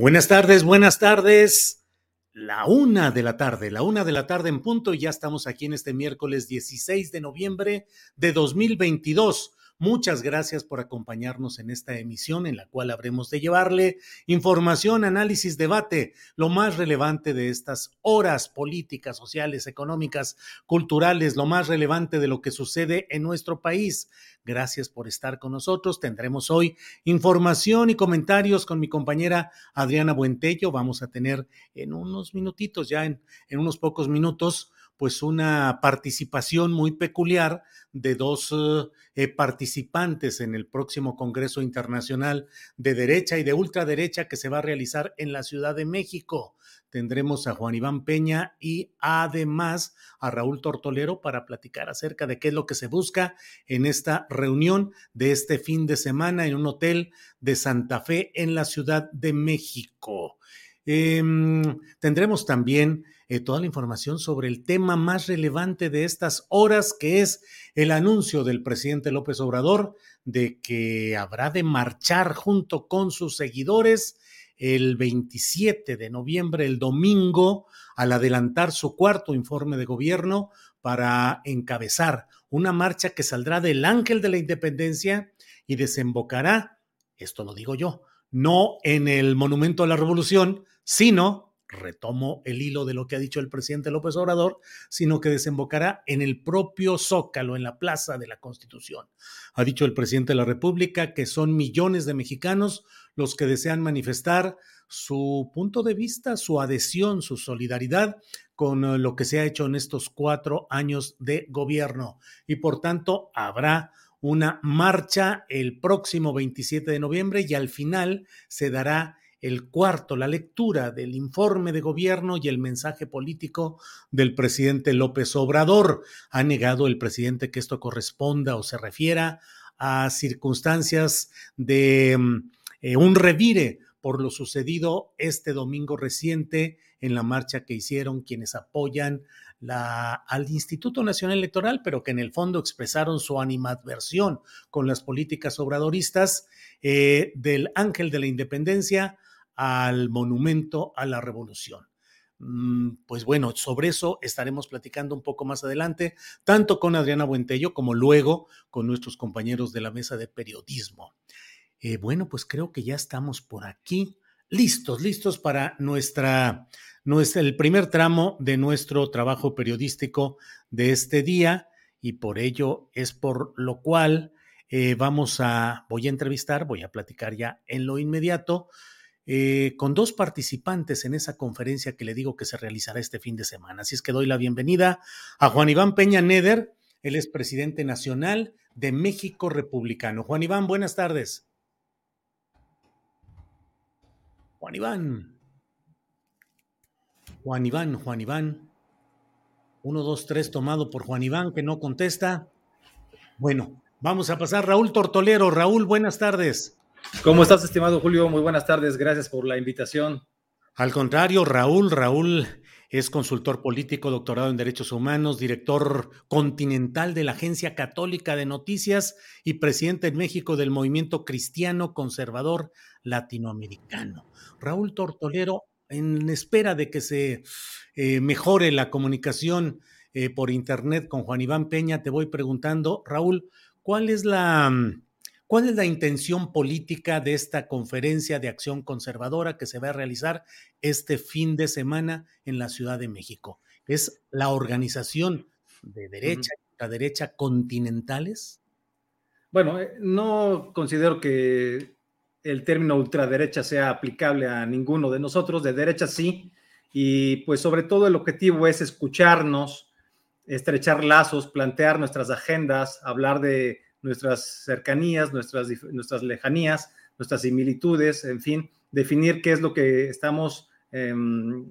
Buenas tardes, buenas tardes. La una de la tarde, la una de la tarde en punto y ya estamos aquí en este miércoles 16 de noviembre de 2022. Muchas gracias por acompañarnos en esta emisión en la cual habremos de llevarle información, análisis, debate, lo más relevante de estas horas políticas, sociales, económicas, culturales, lo más relevante de lo que sucede en nuestro país. Gracias por estar con nosotros. Tendremos hoy información y comentarios con mi compañera Adriana Buentello. Vamos a tener en unos minutitos, ya en, en unos pocos minutos, pues una participación muy peculiar de dos eh, participantes en el próximo Congreso Internacional de Derecha y de Ultraderecha que se va a realizar en la Ciudad de México. Tendremos a Juan Iván Peña y además a Raúl Tortolero para platicar acerca de qué es lo que se busca en esta reunión de este fin de semana en un hotel de Santa Fe en la Ciudad de México. Eh, tendremos también eh, toda la información sobre el tema más relevante de estas horas, que es el anuncio del presidente López Obrador de que habrá de marchar junto con sus seguidores el 27 de noviembre, el domingo, al adelantar su cuarto informe de gobierno para encabezar una marcha que saldrá del Ángel de la Independencia y desembocará, esto lo digo yo, no en el Monumento a la Revolución, sino retomo el hilo de lo que ha dicho el presidente López Obrador, sino que desembocará en el propio Zócalo, en la Plaza de la Constitución. Ha dicho el presidente de la República que son millones de mexicanos los que desean manifestar su punto de vista, su adhesión, su solidaridad con eh, lo que se ha hecho en estos cuatro años de gobierno. Y por tanto, habrá una marcha el próximo 27 de noviembre y al final se dará el cuarto, la lectura del informe de gobierno y el mensaje político del presidente López Obrador. Ha negado el presidente que esto corresponda o se refiera a circunstancias de eh, un revire por lo sucedido este domingo reciente en la marcha que hicieron quienes apoyan al Instituto Nacional Electoral, pero que en el fondo expresaron su animadversión con las políticas obradoristas eh, del Ángel de la Independencia al monumento a la revolución. Mm, pues bueno, sobre eso estaremos platicando un poco más adelante, tanto con Adriana Buentello como luego con nuestros compañeros de la mesa de periodismo. Eh, bueno, pues creo que ya estamos por aquí, listos, listos para nuestra, el primer tramo de nuestro trabajo periodístico de este día y por ello es por lo cual eh, vamos a, voy a entrevistar, voy a platicar ya en lo inmediato eh, con dos participantes en esa conferencia que le digo que se realizará este fin de semana. Así es que doy la bienvenida a Juan Iván Peña Neder, él es presidente nacional de México Republicano. Juan Iván, buenas tardes. Juan Iván. Juan Iván, Juan Iván. Uno, dos, tres, tomado por Juan Iván, que no contesta. Bueno, vamos a pasar. Raúl Tortolero. Raúl, buenas tardes. ¿Cómo estás, estimado Julio? Muy buenas tardes. Gracias por la invitación. Al contrario, Raúl, Raúl es consultor político, doctorado en Derechos Humanos, director continental de la Agencia Católica de Noticias y presidente en México del Movimiento Cristiano Conservador Latinoamericano. Raúl Tortolero, en espera de que se eh, mejore la comunicación eh, por Internet con Juan Iván Peña, te voy preguntando, Raúl, ¿cuál es la... ¿Cuál es la intención política de esta conferencia de acción conservadora que se va a realizar este fin de semana en la Ciudad de México? ¿Es la organización de derecha y la derecha continentales? Bueno, eh, no considero que el término ultraderecha sea aplicable a ninguno de nosotros, de derecha sí, y pues sobre todo el objetivo es escucharnos, estrechar lazos, plantear nuestras agendas, hablar de nuestras cercanías, nuestras, nuestras lejanías, nuestras similitudes, en fin, definir qué es lo que estamos em,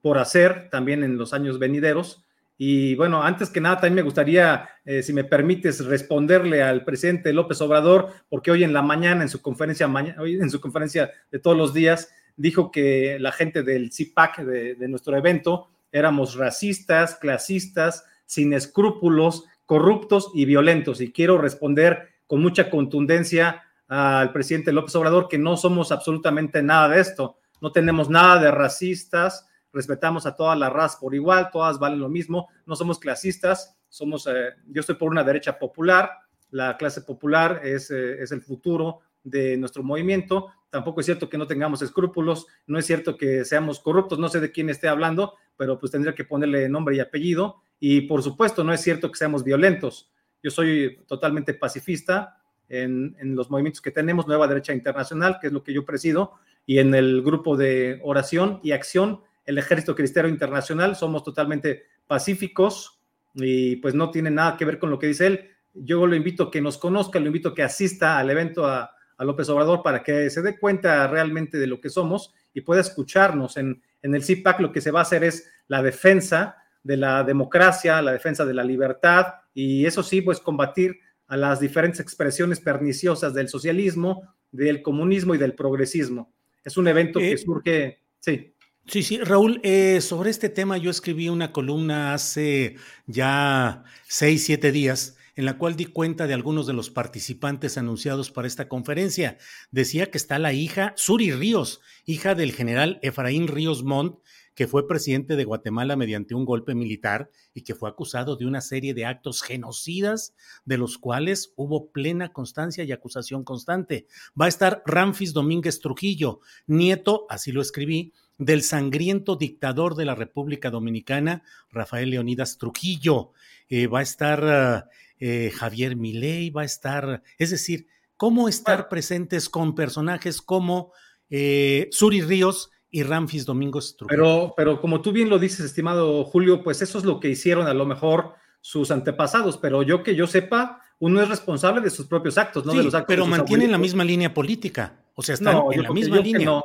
por hacer también en los años venideros. Y bueno, antes que nada, también me gustaría, eh, si me permites, responderle al presidente López Obrador, porque hoy en la mañana, en su conferencia, hoy en su conferencia de todos los días, dijo que la gente del CIPAC, de, de nuestro evento, éramos racistas, clasistas, sin escrúpulos, corruptos y violentos. Y quiero responder con mucha contundencia al presidente López Obrador que no somos absolutamente nada de esto. No tenemos nada de racistas, respetamos a todas las razas por igual, todas valen lo mismo, no somos clasistas, somos, eh, yo estoy por una derecha popular, la clase popular es, eh, es el futuro de nuestro movimiento. Tampoco es cierto que no tengamos escrúpulos, no es cierto que seamos corruptos, no sé de quién esté hablando, pero pues tendría que ponerle nombre y apellido. Y por supuesto, no es cierto que seamos violentos. Yo soy totalmente pacifista en, los movimientos que tenemos, Nueva Derecha Internacional, que es lo que yo presido, y en el grupo de oración y acción, el Ejército Cristiano Internacional, somos totalmente pacíficos y pues no tiene nada que ver con lo que dice él. Yo lo invito a que nos conozca, lo invito a que asista al evento a, a López Obrador para que se dé cuenta realmente de lo que somos y pueda escucharnos. En, en el CIPAC lo que se va a hacer es la defensa de la democracia, la defensa de la libertad y eso sí, pues combatir a las diferentes expresiones perniciosas del socialismo, del comunismo y del progresismo. Es un evento que eh, surge, sí. Sí, sí, Raúl, eh, sobre este tema yo escribí una columna hace ya seis, siete días en la cual di cuenta de algunos de los participantes anunciados para esta conferencia. Decía que está la hija Suri Ríos, hija del general Efraín Ríos Montt, que fue presidente de Guatemala mediante un golpe militar y que fue acusado de una serie de actos genocidas, de los cuales hubo plena constancia y acusación constante. Va a estar Ramfis Domínguez Trujillo, nieto, así lo escribí, del sangriento dictador de la República Dominicana, Rafael Leonidas Trujillo. Eh, va a estar eh, Javier Milei, va a estar, es decir, cómo estar presentes con personajes como eh, Suri Ríos, y Ramfis Domingos Pero, pero como tú bien lo dices, estimado Julio, pues eso es lo que hicieron a lo mejor sus antepasados, pero yo que yo sepa, uno es responsable de sus propios actos, no de los actos. Pero mantienen la misma línea política, o sea, están en la misma línea. No.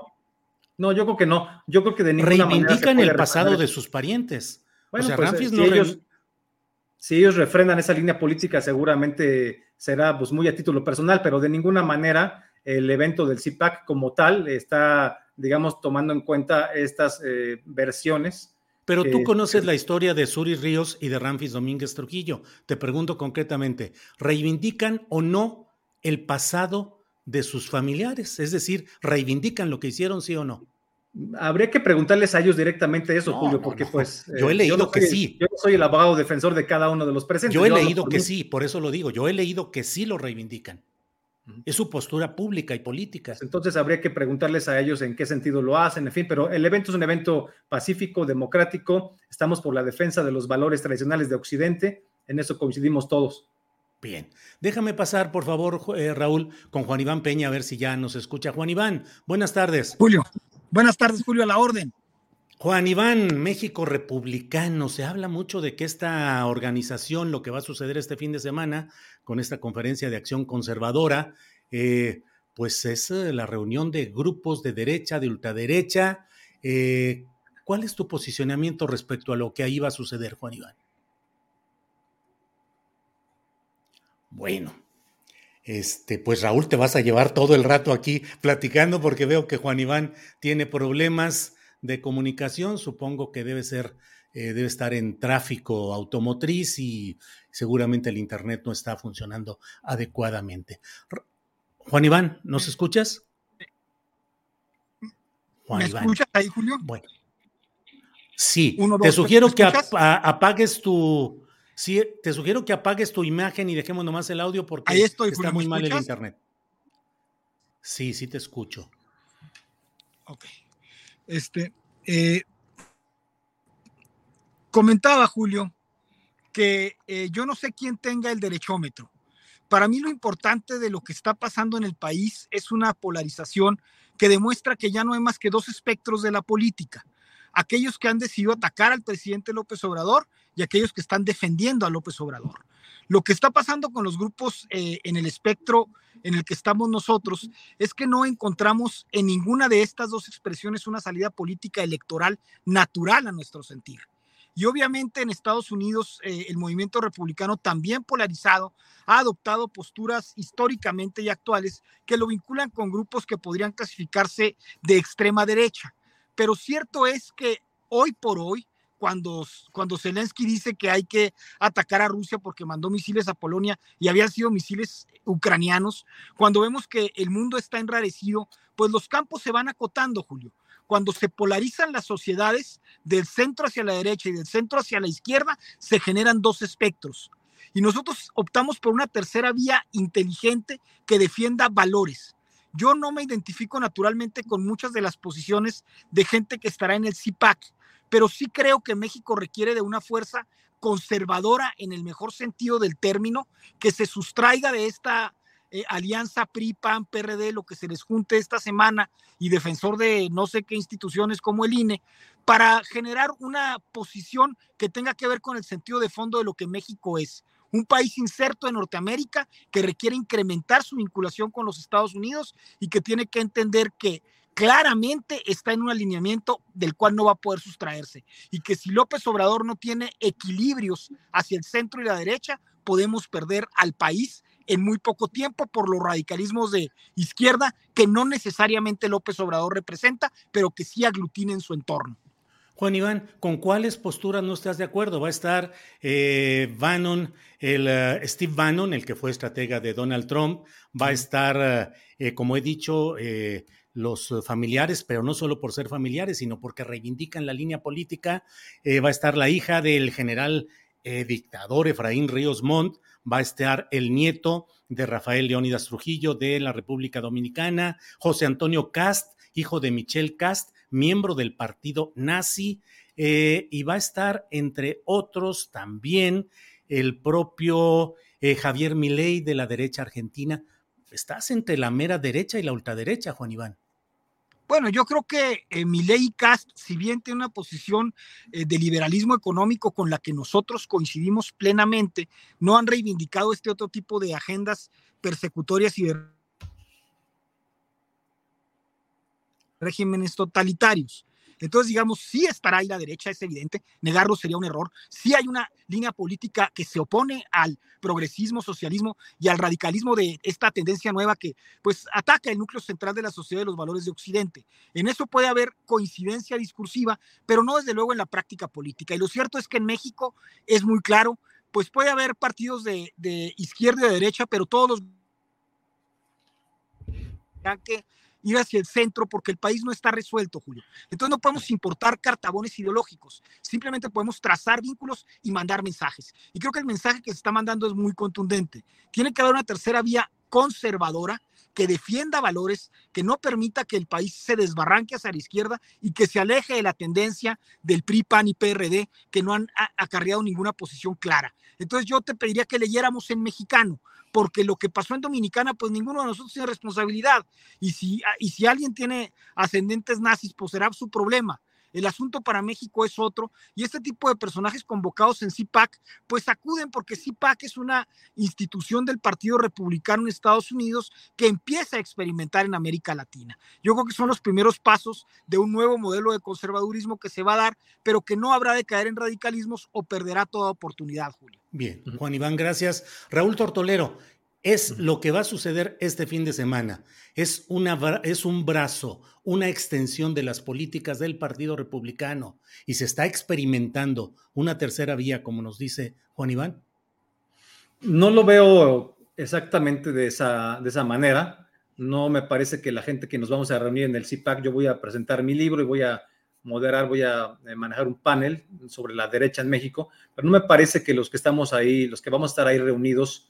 no. yo creo que no. Yo creo que de ninguna Reivindican el pasado de sus parientes. o sea, pues, Ramfis si ellos, si ellos refrendan esa línea política, seguramente será pues muy a título personal, pero de ninguna manera el evento del CIPAC como tal está digamos, tomando en cuenta estas eh, versiones. Pero tú conoces la historia de Suri Ríos y de Ramfis Domínguez Trujillo. Te pregunto concretamente, ¿reivindican o no el pasado de sus familiares? Es decir, ¿reivindican lo que hicieron, sí o no? Habría que preguntarles a ellos directamente eso, Julio, porque pues... Yo he eh, leído que sí. Yo soy el abogado defensor de cada uno de los presentes. Yo he leído que sí, por eso lo digo. Yo he leído que sí lo reivindican. Es su postura pública y política. Entonces habría que preguntarles a ellos en qué sentido lo hacen, en fin, pero el evento es un evento pacífico, democrático, estamos por la defensa de los valores tradicionales de Occidente, en eso coincidimos todos. Bien, déjame pasar, por favor, eh, Raúl, con Juan Iván Peña, a ver si ya nos escucha. Juan Iván, buenas tardes. Julio, buenas tardes, Julio, a la orden. Juan Iván, México Republicano, se habla mucho de que esta organización, lo que va a suceder este fin de semana con esta conferencia de acción conservadora, eh, pues es eh, la reunión de grupos de derecha, de ultraderecha. Eh, ¿Cuál es tu posicionamiento respecto a lo que ahí va a suceder, Juan Iván? Bueno, este, pues Raúl, te vas a llevar todo el rato aquí platicando porque veo que Juan Iván tiene problemas de comunicación. Supongo que debe ser, eh, debe estar en tráfico automotriz y seguramente el internet no está funcionando adecuadamente. Juan Iván, ¿nos escuchas? Juan ¿Me escuchas ahí, Julio? Bueno. Sí, te sugiero que apagues tu, Sí, te sugiero que apagues tu imagen y dejemos nomás el audio porque Ahí estoy, está muy mal el internet. Sí, sí te escucho. Ok. Este, eh, comentaba Julio que eh, yo no sé quién tenga el derechómetro. Para mí lo importante de lo que está pasando en el país es una polarización que demuestra que ya no hay más que dos espectros de la política. Aquellos que han decidido atacar al presidente López Obrador y aquellos que están defendiendo a López Obrador. Lo que está pasando con los grupos eh, en el espectro en el que estamos nosotros es que no encontramos en ninguna de estas dos expresiones una salida política electoral natural a nuestro sentir. Y obviamente en Estados Unidos eh, el movimiento republicano también polarizado ha adoptado posturas históricamente y actuales que lo vinculan con grupos que podrían clasificarse de extrema derecha. Pero cierto es que hoy por hoy cuando, cuando Zelensky dice que hay que atacar a Rusia porque mandó misiles a Polonia y habían sido misiles ucranianos, cuando vemos que el mundo está enrarecido, pues los campos se van acotando, Julio. Cuando se polarizan las sociedades del centro hacia la derecha y del centro hacia la izquierda, se generan dos espectros. Y nosotros optamos por una tercera vía inteligente que defienda valores. Yo no me identifico naturalmente con muchas de las posiciones de gente que estará en el CIPAC, pero sí creo que México requiere de una fuerza conservadora en el mejor sentido del término, que se sustraiga de esta eh, alianza PRI, PAN, PRD, lo que se les junte esta semana y defensor de no sé qué instituciones como el INE, para generar una posición que tenga que ver con el sentido de fondo de lo que México es. Un país inserto en Norteamérica que requiere incrementar su vinculación con los Estados Unidos y que tiene que entender que claramente está en un alineamiento del cual no va a poder sustraerse. Y que si López Obrador no tiene equilibrios hacia el centro y la derecha, podemos perder al país en muy poco tiempo por los radicalismos de izquierda que no necesariamente López Obrador representa, pero que sí aglutina en su entorno. Juan Iván, ¿con cuáles posturas no estás de acuerdo? Va a estar eh, Bannon, el eh, Steve Bannon, el que fue estratega de Donald Trump, va a estar, eh, como he dicho, los eh, familiares, pero no solo por ser familiares, sino porque reivindican la línea política. Eh, va a estar la hija del general eh, dictador Efraín Ríos Montt, va a estar el nieto de Rafael Leónidas Trujillo de la República Dominicana, José Antonio Cast, hijo de Michel Cast, miembro del partido nazi, y va a estar, entre otros, también el propio Javier Milei de la derecha argentina estás entre la mera derecha y la ultraderecha, Juan Iván. Bueno, yo creo que eh, Milei Cast, si bien tiene una posición eh, de liberalismo económico con la que nosotros coincidimos plenamente, no han reivindicado este otro tipo de agendas persecutorias y de regímenes totalitarios. Entonces, digamos, sí estará ahí la derecha, es evidente, negarlo sería un error. Sí hay una línea política que se opone al progresismo, socialismo y al radicalismo de esta tendencia nueva que pues ataca el núcleo central de la sociedad de los valores de Occidente. En eso puede haber coincidencia discursiva, pero no desde luego en la práctica política. Y lo cierto es que en México es muy claro, pues puede haber partidos de, de izquierda y de derecha, pero todos los que ir hacia el centro porque el país no está resuelto, Julio. Entonces no podemos importar cartabones ideológicos, simplemente podemos trazar vínculos y mandar mensajes. Y creo que el mensaje que se está mandando es muy contundente. Tiene que haber una tercera vía conservadora que defienda valores, que no permita que el país se desbarranque hacia la izquierda y que se aleje de la tendencia del PRI, PAN y PRD, que no han acarreado ninguna posición clara. Entonces yo te pediría que leyéramos en mexicano, porque lo que pasó en Dominicana, pues ninguno de nosotros tiene responsabilidad. Y si, y si alguien tiene ascendentes nazis, pues será su problema. El asunto para México es otro, y este tipo de personajes convocados en CIPAC, pues acuden porque CIPAC es una institución del Partido Republicano en Estados Unidos que empieza a experimentar en América Latina. Yo creo que son los primeros pasos de un nuevo modelo de conservadurismo que se va a dar, pero que no habrá de caer en radicalismos o perderá toda oportunidad, Julio. Bien, Juan Iván, gracias. Raúl Tortolero, es lo que va a suceder este fin de semana. Es, una, es un brazo, una extensión de las políticas del Partido Republicano y se está experimentando una tercera vía, como nos dice Juan Iván. No lo veo exactamente de esa, de esa manera. No me parece que la gente que nos vamos a reunir en el CIPAC, yo voy a presentar mi libro y voy a moderar, voy a eh, manejar un panel sobre la derecha en México, pero no me parece que los que estamos ahí, los que vamos a estar ahí reunidos,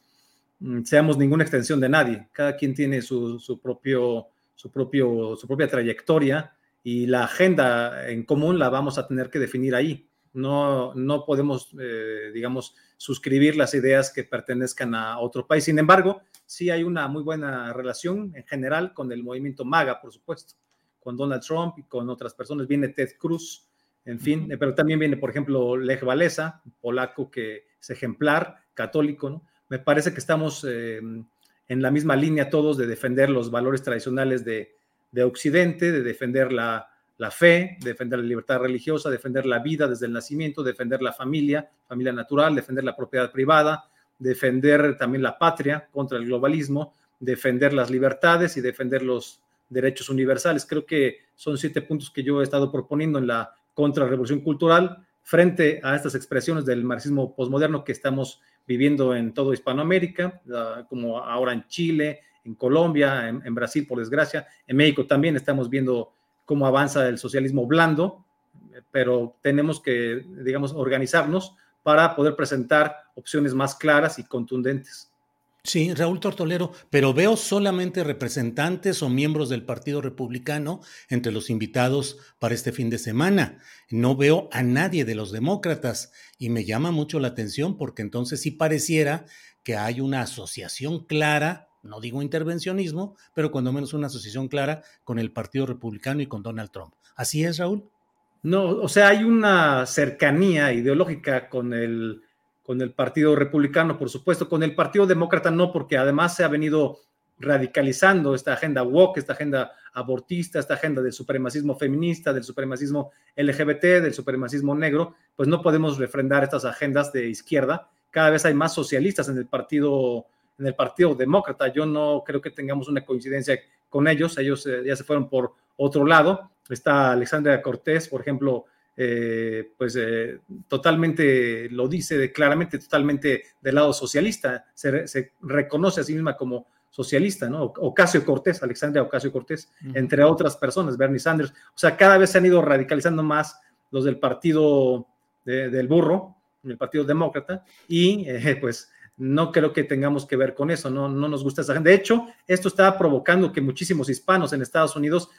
seamos ninguna extensión de nadie. Cada quien tiene su, propio, su, propio, su propia trayectoria y la agenda en común la vamos a tener que definir ahí. No, no podemos, eh, digamos, suscribir las ideas que pertenezcan a otro país. Sin embargo, sí hay una muy buena relación en general con el movimiento MAGA, por supuesto, con Donald Trump y con otras personas. Viene Ted Cruz, en fin, pero también viene, por ejemplo, Lech Walesa, polaco que es ejemplar, católico, ¿no? Me parece que estamos eh, en la misma línea todos de defender los valores tradicionales de, Occidente, de defender la, fe, defender la libertad religiosa, defender la vida desde el nacimiento, defender la familia, familia natural, defender la propiedad privada, defender también la patria contra el globalismo, defender las libertades y defender los derechos universales. Creo que son siete puntos que yo he estado proponiendo en la contrarrevolución cultural frente a estas expresiones del marxismo posmoderno que estamos viviendo en todo Hispanoamérica, como ahora en Chile, en Colombia, en, Brasil, por desgracia. En México también estamos viendo cómo avanza el socialismo blando, pero tenemos que, digamos, organizarnos para poder presentar opciones más claras y contundentes. Sí, Raúl Tortolero, pero veo solamente representantes o miembros del Partido Republicano entre los invitados para este fin de semana. No veo a nadie de los demócratas y me llama mucho la atención porque entonces sí pareciera que hay una asociación clara, no digo intervencionismo, pero cuando menos una asociación clara con el Partido Republicano y con Donald Trump. ¿Así es, Raúl? No, o sea, hay una cercanía ideológica con el con el Partido Republicano, por supuesto, con el Partido Demócrata no, porque además se ha venido radicalizando esta agenda woke, esta agenda abortista, esta agenda del supremacismo feminista, del supremacismo LGBT, del supremacismo negro, pues no podemos refrendar estas agendas de izquierda. Cada vez hay más socialistas en el partido, en el partido demócrata. Yo no creo que tengamos una coincidencia con ellos. Ellos eh, ya se fueron por otro lado. Está Alexandria Cortés, por ejemplo, eh, pues eh, totalmente, lo dice claramente, totalmente del lado socialista, se, reconoce a sí misma como socialista, ¿no? Ocasio Cortés, Alexandria Ocasio Cortés, entre otras personas, Bernie Sanders. O sea, cada vez se han ido radicalizando más los del partido del burro, el partido demócrata, y eh, pues no creo que tengamos que ver con eso, no, no nos gusta esa gente. De hecho, esto está provocando que muchísimos hispanos en Estados Unidos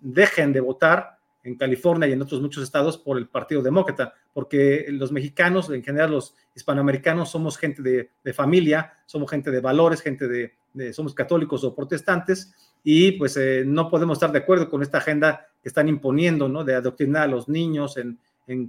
dejen de votar en California y en otros muchos estados por el Partido Demócrata, porque los mexicanos, en general los hispanoamericanos, somos gente de, familia, somos gente de valores, gente de, somos católicos o protestantes, y pues eh, no podemos estar de acuerdo con esta agenda que están imponiendo, ¿no? De adoctrinar a los niños en,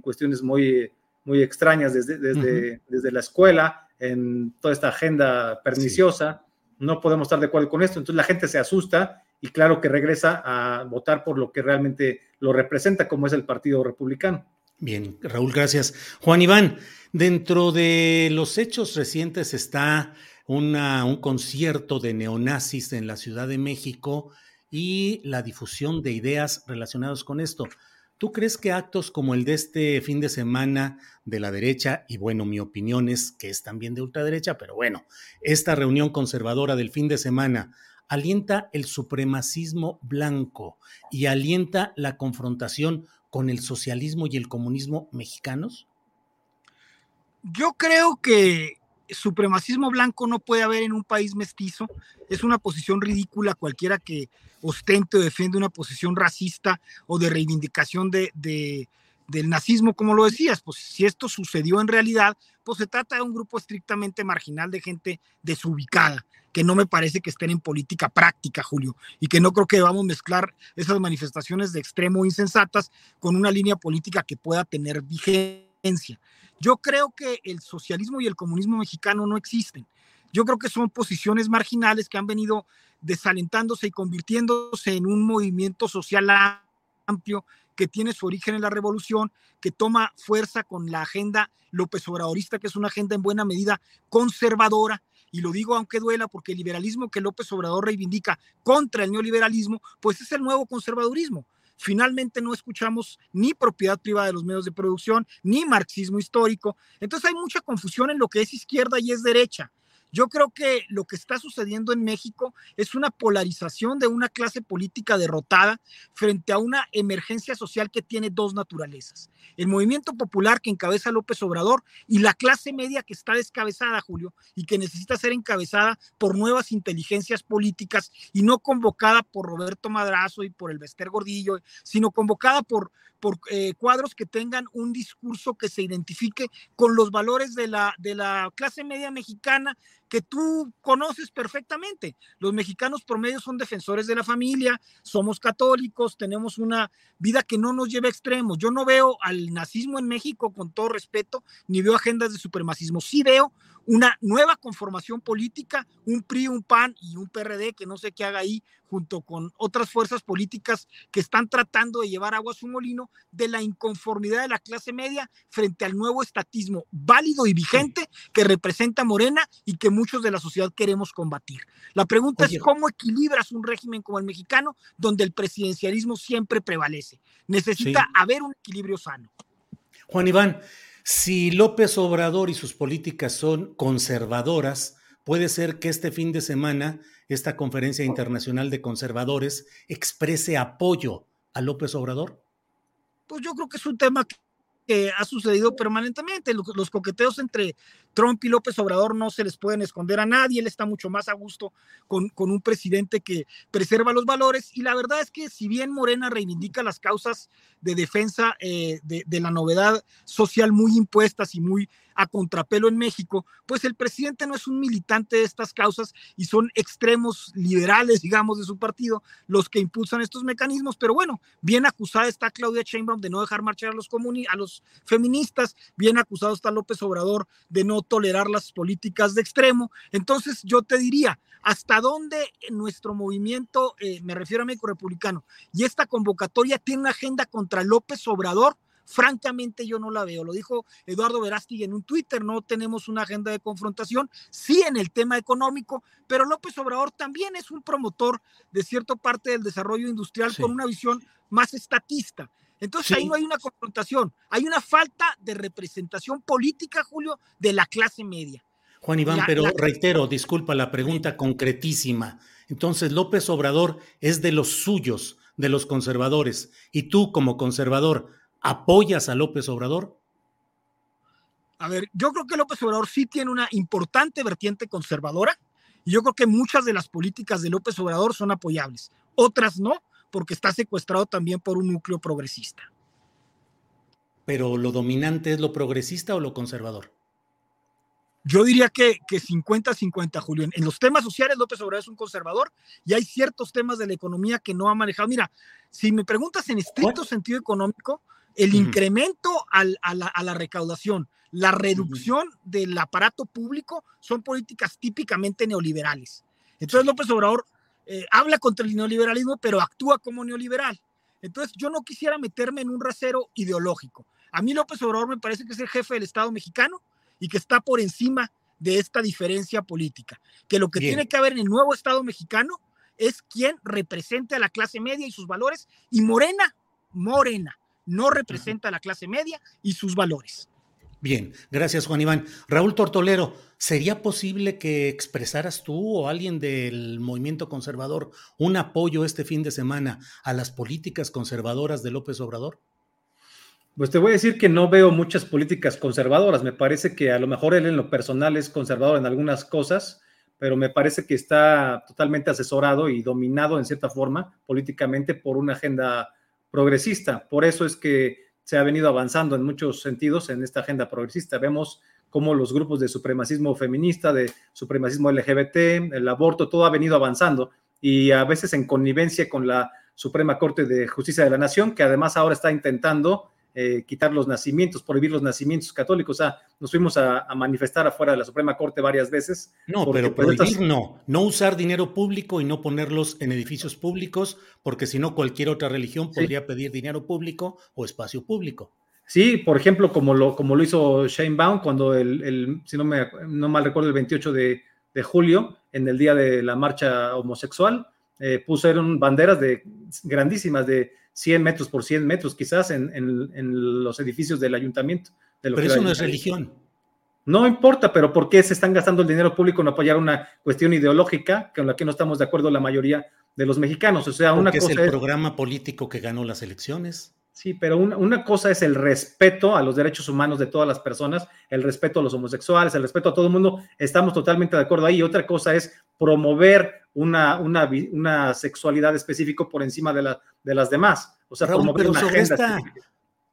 cuestiones muy, muy extrañas desde, desde, desde la escuela, en toda esta agenda perniciosa. No podemos estar de acuerdo con esto, entonces la gente se asusta y claro que regresa a votar por lo que realmente lo representa, como es el Partido Republicano. Bien, Raúl, gracias. Juan Iván, dentro de los hechos recientes está una, un concierto de neonazis en la Ciudad de México y la difusión de ideas relacionadas con esto. ¿Tú crees que actos como el de este fin de semana de la derecha, y bueno, mi opinión es que es también de ultraderecha, pero bueno, esta reunión conservadora del fin de semana alienta el supremacismo blanco y alienta la confrontación con el socialismo y el comunismo mexicanos? Yo creo que supremacismo blanco no puede haber en un país mestizo. Es una posición ridícula cualquiera que ostente o defiende una posición racista o de reivindicación de, del nazismo, como lo decías, pues si esto sucedió en realidad, pues se trata de un grupo estrictamente marginal de gente desubicada, que no me parece que estén en política práctica, Julio, y que no creo que debamos mezclar esas manifestaciones de extremo insensatas con una línea política que pueda tener vigencia. Yo creo que el socialismo y el comunismo mexicano no existen. Yo creo que son posiciones marginales que han venido desalentándose y convirtiéndose en un movimiento social amplio que tiene su origen en la revolución, que toma fuerza con la agenda López Obradorista, que es una agenda en buena medida conservadora, y lo digo aunque duela, porque el liberalismo que López Obrador reivindica contra el neoliberalismo, pues es el nuevo conservadurismo. Finalmente no escuchamos ni propiedad privada de los medios de producción, ni marxismo histórico. Entonces hay mucha confusión en lo que es izquierda y es derecha. Yo creo que lo que está sucediendo en México es una polarización de una clase política derrotada frente a una emergencia social que tiene dos naturalezas. El movimiento popular que encabeza López Obrador y la clase media que está descabezada, Julio, y que necesita ser encabezada por nuevas inteligencias políticas y no convocada por Roberto Madrazo y por el Bester Gordillo, sino convocada por, por eh, cuadros que tengan un discurso que se identifique con los valores de la, de la clase media mexicana que tú conoces perfectamente. Los mexicanos promedio son defensores de la familia, somos católicos, tenemos una vida que no nos lleva a extremos. Yo no veo al nazismo en México con todo respeto, ni veo agendas de supremacismo. Sí veo una nueva conformación política, un PRI, un PAN y un PRD que no sé qué haga ahí junto con otras fuerzas políticas que están tratando de llevar agua a su molino de la inconformidad de la clase media frente al nuevo estatismo válido y vigente que representa Morena y que muchos de la sociedad queremos combatir. La pregunta es cómo equilibras un régimen como el mexicano donde el presidencialismo siempre prevalece. Necesita haber un equilibrio sano. Juan Iván, si López Obrador y sus políticas son conservadoras, puede ser que este fin de semana esta conferencia internacional de conservadores exprese apoyo a López Obrador? Pues yo creo que es un tema que ha sucedido permanentemente. Los, coqueteos entre Trump y López Obrador no se les pueden esconder a nadie. Él está mucho más a gusto con, con, un presidente que preserva los valores. Y la verdad es que si bien Morena reivindica las causas de defensa eh, de, de, la novedad social muy impuestas y muy a contrapelo en México, pues el presidente no es un militante de estas causas y son extremos liberales, digamos, de su partido los que impulsan estos mecanismos. Pero bueno, bien acusada está Claudia Sheinbaum de no dejar marchar a los, a los feministas, bien acusado está López Obrador de no tolerar las políticas de extremo. Entonces yo te diría, ¿hasta dónde nuestro movimiento, eh, me refiero a México Republicano, y esta convocatoria tiene una agenda contra López Obrador? Francamente yo no la veo. Lo dijo Eduardo Verástig en un Twitter, no tenemos una agenda de confrontación, sí en el tema económico, pero López Obrador también es un promotor de cierta parte del desarrollo industrial con una visión más estatista. Entonces ahí no hay una confrontación, hay una falta de representación política, Julio, de la clase media. Juan Iván, pero reitero, disculpa la pregunta concretísima. Entonces, López Obrador es de los suyos, de los conservadores, y tú como conservador, ¿Apoyas a López Obrador? A ver, yo creo que López Obrador sí tiene una importante vertiente conservadora y yo creo que muchas de las políticas de López Obrador son apoyables. Otras no, porque está secuestrado también por un núcleo progresista. ¿Pero lo dominante es lo progresista o lo conservador? Yo diría que, 50-50, Julio. En los temas sociales, López Obrador es un conservador y hay ciertos temas de la economía que no ha manejado. Mira, si me preguntas en estricto sentido económico, el incremento a, la, recaudación, la reducción del aparato público son políticas típicamente neoliberales. Entonces López Obrador eh, habla contra el neoliberalismo, pero actúa como neoliberal. Entonces yo no quisiera meterme en un rasero ideológico. A mí López Obrador me parece que es el jefe del Estado mexicano y que está por encima de esta diferencia política. Que lo que tiene que haber en el nuevo Estado mexicano es quien represente a la clase media y sus valores y Morena, Morena, no representa a la clase media y sus valores. Bien, gracias Juan Iván. Raúl Tortolero, ¿sería posible que expresaras tú o alguien del movimiento conservador un apoyo este fin de semana a las políticas conservadoras de López Obrador? Pues te voy a decir que no veo muchas políticas conservadoras. Me parece que a lo mejor él en lo personal es conservador en algunas cosas, pero me parece que está totalmente asesorado y dominado en cierta forma políticamente por una agenda progresista. Por eso es que se ha venido avanzando en muchos sentidos en esta agenda progresista. Vemos cómo los grupos de supremacismo feminista, de supremacismo LGBT, el aborto, todo ha venido avanzando y a veces en connivencia con la Suprema Corte de Justicia de la Nación, que además ahora está intentando eh, quitar los nacimientos, prohibir los nacimientos católicos. O sea, nos fuimos a, manifestar afuera de la Suprema Corte varias veces. No, pero pues, prohibir no, no usar dinero público y no ponerlos en edificios públicos, porque si no cualquier otra religión podría pedir dinero público o espacio público. Sí, por ejemplo, como lo, como lo hizo Shane Baum cuando el, si no me no mal recuerdo, el 28 de, de julio, en el día de la marcha homosexual, eh, pusieron banderas de grandísimas de 100 metros por 100 metros, quizás en, los edificios del ayuntamiento. pero eso no es religión. No importa, pero ¿por qué se están gastando el dinero público en apoyar una cuestión ideológica con la que no estamos de acuerdo la mayoría de los mexicanos? O sea, una cosa es el programa político que ganó las elecciones. Sí, pero una, cosa es el respeto a los derechos humanos de todas las personas, el respeto a los homosexuales, el respeto a todo el mundo. Estamos totalmente de acuerdo ahí. Y otra cosa es promover una, una, una sexualidad específica por encima de, la, de las demás. O sea, promover una sobre esta,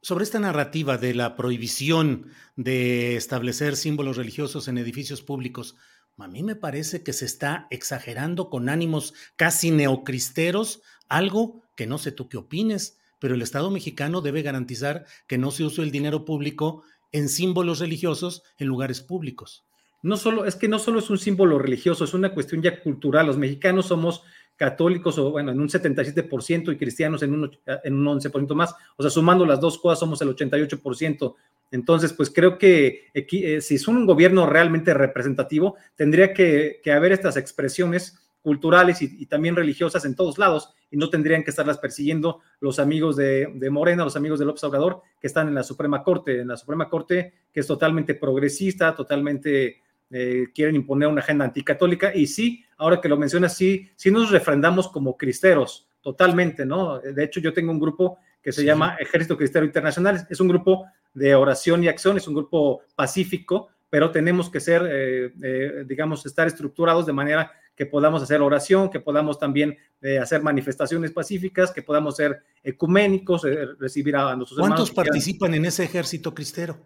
sobre esta narrativa de la prohibición de establecer símbolos religiosos en edificios públicos, a mí me parece que se está exagerando con ánimos casi neocristeros, algo que no sé tú qué opines pero el Estado mexicano debe garantizar que no se use el dinero público en símbolos religiosos en lugares públicos. No solo, es que no solo es un símbolo religioso, es una cuestión ya cultural. Los mexicanos somos católicos, o bueno, en un 77% y cristianos en un, en un 11% más. O sea, sumando las dos cosas, somos el 88%. Entonces, pues creo que eh, si es un gobierno realmente representativo, tendría que, que haber estas expresiones culturales y, también religiosas en todos lados y no tendrían que estarlas persiguiendo los amigos de, Morena, los amigos de López Obrador que están en la Suprema Corte, en la Suprema Corte que es totalmente progresista, totalmente eh, quieren imponer una agenda anticatólica y sí, ahora que lo mencionas, sí, sí nos refrendamos como cristeros, totalmente, ¿no? De hecho, yo tengo un grupo que se llama Ejército Cristero Internacional, es un grupo de oración y acción, es un grupo pacífico, pero tenemos que ser, eh, eh, digamos, estar estructurados de manera que podamos hacer oración, que podamos también eh, hacer manifestaciones pacíficas, que podamos ser ecuménicos, recibir a nuestros ¿Cuántos participan en ese ejército cristero?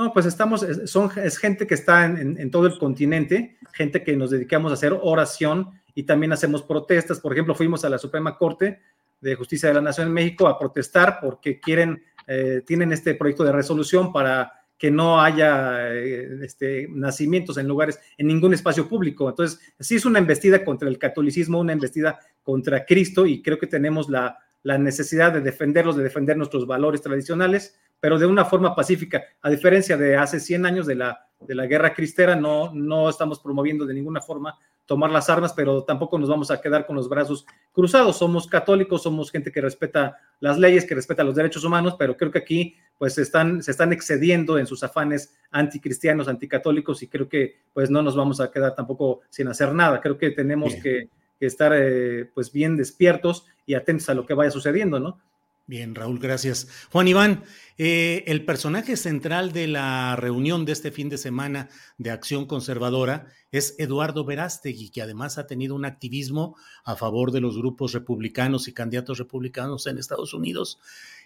No, pues estamos, son, es gente que está en, todo el continente, gente que nos dedicamos a hacer oración y también hacemos protestas. Por ejemplo, fuimos a la Suprema Corte de Justicia de la Nación en México a protestar porque quieren, eh, tienen este proyecto de resolución para que no haya eh, este, nacimientos en lugares, en ningún espacio público. Entonces, sí es una embestida contra el catolicismo, una embestida contra Cristo y creo que tenemos la, necesidad de defenderlos, de defender nuestros valores tradicionales, pero de una forma pacífica. A diferencia de hace 100 años de la, de la guerra cristera, no, no estamos promoviendo de ninguna forma tomar las armas, pero tampoco nos vamos a quedar con los brazos cruzados. Somos católicos, somos gente que respeta las leyes, que respeta los derechos humanos, pero creo que aquí pues están, se están excediendo en sus afanes anticristianos, anticatólicos y creo que pues no nos vamos a quedar tampoco sin hacer nada. Creo que tenemos que, estar eh, pues bien despiertos y atentos a lo que vaya sucediendo, ¿no? Bien, Raúl, gracias. Juan Iván, eh, el personaje central de la reunión de este fin de semana de Acción Conservadora es Eduardo Verástegui, que además ha tenido un activismo a favor de los grupos republicanos y candidatos republicanos en Estados Unidos.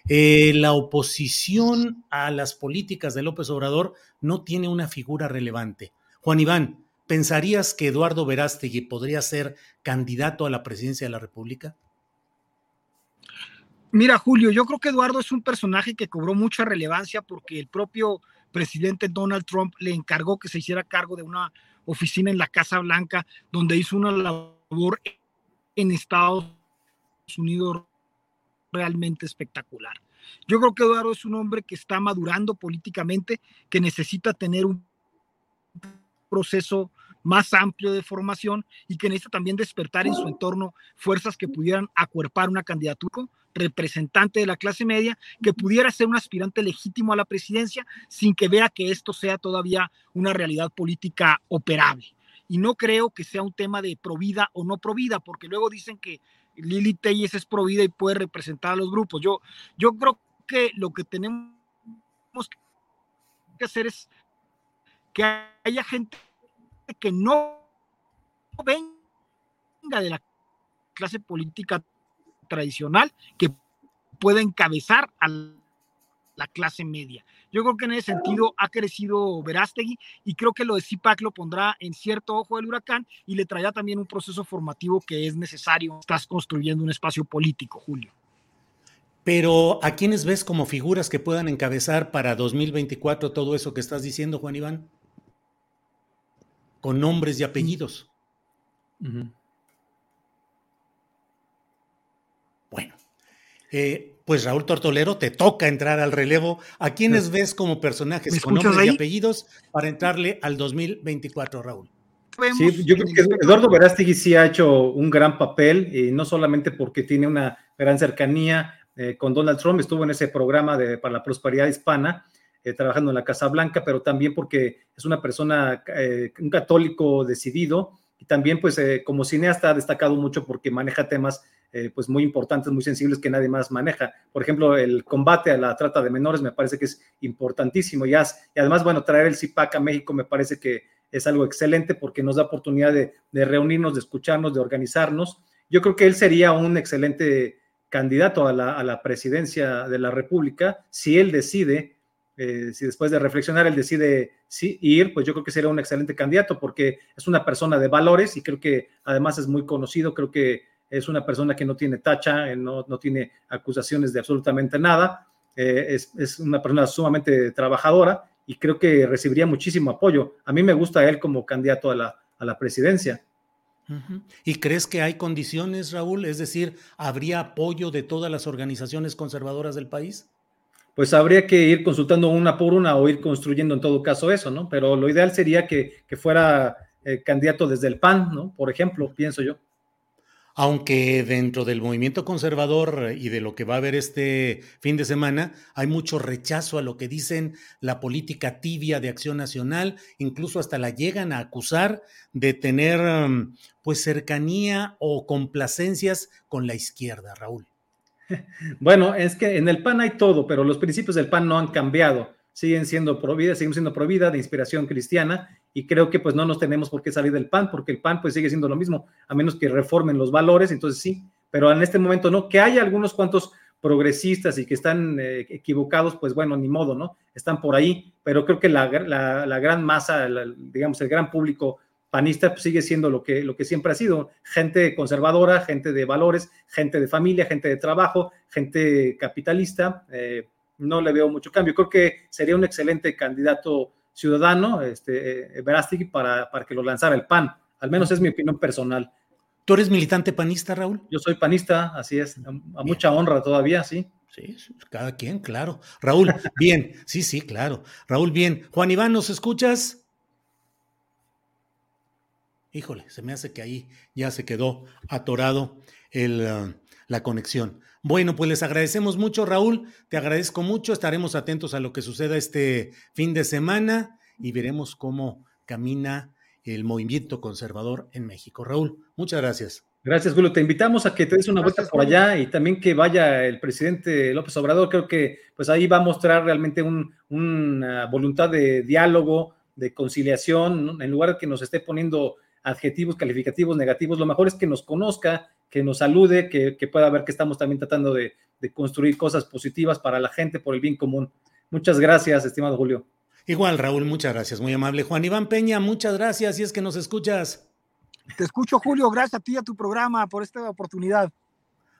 Eh, la oposición a las políticas de López Obrador no tiene una figura relevante. Juan Iván, ¿pensarías que Eduardo Verástegui podría ser candidato a la presidencia de la República? Mira, Julio, yo creo que Eduardo es un personaje que cobró mucha relevancia porque el propio presidente Donald Trump le encargó que se hiciera cargo de una oficina en la Casa Blanca donde hizo una labor en Estados Unidos realmente espectacular. Yo creo que Eduardo es un hombre que está madurando políticamente, que necesita tener un proceso más amplio de formación y que necesita también despertar en su entorno fuerzas que pudieran acuerpar una candidatura representante de la clase media que pudiera ser un aspirante legítimo a la presidencia sin que vea que esto sea todavía una realidad política operable. Y no creo que sea un tema de provida o no provida, porque luego dicen que Lili Telles es provida y puede representar a los grupos. Yo, yo creo que lo que tenemos que hacer es que haya gente que no venga de la clase política tradicional que pueda encabezar a la clase media. Yo creo que en ese sentido ha crecido Verástegui y creo que lo de CIPAC lo pondrá en cierto ojo del huracán y le traerá también un proceso formativo que es necesario. Estás construyendo un espacio político, Julio. Pero ¿a quiénes ves como figuras que puedan encabezar para 2024 todo eso que estás diciendo, Juan Iván? Con nombres y apellidos. Bueno, eh, pues Raúl Tortolero, te toca entrar al relevo. ¿A quiénes ves como personajes con nombres y apellidos para entrarle al 2024, Raúl? Sí, yo creo que Eduardo Verástegui sí ha hecho un gran papel, y no solamente porque tiene una gran cercanía eh, con Donald Trump, estuvo en ese programa de, para la prosperidad hispana, eh, trabajando en la Casa Blanca, pero también porque es una persona, eh, un católico decidido, y también pues como cineasta ha destacado mucho porque maneja temas eh, pues muy importantes, muy sensibles que nadie más maneja. Por ejemplo, el combate a la trata de menores me parece que es importantísimo. Y, además, bueno, traer el CIPAC a México me parece que es algo excelente porque nos da oportunidad de, reunirnos, de escucharnos, de organizarnos. Yo creo que él sería un excelente candidato a la, presidencia de la República si él decide, eh, si después de reflexionar él decide ir, pues yo creo que sería un excelente candidato porque es una persona de valores y creo que además es muy conocido, creo que es una persona que no tiene tacha, eh, no, no tiene acusaciones de absolutamente nada, eh, es, es, una persona sumamente trabajadora y creo que recibiría muchísimo apoyo. A mí me gusta él como candidato a la, a la presidencia. ¿Y crees que hay condiciones, Raúl? Es decir, ¿habría apoyo de todas las organizaciones conservadoras del país? Pues habría que ir consultando una por una o ir construyendo en todo caso eso, ¿no? Pero lo ideal sería que, fuera eh, candidato desde el PAN, ¿no? Por ejemplo, pienso yo aunque dentro del movimiento conservador y de lo que va a haber este fin de semana, hay mucho rechazo a lo que dicen la política tibia de acción nacional, incluso hasta la llegan a acusar de tener um, pues cercanía o complacencias con la izquierda, Raúl. Bueno, es que en el PAN hay todo, pero los principios del PAN no han cambiado siguen siendo pro siguen siendo pro de inspiración cristiana y creo que pues no nos tenemos por qué salir del PAN porque el PAN pues sigue siendo lo mismo, a menos que reformen los valores, entonces sí, pero en este momento no, que haya algunos cuantos progresistas y que están eh, equivocados, pues bueno, ni modo, ¿no? Están por ahí, pero creo que la, gran masa, digamos, el gran público panista pues, sigue siendo lo que, lo que siempre ha sido, gente conservadora, gente de valores, gente de familia, gente de trabajo, gente capitalista, eh, no le veo mucho cambio. Creo que sería un excelente candidato ciudadano, este, eh, para, para que lo lanzara el PAN. Al menos es mi opinión personal. ¿Tú eres militante panista, Raúl? Yo soy panista, así es, a, mucha honra todavía, sí. Sí, cada quien, claro. Raúl, bien, sí, sí, claro. Raúl, bien. Juan Iván, ¿nos escuchas? Híjole, se me hace que ahí ya se quedó atorado el, uh, la conexión. Bueno, pues les agradecemos mucho, Raúl. Te agradezco mucho. Estaremos atentos a lo que suceda este fin de semana y veremos cómo camina el movimiento conservador en México. Raúl, muchas gracias. Gracias, Julio. Te invitamos a que te des una vuelta por allá y también que vaya el presidente López Obrador. Creo que pues ahí va a mostrar realmente una voluntad de diálogo, de conciliación, en lugar de que nos esté poniendo adjetivos calificativos negativos. Lo mejor es que nos conozca, que nos salude, que, pueda ver que estamos también tratando de, construir cosas positivas para la gente, por el bien común. Muchas gracias, estimado Julio. Igual, Raúl, muchas gracias, muy amable. Juan Iván Peña, muchas gracias, si es que nos escuchas. Te escucho, Julio, gracias a ti y a tu programa por esta oportunidad.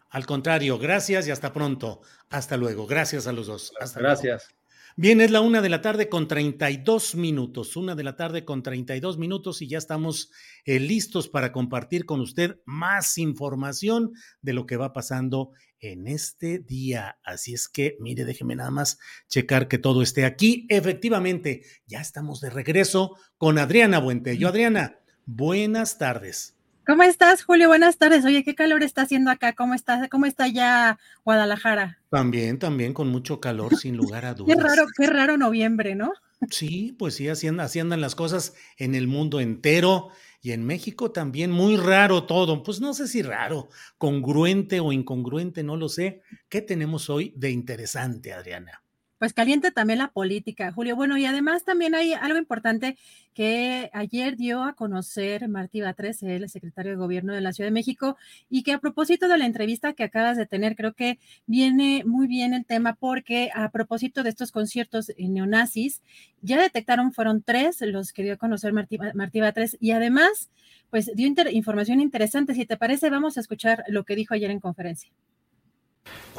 Al contrario, gracias y hasta pronto. Hasta luego. Gracias a los dos. Hasta gracias. Bien, es la una de la tarde con 32 minutos, una de la tarde con 32 minutos y ya estamos eh, listos para compartir con usted más información de lo que va pasando en este día. Así es que, mire, déjeme nada más checar que todo esté aquí. Efectivamente, ya estamos de regreso con Adriana Buentello. Adriana, buenas tardes. ¿Cómo estás, Julio? Buenas tardes. Oye, ¿qué calor está haciendo acá? ¿Cómo está, cómo está ya Guadalajara? También, también con mucho calor, sin lugar a dudas. qué raro, qué raro noviembre, ¿no? Sí, pues sí, así, así andan las cosas en el mundo entero y en México también muy raro todo. Pues no sé si raro, congruente o incongruente, no lo sé. ¿Qué tenemos hoy de interesante, Adriana? Pues caliente también la política, Julio. Bueno, y además también hay algo importante que ayer dio a conocer Martí Batres, el secretario de Gobierno de la Ciudad de México, y que a propósito de la entrevista que acabas de tener, creo que viene muy bien el tema, porque a propósito de estos conciertos neonazis, ya detectaron, fueron tres los que dio a conocer Martí, Martí y además, pues dio información interesante. Si te parece, vamos a escuchar lo que dijo ayer en conferencia.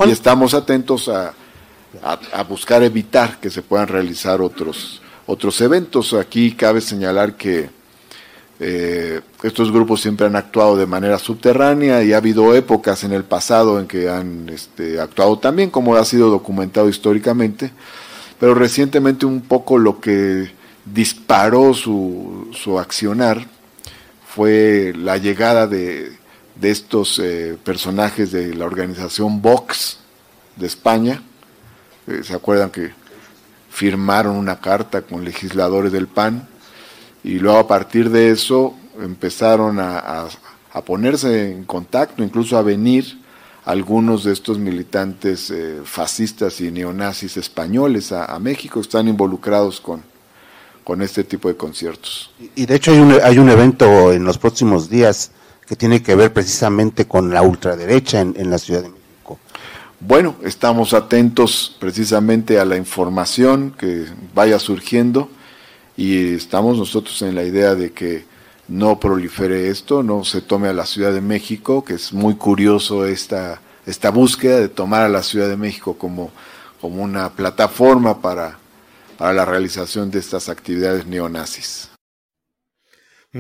Y estamos atentos a a, buscar evitar que se puedan realizar otros, otros eventos. Aquí cabe señalar que eh, estos grupos siempre han actuado de manera subterránea y ha habido épocas en el pasado en que han este, actuado también, como ha sido documentado históricamente, pero recientemente un poco lo que disparó su, su accionar fue la llegada de, de estos eh, personajes de la organización Vox de España, eh, ¿Se acuerdan que firmaron una carta con legisladores del PAN? Y luego a partir de eso empezaron a, ponerse en contacto, incluso a venir algunos de estos militantes eh, fascistas y neonazis españoles a, México, están involucrados con, con este tipo de conciertos. Y de hecho hay un, hay un evento en los próximos días que tiene que ver precisamente con la ultraderecha en, en la Ciudad de México. Bueno, estamos atentos precisamente a la información que vaya surgiendo y estamos nosotros en la idea de que no prolifere esto, no se tome a la Ciudad de México, que es muy curioso esta, esta búsqueda de tomar a la Ciudad de México como, como una plataforma para, para la realización de estas actividades neonazis.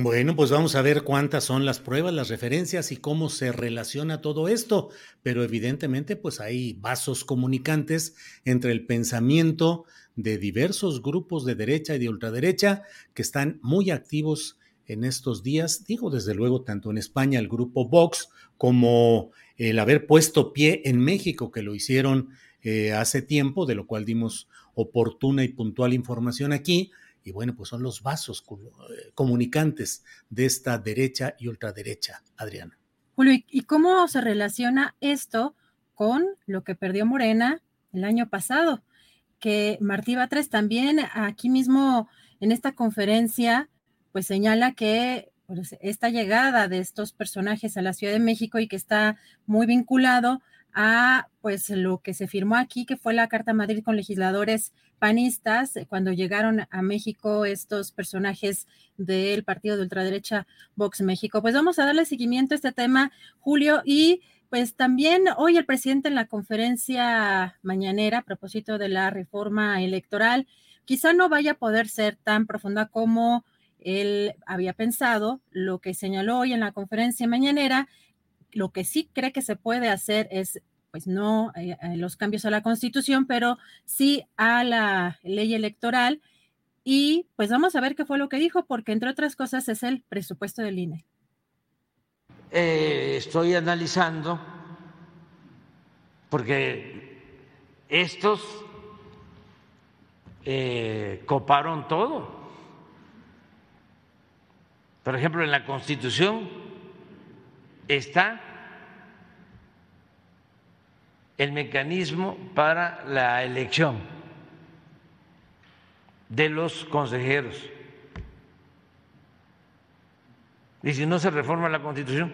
Bueno, pues vamos a ver cuántas son las pruebas, las referencias y cómo se relaciona todo esto, pero evidentemente pues hay vasos comunicantes entre el pensamiento de diversos grupos de derecha y de ultraderecha que están muy activos en estos días, digo desde luego tanto en España el grupo Vox como el haber puesto pie en México, que lo hicieron eh, hace tiempo, de lo cual dimos oportuna y puntual información aquí, y bueno, pues son los vasos eh, comunicantes de esta derecha y ultraderecha, Adriana. Julio, ¿y cómo se relaciona esto con lo que perdió Morena el año pasado? Que Martí Batres también aquí mismo en esta conferencia, pues señala que pues, esta llegada de estos personajes a la Ciudad de México y que está muy vinculado a pues lo que se firmó aquí, que fue la Carta Madrid con legisladores panistas, eh, cuando llegaron a México estos personajes del partido de ultraderecha Vox México. Pues vamos a darle seguimiento a este tema, Julio, y pues también hoy el presidente en la conferencia mañanera a propósito de la reforma electoral, quizá no vaya a poder ser tan profunda como él había pensado, lo que señaló hoy en la conferencia mañanera lo que sí cree que se puede hacer es, pues no eh, eh, los cambios a la constitución, pero sí a la ley electoral. Y pues vamos a ver qué fue lo que dijo, porque entre otras cosas es el presupuesto del INE. Eh, estoy analizando, porque estos coparon todo. Por ejemplo, en la Constitución está el mecanismo para la elección de los consejeros. Y si no se reforma la Constitución,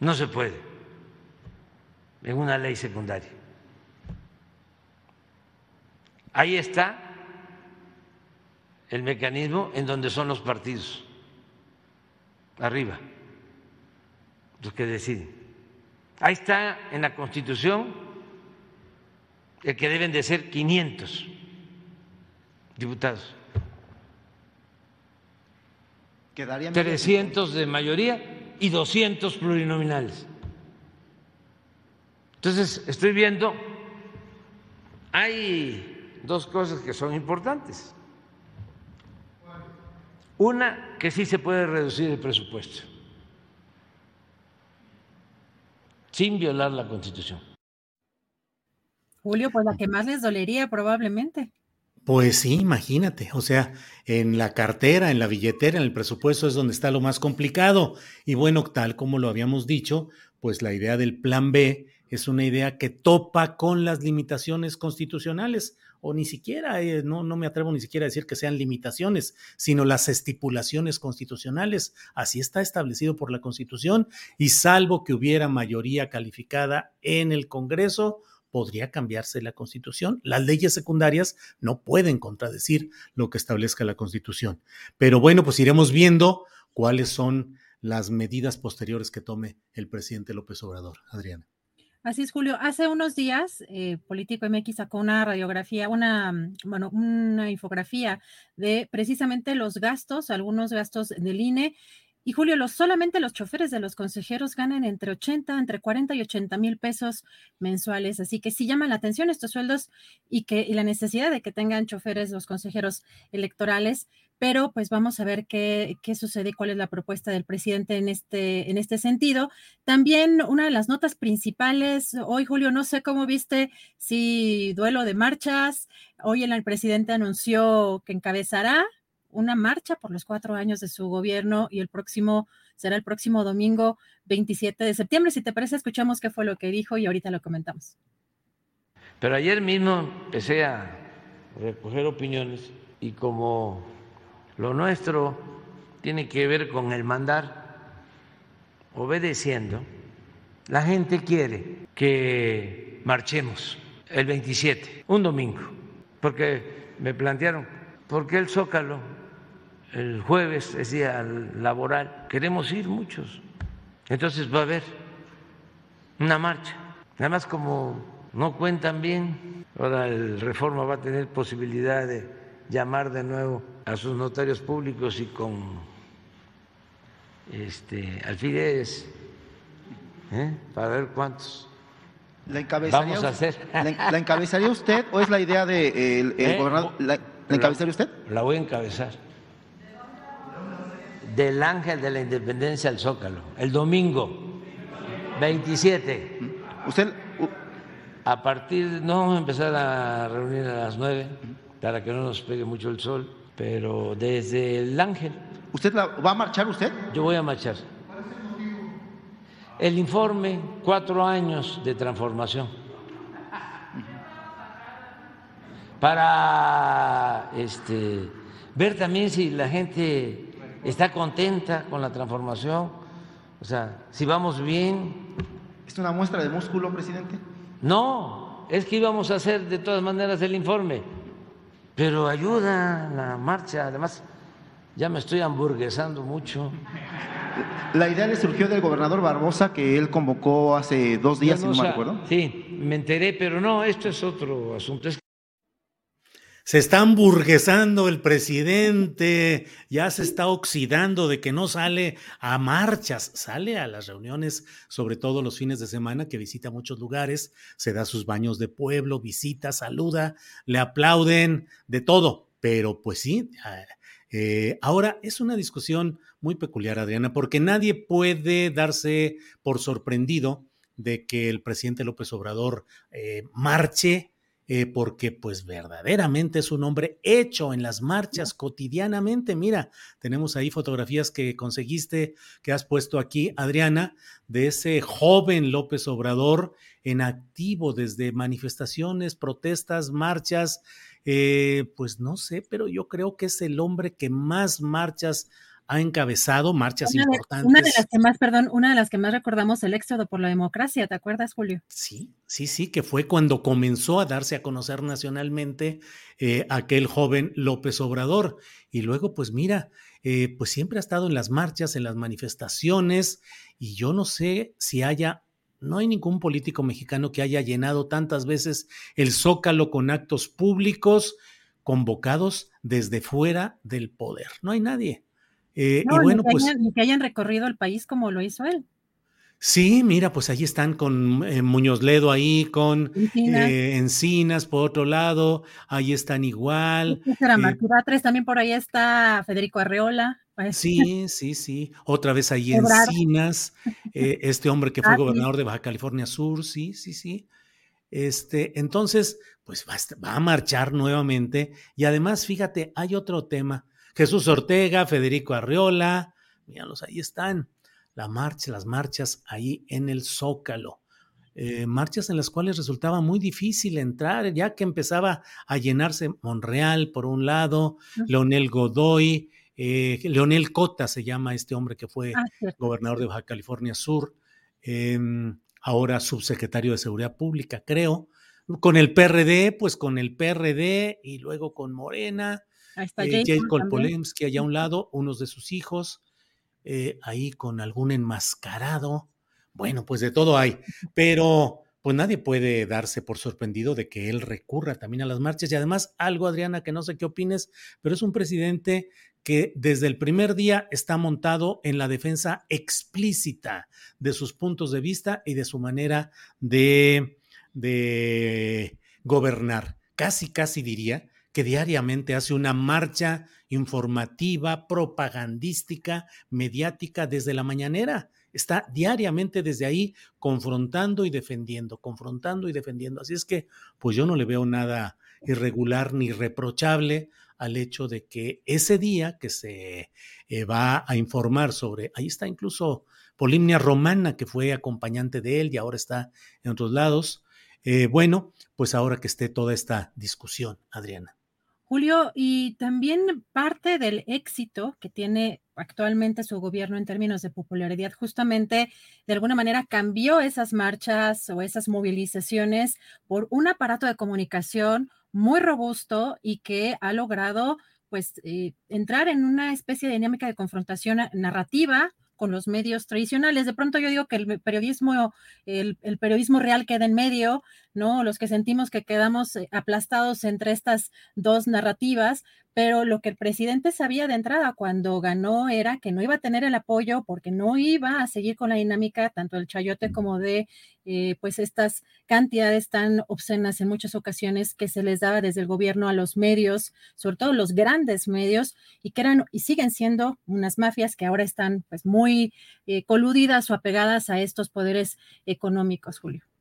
no se puede en una ley secundaria. Ahí está el mecanismo en donde son los partidos, arriba, los que deciden. Ahí está en la Constitución el que deben de ser 500 diputados. Quedarían 300 de mayoría y 200 plurinominales. Entonces, estoy viendo, hay dos cosas que son importantes. Una, que sí se puede reducir el presupuesto. Sin violar la Constitución. Julio, pues la que más les dolería probablemente. Pues sí, imagínate, o sea, en la cartera, en la billetera, en el presupuesto es donde está lo más complicado. Y bueno, tal como lo habíamos dicho, pues la idea del plan B es una idea que topa con las limitaciones constitucionales. O ni siquiera, eh, no, no me atrevo ni siquiera a decir que sean limitaciones, sino las estipulaciones constitucionales. Así está establecido por la Constitución y salvo que hubiera mayoría calificada en el Congreso, podría cambiarse la Constitución. Las leyes secundarias no pueden contradecir lo que establezca la Constitución. Pero bueno, pues iremos viendo cuáles son las medidas posteriores que tome el presidente López Obrador. Adriana. Así es, Julio. Hace unos días, eh, Político MX sacó una radiografía, una, mm, bueno, una infografía de precisamente los gastos, algunos gastos del INE. Y Julio, los, solamente los choferes de los consejeros ganan entre 80, entre 40 y 80 mil pesos mensuales. Así que sí llaman la atención estos sueldos y que y la necesidad de que tengan choferes los consejeros electorales pero pues vamos a ver qué, qué sucede, cuál es la propuesta del presidente en este, en este sentido. También una de las notas principales, hoy Julio, no sé cómo viste si duelo de marchas, hoy el presidente anunció que encabezará una marcha por los cuatro años de su gobierno y el próximo será el próximo domingo 27 de septiembre. Si te parece, escuchamos qué fue lo que dijo y ahorita lo comentamos. Pero ayer mismo empecé a recoger opiniones y como lo nuestro tiene que ver con el mandar, obedeciendo. La gente quiere que marchemos el 27, un domingo, porque me plantearon, ¿por qué el Zócalo? El jueves es día laboral, queremos ir muchos. Entonces va a haber una marcha. Además, como no cuentan bien, ahora el Reforma va a tener posibilidad de llamar de nuevo a sus notarios públicos y con este, alfileres ¿eh? para ver cuántos ¿La encabezaría vamos a hacer. ¿La, encabezaría usted o es la idea de el, ¿Eh? gobernador? ¿La, encabezaría usted? La voy a encabezar. Del Ángel de la Independencia al Zócalo, el domingo 27. ¿Usted? A partir, no vamos a empezar a reunir a las nueve para que no nos pegue mucho el sol pero desde el Ángel. ¿Usted va a marchar usted? Yo voy a marchar. El informe, cuatro años de transformación. Para este, ver también si la gente está contenta con la transformación, o sea, si vamos bien. ¿Es una muestra de músculo, presidente? No, es que íbamos a hacer de todas maneras el informe pero ayuda la marcha, además ya me estoy hamburguesando mucho. La idea le surgió del gobernador Barbosa que él convocó hace dos días, si no me acuerdo. Sí, me enteré, pero no, esto es otro asunto. Se está hamburguesando el presidente, ya se está oxidando de que no sale a marchas, sale a las reuniones, sobre todo los fines de semana, que visita muchos lugares, se da sus baños de pueblo, visita, saluda, le aplauden, de todo. Pero pues sí, eh, ahora es una discusión muy peculiar, Adriana, porque nadie puede darse por sorprendido de que el presidente López Obrador eh, marche eh, porque pues verdaderamente es un hombre hecho en las marchas cotidianamente. Mira, tenemos ahí fotografías que conseguiste, que has puesto aquí, Adriana, de ese joven López Obrador en activo desde manifestaciones, protestas, marchas. Eh, pues no sé, pero yo creo que es el hombre que más marchas ha encabezado marchas importantes. Una de las que más, perdón, una de las que más recordamos el éxodo por la democracia, ¿te acuerdas, Julio? Sí, sí, sí, que fue cuando comenzó a darse a conocer nacionalmente eh, aquel joven López Obrador. Y luego, pues mira, eh, pues siempre ha estado en las marchas, en las manifestaciones, y yo no sé si haya no hay ningún político mexicano que haya llenado tantas veces el zócalo con actos públicos convocados desde fuera del poder. No hay nadie. Eh, y bueno, pues. ni que hayan recorrido el país como lo hizo él. Sí, mira, pues ahí están con eh, Muñoz Ledo ahí, con eh, Encinas. por otro lado, ahí están igual. Será también por ahí está Federico Arreola. Sí, sí, sí. Otra vez ahí Encinas, este hombre que fue ah, gobernador de Baja California Sur, sí, sí, sí. Este, entonces, pues va, va a marchar nuevamente. Y además, fíjate, hay otro tema Jesús Ortega, Federico Arriola, míralos, ahí están. La marcha, las marchas ahí en el Zócalo. eh, marchas en las cuales resultaba muy difícil entrar, ya que empezaba a llenarse Monreal por un lado, Leonel Godoy, eh, Leonel Cota se llama este hombre que fue ah, gobernador de Baja California Sur, em, ahora subsecretario de Seguridad Pública, creo. Con el PRD, pues con el PRD y luego con Morena, eh, Jacob Polemski allá a un lado, unos de sus hijos, ahí con algún enmascarado. Bueno, pues de todo hay, pero pues nadie puede darse por sorprendido de que él recurra también a las marchas. Y además, algo, Adriana, que no sé qué opines, pero es un presidente que desde el primer día está montado en la defensa explícita de sus puntos de vista y de su manera de, de gobernar. Casi, casi diría que diariamente hace una marcha informativa, propagandística, mediática desde la mañanera está diariamente desde ahí confrontando y defendiendo, confrontando y defendiendo. Así es que, pues yo no le veo nada irregular ni reprochable al hecho de que ese día que se eh, va a informar sobre, ahí está incluso Polimnia Romana, que fue acompañante de él y ahora está en otros lados. Eh, bueno, pues ahora que esté toda esta discusión, Adriana. Julio, y también parte del éxito que tiene actualmente su gobierno en términos de popularidad, justamente de alguna manera cambió esas marchas o esas movilizaciones por un aparato de comunicación muy robusto y que ha logrado pues eh, entrar en una especie de dinámica de confrontación narrativa con los medios tradicionales. De pronto yo digo que el periodismo, el, periodismo real queda en medio, ¿no? Los que sentimos que quedamos eh, aplastados entre estas dos narrativas, pero lo que el presidente sabía de entrada cuando ganó era que no iba a tener el apoyo porque no iba a seguir con la dinámica tanto del chayote como de eh, pues estas cantidades tan obscenas en muchas ocasiones que se les daba desde el gobierno a los medios, sobre todo los grandes medios, y que eran y siguen siendo unas mafias que ahora están pues muy eh, coludidas o apegadas a estos poderes económicos, Julio.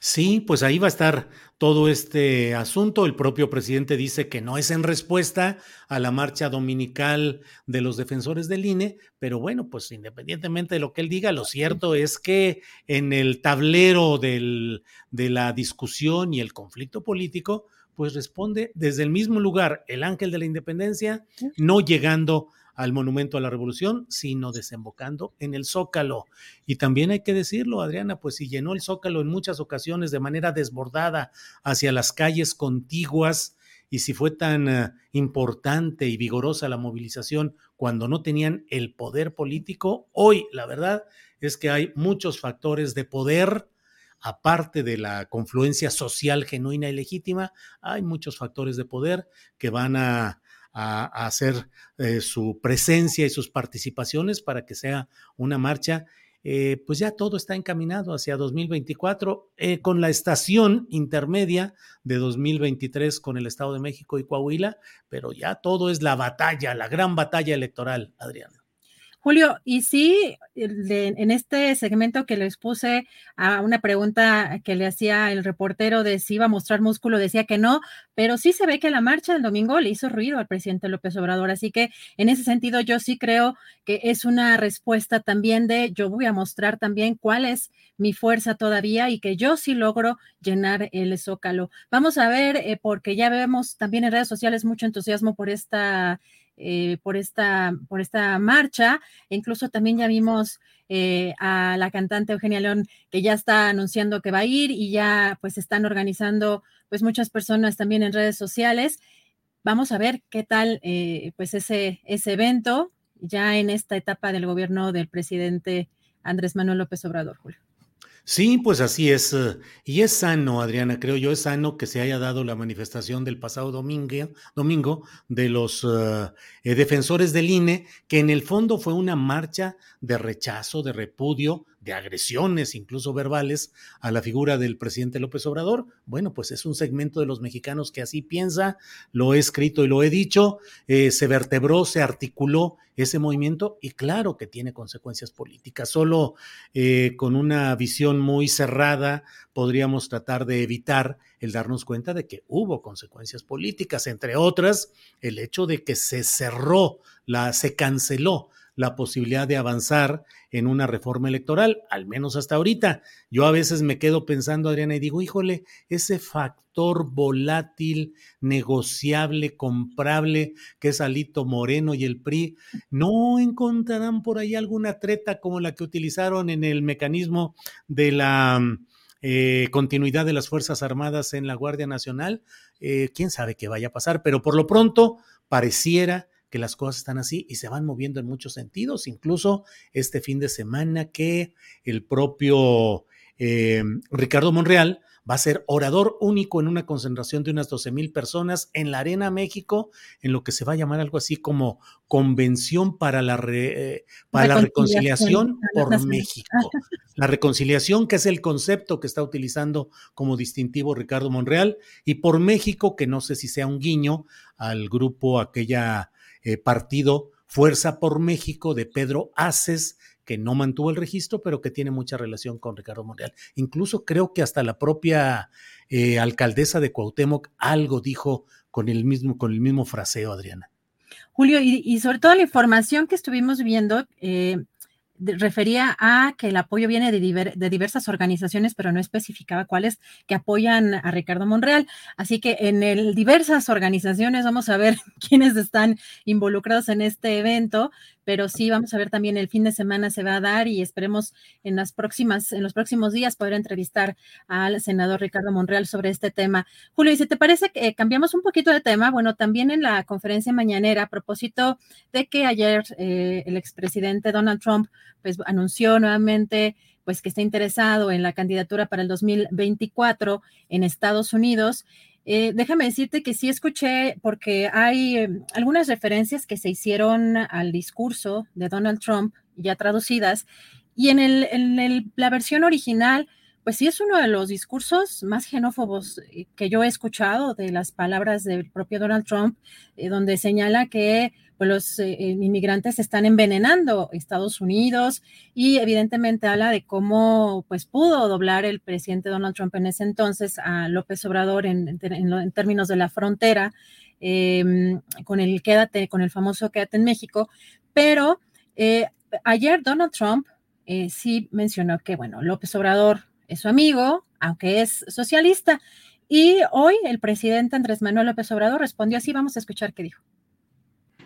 Sí, pues ahí va a estar todo este asunto. El propio presidente dice que no es en respuesta a la marcha dominical de los defensores del INE, pero bueno, pues independientemente de lo que él diga, lo cierto es que en el tablero del, de la discusión y el conflicto político, pues responde desde el mismo lugar el ángel de la independencia, no llegando al Monumento a la Revolución, sino desembocando en el Zócalo. Y también hay que decirlo, Adriana, pues si llenó el Zócalo en muchas ocasiones de manera desbordada hacia las calles contiguas, y si fue tan eh, importante y vigorosa la movilización cuando no tenían el poder político, hoy la verdad es que hay muchos factores de poder, aparte de la confluencia social genuina y legítima, hay muchos factores de poder que van a a, hacer eh, su presencia y sus participaciones para que sea una marcha eh, pues ya todo está encaminado hacia 2024 eh, con la estación intermedia de 2023 con el Estado de México y Coahuila, pero ya todo es la batalla, la gran batalla electoral, Adriana. Julio, y sí, en este segmento que les puse a una pregunta que le hacía el reportero de si iba a mostrar músculo, decía que no, pero sí se ve que la marcha del domingo le hizo ruido al presidente López Obrador. Así que en ese sentido yo sí creo que es una respuesta también de yo voy a mostrar también cuál es mi fuerza todavía y que yo sí logro llenar el zócalo. Vamos a ver, eh, porque ya vemos también en redes sociales mucho entusiasmo por esta eh, por, esta, por esta marcha. Incluso también ya vimos eh, a la cantante Eugenia León que ya está anunciando que va a ir y ya pues están organizando pues muchas personas también en redes sociales. Vamos a ver qué tal eh, pues ese, ese evento ya en esta etapa del gobierno del presidente Andrés Manuel López Obrador, Julio. Sí, pues así es. Eh, y es sano, Adriana, creo yo, es sano que se haya dado la manifestación del pasado domingo, domingo de los eh, defensores del INE, que en el fondo fue una marcha de rechazo, de repudio, de agresiones, incluso verbales, a la figura del presidente López Obrador. Bueno, pues es un segmento de los mexicanos que así piensa, lo he escrito y lo he dicho, se vertebró, se articuló ese movimiento y claro que tiene consecuencias políticas. Solo eh, con una visión muy cerrada podríamos tratar de evitar el darnos cuenta de que hubo consecuencias políticas, entre otras el hecho de que se cerró, la, se canceló la posibilidad de avanzar en una reforma electoral, al menos hasta ahorita. Yo a veces me quedo pensando, Adriana, y digo, híjole, ese factor volátil, negociable, comprable, que es Alito Moreno y el PRI, ¿no encontrarán por ahí alguna treta como la que utilizaron en el mecanismo de la eh, continuidad de las Fuerzas Armadas en la Guardia Nacional. Eh, quién sabe qué vaya a pasar, pero por lo pronto pareciera que las cosas están así y se van moviendo en muchos sentidos, incluso este fin de semana que el propio eh, Ricardo Monreal va a ser orador único en una concentración de unas 12 mil personas en la Arena México, en lo que se va a llamar algo así como Convención para la, eh, para la Reconciliación por México. La reconciliación, que es el concepto que está utilizando como distintivo Ricardo Monreal, y por México, que no sé si sea un guiño al grupo, aquella eh, partido Fuerza por México de Pedro Aces, que no mantuvo el registro, pero que tiene mucha relación con Ricardo Monreal. Incluso creo que hasta la propia eh, alcaldesa de Cuauhtémoc algo dijo con el mismo, con el mismo fraseo, Adriana. Julio, y, sobre todo la información que estuvimos viendo, eh, refería a que el apoyo viene de, diversas organizaciones, pero no especificaba cuáles que apoyan a Ricardo Monreal. Así que en el, diversas organizaciones vamos a ver quiénes están involucrados en este evento, pero sí vamos a ver también el fin de semana se va a dar y esperemos en las próximas, en los próximos días poder entrevistar al senador Ricardo Monreal sobre este tema. Julio, y si te parece que cambiamos un poquito de tema, bueno, también en la conferencia mañanera a propósito de que ayer eh, el expresidente Donald Trump pues anunció nuevamente pues que está interesado en la candidatura para el 2024 en Estados Unidos. Eh, déjame decirte que sí escuché, porque hay eh, algunas referencias que se hicieron al discurso de Donald Trump ya traducidas, y en, el, en la versión original, pues sí es uno de los discursos más xenófobos eh, que yo he escuchado de las palabras del propio Donald Trump, donde señala que pues los eh, eh, inmigrantes están envenenando Estados Unidos y evidentemente habla de cómo pues pudo doblar el presidente Donald Trump en ese entonces a López Obrador en, términos de la frontera em, con el quédate, con el famoso quédate en México, pero eh, ayer Donald Trump sí mencionó que bueno, López Obrador es su amigo, aunque es socialista. Y hoy el presidente Andrés Manuel López Obrador respondió así, vamos a escuchar qué dijo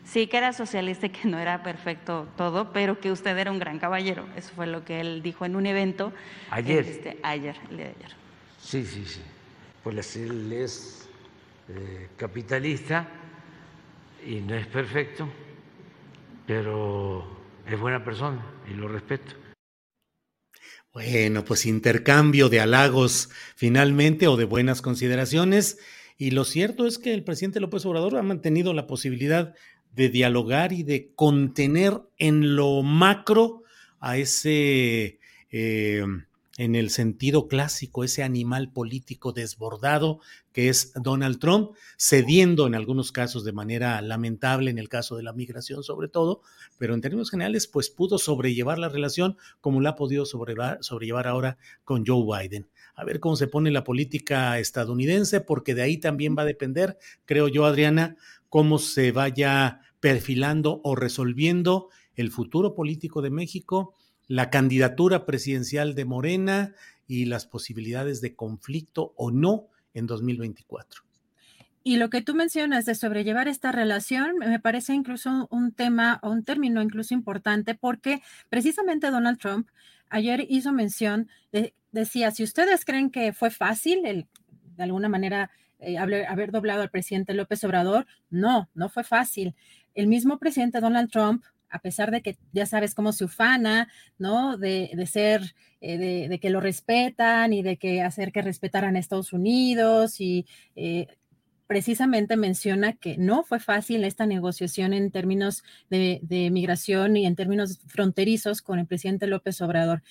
sí que era socialista y que no era perfecto todo, pero que usted era un gran caballero. Eso fue lo que él dijo en un evento. Ayer. Este, ayer, el día de ayer. Sí, sí, sí. Pues él es eh, capitalista y no es perfecto, pero es buena persona y lo respeto. Bueno, pues intercambio de halagos finalmente o de buenas consideraciones. Y lo cierto es que el presidente López Obrador ha mantenido la posibilidad de dialogar y de contener en lo macro a ese, eh, en el sentido clásico, ese animal político desbordado que es Donald Trump, cediendo en algunos casos de manera lamentable, en el caso de la migración sobre todo, pero en términos generales, pues pudo sobrellevar la relación como la ha podido sobrellevar, sobrellevar ahora con Joe Biden. A ver cómo se pone la política estadounidense, porque de ahí también va a depender, creo yo, Adriana, cómo se vaya perfilando o resolviendo el futuro político de México, la candidatura presidencial de Morena y las posibilidades de conflicto o no en 2024. Y lo que tú mencionas de sobrellevar esta relación me parece incluso un tema o un término incluso importante porque precisamente Donald Trump ayer hizo mención, de, decía, si ustedes creen que fue fácil el, de alguna manera eh, haber, doblado al presidente López Obrador, no, no fue fácil. El mismo presidente Donald Trump a pesar de que ya sabes cómo se ufana, ¿no? De, ser, eh, de, que lo respetan y de que hacer que respetaran a Estados Unidos y eh, precisamente menciona que no fue fácil esta negociación en términos de, de migración y en términos fronterizos con el presidente López Obrador.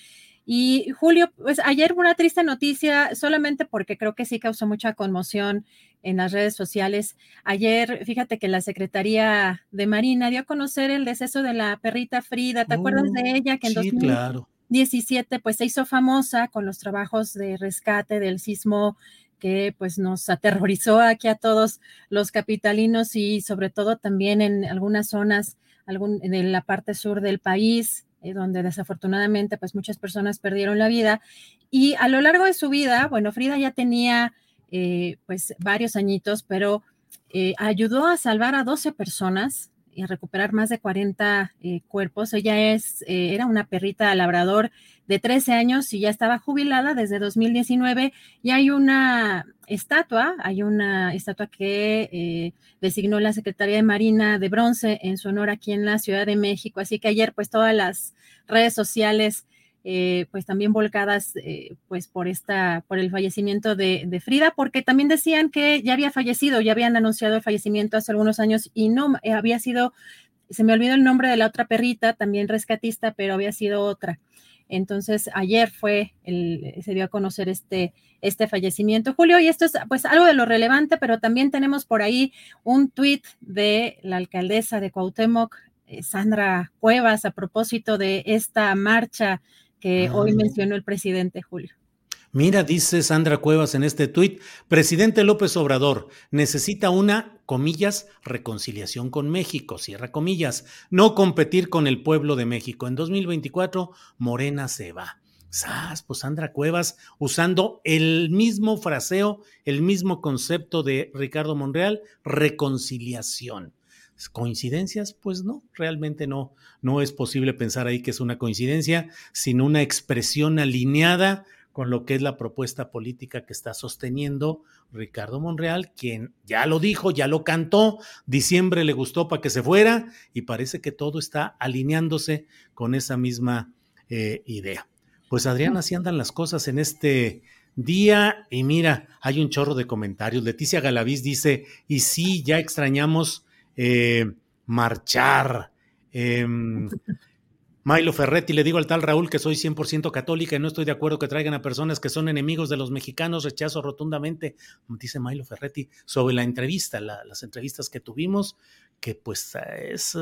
Y Julio, pues ayer una triste noticia, solamente porque creo que sí causó mucha conmoción en las redes sociales. Ayer, fíjate que la Secretaría de Marina dio a conocer el deceso de la perrita Frida. ¿Te acuerdas de oh, ella? Que en sí, 2017 pues se hizo famosa con los trabajos de rescate del sismo que pues nos aterrorizó aquí a todos los capitalinos y sobre todo también en algunas zonas algún, en la parte sur del país, eh, donde desafortunadamente pues muchas personas perdieron la vida. Y a lo largo de su vida, bueno, Frida ya tenía eh, pues varios añitos, pero eh, ayudó a salvar a 12 personas recuperar más de 40 cuerpos. Ella es, era una perrita labrador de 13 años y ya estaba jubilada desde 2019 y hay una estatua, hay una estatua que eh, designó la Secretaría de Marina de bronce en su honor aquí en la Ciudad de México. Así que ayer pues todas las redes sociales eh, pues también volcadas eh, pues por esta, por el fallecimiento de, Frida, porque también decían que ya había fallecido, ya habían anunciado el fallecimiento hace algunos años y no, había sido, se me olvidó el nombre de la otra perrita, también rescatista, pero había sido otra. Entonces, ayer fue, el, se dio a conocer este, este fallecimiento, Julio, y esto es pues algo de lo relevante, pero también tenemos por ahí un tuit de la alcaldesa de Cuauhtémoc, eh, Sandra Cuevas, a propósito de esta marcha que hoy ah. mencionó el presidente Julio. Mira, dice Sandra Cuevas en este tuit, presidente López Obrador necesita una, comillas, reconciliación con México, cierra comillas, no competir con el pueblo de México. En 2024, Morena se va. ¡Sas! Pues Sandra Cuevas usando el mismo fraseo, el mismo concepto de Ricardo Monreal, reconciliación. ¿Coincidencias? Pues no, realmente no. No es posible pensar ahí que es una coincidencia, sino una expresión alineada con lo que es la propuesta política que está sosteniendo Ricardo Monreal, quien ya lo dijo, ya lo cantó, diciembre le gustó para que se fuera y parece que todo está alineándose con esa misma eh, idea. Pues Adriana, así andan las cosas en este día y mira, hay un chorro de comentarios. Leticia Galaviz dice, y sí, ya extrañamos eh, marchar. Em, Milo Ferretti, le digo al tal Raúl que soy 100% católica y no estoy de acuerdo que traigan a personas que son enemigos de los mexicanos, rechazo rotundamente, dice Milo Ferretti, sobre la entrevista, las entrevistas que tuvimos, que pues es,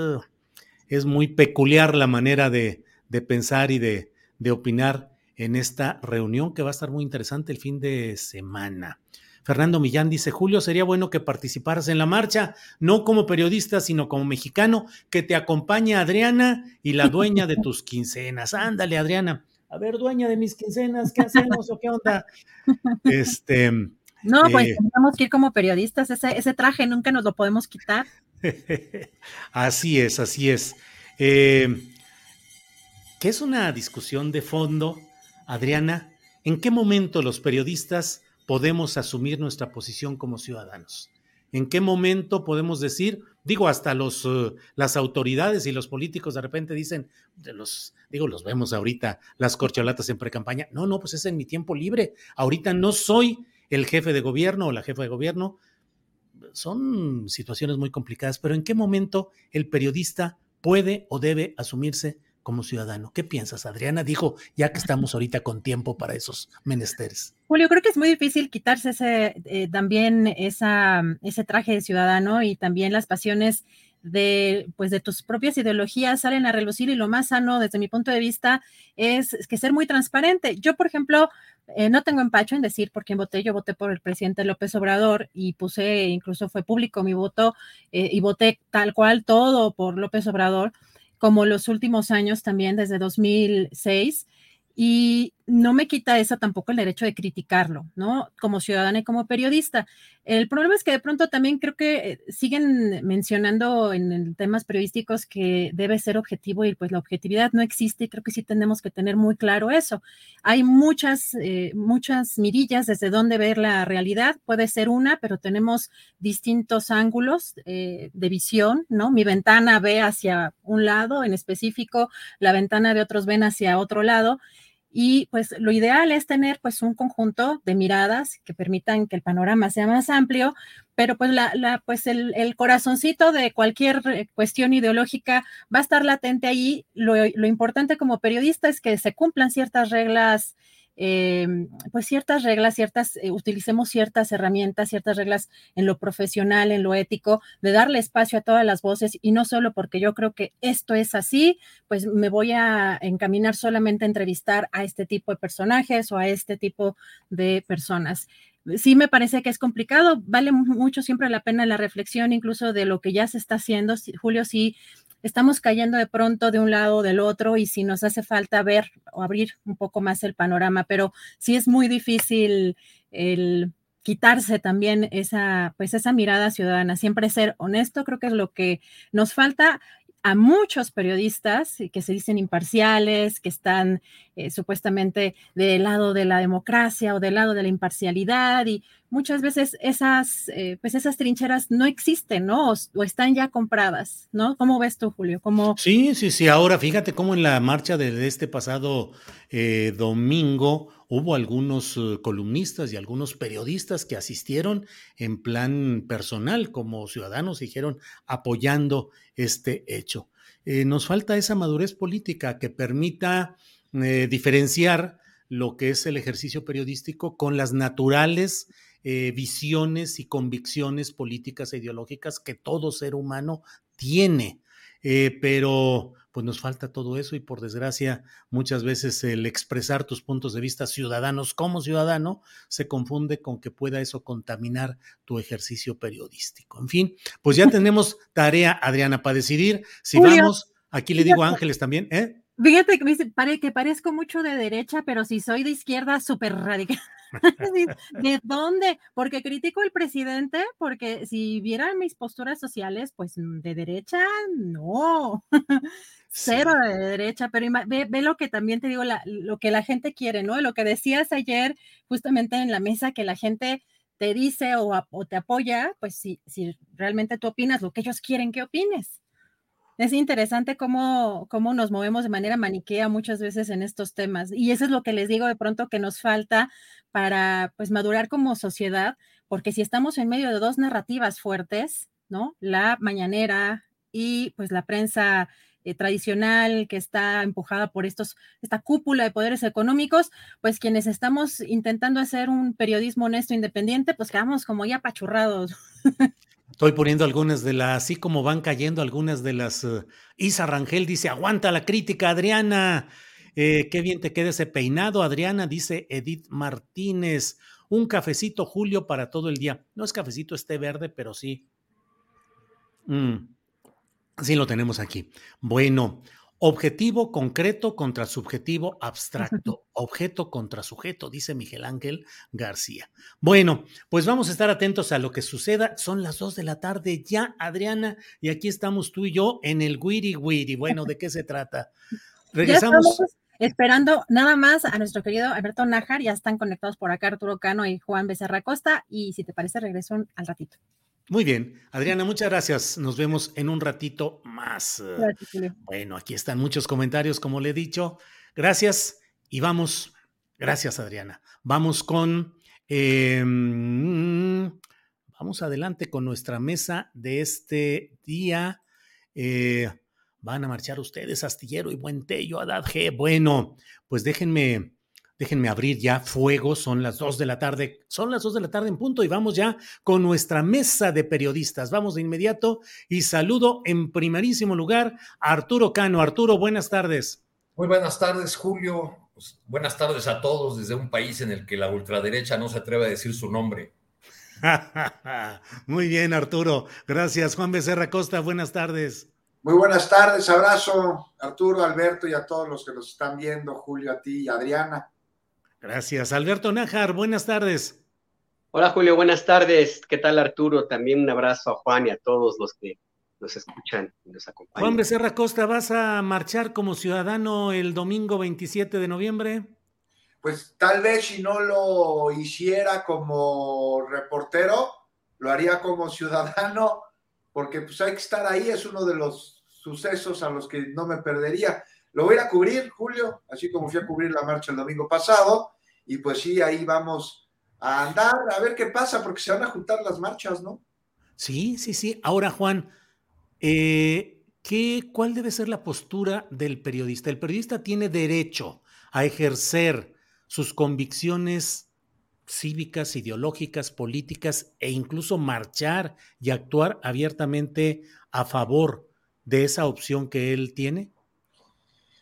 es muy peculiar la manera de, pensar y de, de opinar en esta reunión que va a estar muy interesante el fin de semana. Fernando Millán dice, Julio, sería bueno que participaras en la marcha, no como periodista, sino como mexicano, que te acompañe Adriana y la dueña de tus quincenas. Ándale, Adriana. A ver, dueña de mis quincenas, ¿qué hacemos o qué onda? Este. No, pues eh, tenemos que ir como periodistas, ese, ese, traje nunca nos lo podemos quitar. así es, así es. Eh, ¿Qué es una discusión de fondo, Adriana? ¿En qué momento los periodistas podemos asumir nuestra posición como ciudadanos? ¿En qué momento podemos decir, digo, hasta los, eh, las autoridades y los políticos de repente dicen, los, digo, los vemos ahorita, las corcholatas en precampaña, no, no, pues es en mi tiempo libre, ahorita no soy el jefe de gobierno o la jefa de gobierno, son situaciones muy complicadas, pero ¿en qué momento el periodista puede o debe asumirse como ciudadano. ¿Qué piensas, Adriana? Dijo, ya que estamos ahorita con tiempo para esos menesteres. Julio, creo que es muy difícil quitarse ese, eh, también esa, ese traje de ciudadano y también las pasiones de, pues, de tus propias ideologías salen a relucir y lo más sano desde mi punto de vista es, que ser muy transparente. Yo, por ejemplo, eh, no tengo empacho en decir por quién voté. Yo voté por el presidente López Obrador y puse, incluso fue público mi voto eh, y voté tal cual todo por López Obrador como los últimos años también, desde 2006, y no me quita eso tampoco el derecho de criticarlo, ¿no? Como ciudadana y como periodista. El problema es que de pronto también creo que eh, siguen mencionando en, temas periodísticos que debe ser objetivo y pues la objetividad no existe y creo que sí tenemos que tener muy claro eso. Hay muchas, eh, muchas mirillas desde donde ver la realidad, puede ser una, pero tenemos distintos ángulos eh, de visión, ¿no? Mi ventana ve hacia un lado en específico, la ventana de otros ven hacia otro lado y pues lo ideal es tener pues un conjunto de miradas que permitan que el panorama sea más amplio, pero pues la, la pues el, el, corazoncito de cualquier eh, cuestión ideológica va a estar latente ahí. Lo, lo importante como periodista es que se cumplan ciertas reglas Em, pues ciertas reglas, ciertas, eh, utilicemos ciertas herramientas, ciertas reglas en lo profesional, en lo ético, de darle espacio a todas las voces y no solo porque yo creo que esto es así, pues me voy a encaminar solamente a entrevistar a este tipo de personajes o a este tipo de personas. sí me parece que es complicado. Vale mucho siempre la pena la reflexión incluso de lo que ya se está haciendo. Julio, si estamos cayendo de pronto de un lado o del otro y si nos hace falta ver o abrir un poco más el panorama, pero sí es muy difícil el quitarse también esa, pues esa mirada ciudadana, siempre ser honesto, creo que es lo que nos falta a muchos periodistas que se dicen imparciales, que están eh, supuestamente del lado de la democracia o del lado de la imparcialidad y muchas veces esas, eh, pues esas trincheras no existen, ¿no? O, están ya compradas, ¿no? ¿Cómo ves tú, Julio? ¿Cómo... Sí, sí, sí. Ahora fíjate cómo en la marcha de este pasado eh, domingo hubo algunos columnistas y algunos periodistas que asistieron en plan personal como ciudadanos, dijeron apoyando este hecho. Eh, nos falta esa madurez política que permita eh, diferenciar lo que es el ejercicio periodístico con las naturales eh, visiones y convicciones políticas e ideológicas que todo ser humano tiene. pero pues nos falta todo eso y por desgracia muchas veces el expresar tus puntos de vista ciudadanos como ciudadano se confunde con que pueda eso contaminar tu ejercicio periodístico. En fin, pues ya tenemos tarea, Adriana, para decidir si vamos, aquí le digo a Ángeles también, ¿eh? Fíjate que, me dice, que parezco mucho de derecha, pero si soy de izquierda, súper radical. ¿De dónde? Porque critico al presidente, porque si vieran mis posturas sociales, pues mm, de derecha, no. Cero de derecha, pero ve, lo que también te digo, lo que la gente quiere, ¿no? Lo que decías ayer justamente en la mesa, que la gente te dice o, o te apoya, pues si, si realmente tú opinas lo que ellos quieren que opines. Es interesante cómo, cómo nos movemos de manera maniquea muchas veces en estos temas. Y eso es lo que les digo de pronto que nos falta para pues madurar como sociedad, porque si estamos en medio de dos narrativas fuertes, ¿no? La mañanera y pues la prensa eh, tradicional que está empujada por estos, esta cúpula de poderes económicos, pues quienes estamos intentando hacer un periodismo honesto independiente, pues quedamos como ya apachurrados. Estoy poniendo algunas de las, así como van cayendo algunas de las. Eh, Isa Rangel dice: Aguanta la crítica, Adriana. Eh, qué bien te queda ese peinado, Adriana, dice Edith Martínez. Un cafecito, Julio, para todo el día. No es cafecito, esté verde, pero sí. Mm, sí, lo tenemos aquí. Bueno, Objetivo concreto contra subjetivo abstracto. Objeto contra sujeto, dice Miguel Ángel García. Bueno, pues vamos a estar atentos a lo que suceda. Son las dos de la tarde ya, Adriana, y aquí estamos tú y yo en el Wiri Wiri. Bueno, ¿de qué se trata? Regresamos. Esperando nada más a nuestro querido Alberto Nájar, ya están conectados por acá Arturo Cano y Juan Becerra Costa, y si te parece, regreso al ratito. Muy bien, Adriana, muchas gracias. Nos vemos en un ratito más. bueno, aquí están muchos comentarios, como le he dicho. Gracias y vamos. Gracias, Adriana. Vamos con... Em, vamos adelante con nuestra mesa de este día. Eh, van a marchar ustedes, Astillero y Buen Tello, Adad G. Bueno, pues déjenme Déjenme abrir ya fuego, son las dos de la tarde, son las dos de la tarde en punto y vamos ya con nuestra mesa de periodistas. Vamos de inmediato y saludo en primerísimo lugar a Arturo Cano. Arturo, buenas tardes. Muy buenas tardes, Julio. Pues, buenas tardes a todos desde un país en el que la ultraderecha no se atreve a decir su nombre. Muy bien, Arturo. Gracias. Juan Becerra Costa, buenas tardes. Muy buenas tardes, abrazo Arturo, Alberto y a todos los que nos están viendo, Julio, a ti y Adriana. Gracias. Alberto Nájar, buenas tardes. Hola Julio, buenas tardes. ¿Qué tal Arturo? También un abrazo a Juan y a todos los que nos escuchan y nos acompañan. Juan Becerra Costa, ¿vas a marchar como ciudadano el domingo 27 de noviembre? Pues tal vez si no lo hiciera como reportero, lo haría como ciudadano, porque pues hay que estar ahí, es uno de los sucesos a los que no me perdería. Lo voy a cubrir, Julio, así como fui a cubrir la marcha el domingo pasado. Y pues sí, ahí vamos a andar, a ver qué pasa, porque se van a juntar las marchas, ¿no? Sí, sí, sí. Ahora, Juan, eh, ¿qué, ¿cuál debe ser la postura del periodista? El periodista tiene derecho a ejercer sus convicciones cívicas, ideológicas, políticas e incluso marchar y actuar abiertamente a favor de esa opción que él tiene?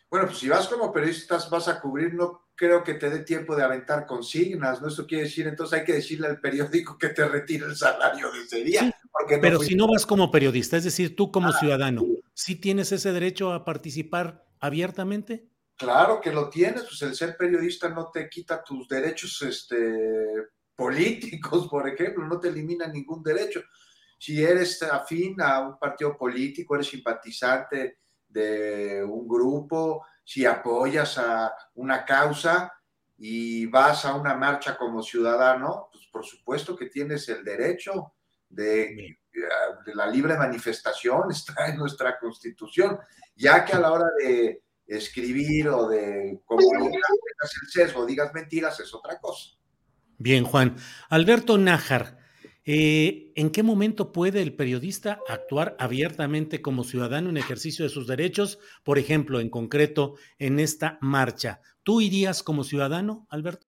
Bueno, pues si vas como periodista, vas a cubrir no creo que te dé tiempo de aventar consignas, ¿no? Eso quiere decir, entonces hay que decirle al periódico que te retire el salario de ese día. pero si no vas como periodista, es decir, tú como ah, ciudadano, ¿sí tienes ese derecho a participar abiertamente? Claro que lo tienes, pues el ser periodista no te quita tus derechos este, políticos, por ejemplo, no te elimina ningún derecho. Si eres afín a un partido político, eres simpatizante de un grupo, si apoyas a una causa y vas a una marcha como ciudadano, pues por supuesto que tienes el derecho de, la libre manifestación, está en nuestra constitución, ya que a la hora de escribir o de comunicar el sesgo, digas mentiras, es otra cosa. Bien, Juan. Alberto Nájar, eh, ¿en qué momento puede el periodista actuar abiertamente como ciudadano en ejercicio de sus derechos? Por ejemplo, en concreto, en esta marcha. ¿Tú irías como ciudadano, Alberto?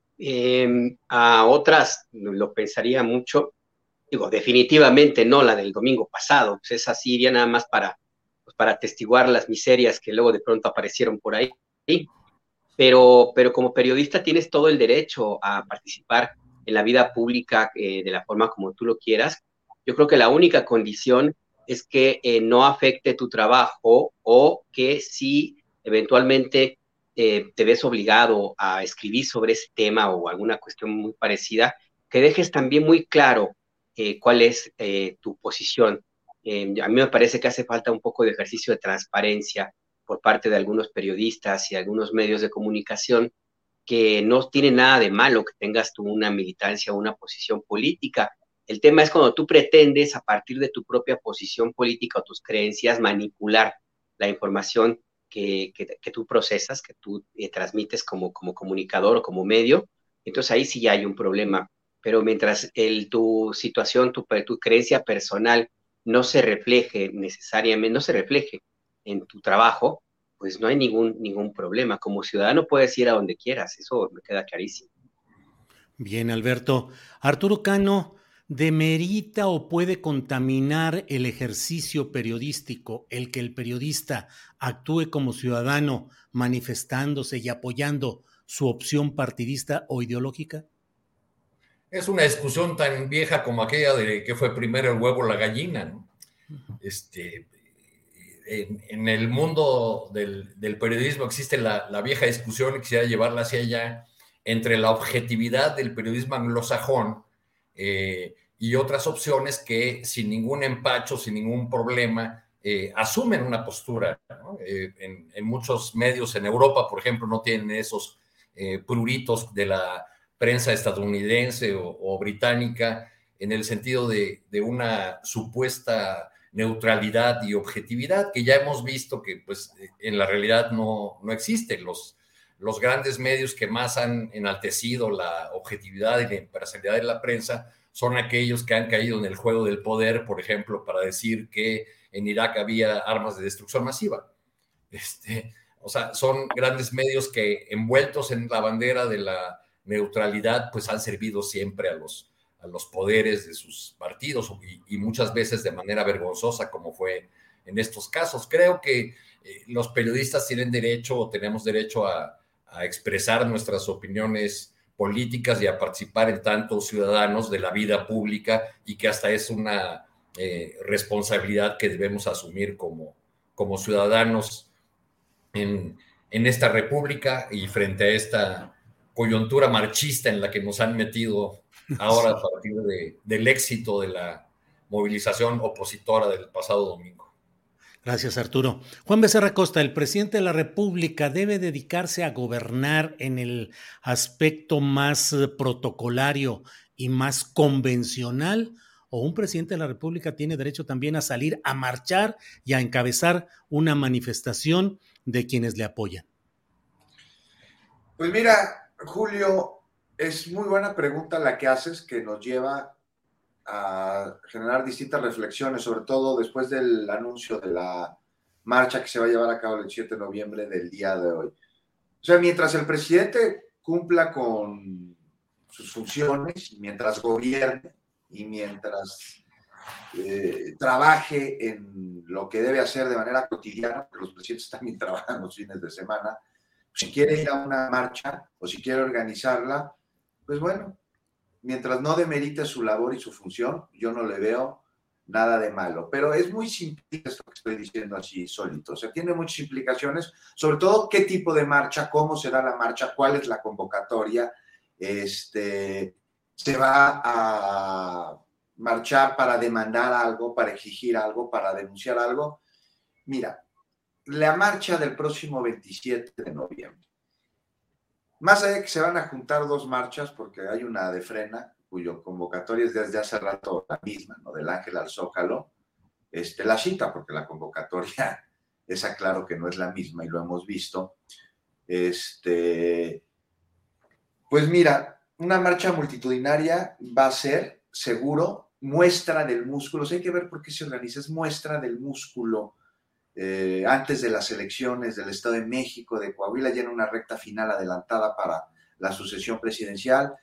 Em, a otras lo pensaría mucho. Digo, definitivamente no la del domingo pasado, pues esa sí iría nada más para, pues para atestiguar las miserias que luego de pronto aparecieron por ahí. Pero, pero como periodista tienes todo el derecho a participar en la vida pública eh, de la forma como tú lo quieras. Yo creo que la única condición es que eh, no afecte tu trabajo o que si eventualmente eh, te ves obligado a escribir sobre ese tema o alguna cuestión muy parecida, que dejes también muy claro eh, cuál es eh, tu posición. a mí me parece que hace falta un poco de ejercicio de transparencia por parte de algunos periodistas y algunos medios de comunicación que no tiene nada de malo que tengas tú una militancia o una posición política. El tema es cuando tú pretendes, a partir de tu propia posición política o tus creencias, manipular la información que, tú procesas, que tú eh, transmites como, como comunicador o como medio, entonces ahí sí ya hay un problema. Pero mientras el, tu situación, tu, tu creencia personal no se refleje necesariamente, no se refleje en tu trabajo, pues no hay ningún, ningún problema. Como ciudadano puedes ir a donde quieras, eso me queda clarísimo. Bien, Alberto. Arturo Cano, ¿Demerita o puede contaminar el ejercicio periodístico el que el periodista actúe como ciudadano manifestándose y apoyando su opción partidista o ideológica? Es una discusión tan vieja como aquella de que fue primero el huevo o la gallina. Este, en, el mundo del, periodismo existe la, vieja discusión, y quisiera llevarla hacia allá, entre la objetividad del periodismo anglosajón eh, y otras opciones que sin ningún empacho, sin ningún problema, eh, asumen una postura. Eh, en, muchos medios en Europa, por ejemplo, no tienen esos pruritos de la prensa estadounidense o, británica en el sentido de, una supuesta neutralidad y objetividad que ya hemos visto que pues en la realidad no, no existe. Los, los grandes medios que más han enaltecido la objetividad y la imparcialidad de la prensa son aquellos que han caído en el juego del poder, por ejemplo, para decir que en Irak había armas de destrucción masiva. Este, o sea, son grandes medios que envueltos en la bandera de la neutralidad, pues han servido siempre a los, a los poderes de sus partidos y, muchas veces de manera vergonzosa, como fue en estos casos. Creo que eh, los periodistas tienen derecho o tenemos derecho a, a expresar nuestras opiniones políticas y a participar en tantos ciudadanos de la vida pública y que hasta es una eh, responsabilidad que debemos asumir como, como ciudadanos en, en esta república y frente a esta coyuntura marchista en la que nos han metido ahora a partir de, del éxito de la movilización opositora del pasado domingo. Gracias, Arturo. Juan Becerra Costa, el presidente de la República debe dedicarse a gobernar en el aspecto más eh, protocolario y más convencional, o un presidente de la República tiene derecho también a salir a marchar y a encabezar una manifestación de quienes le apoyan. Pues mira, Julio, es muy buena pregunta la que haces que nos lleva a generar distintas reflexiones, sobre todo después del anuncio de la marcha que se va a llevar a cabo el 7 de noviembre del día de hoy. O sea, mientras el presidente cumpla con sus funciones, mientras gobierne y mientras eh, trabaje en lo que debe hacer de manera cotidiana, porque los presidentes también trabajan los fines de semana, si quiere ir a una marcha o si quiere organizarla, pues bueno, mientras no demerite su labor y su función, yo no le veo nada de malo. Pero es muy simple esto que estoy diciendo así solito. O sea, tiene muchas implicaciones, sobre todo qué tipo de marcha, cómo será la marcha, cuál es la convocatoria. Este, se va a marchar para demandar algo, para exigir algo, para denunciar algo. Mira, la marcha del próximo 27 de noviembre más allá de que se van a juntar dos marchas, porque hay una de frena, cuyo convocatoria es desde hace rato la misma, ¿no? Del Ángel al Zócalo, este, la cita, porque la convocatoria, esa claro que no es la misma y lo hemos visto. Este, pues mira, una marcha multitudinaria va a ser, seguro, muestra del músculo. hay que ver por qué se organiza, es muestra del músculo eh, antes de las elecciones del Estado de México, de Coahuila, ya en una recta final adelantada para la sucesión presidencial.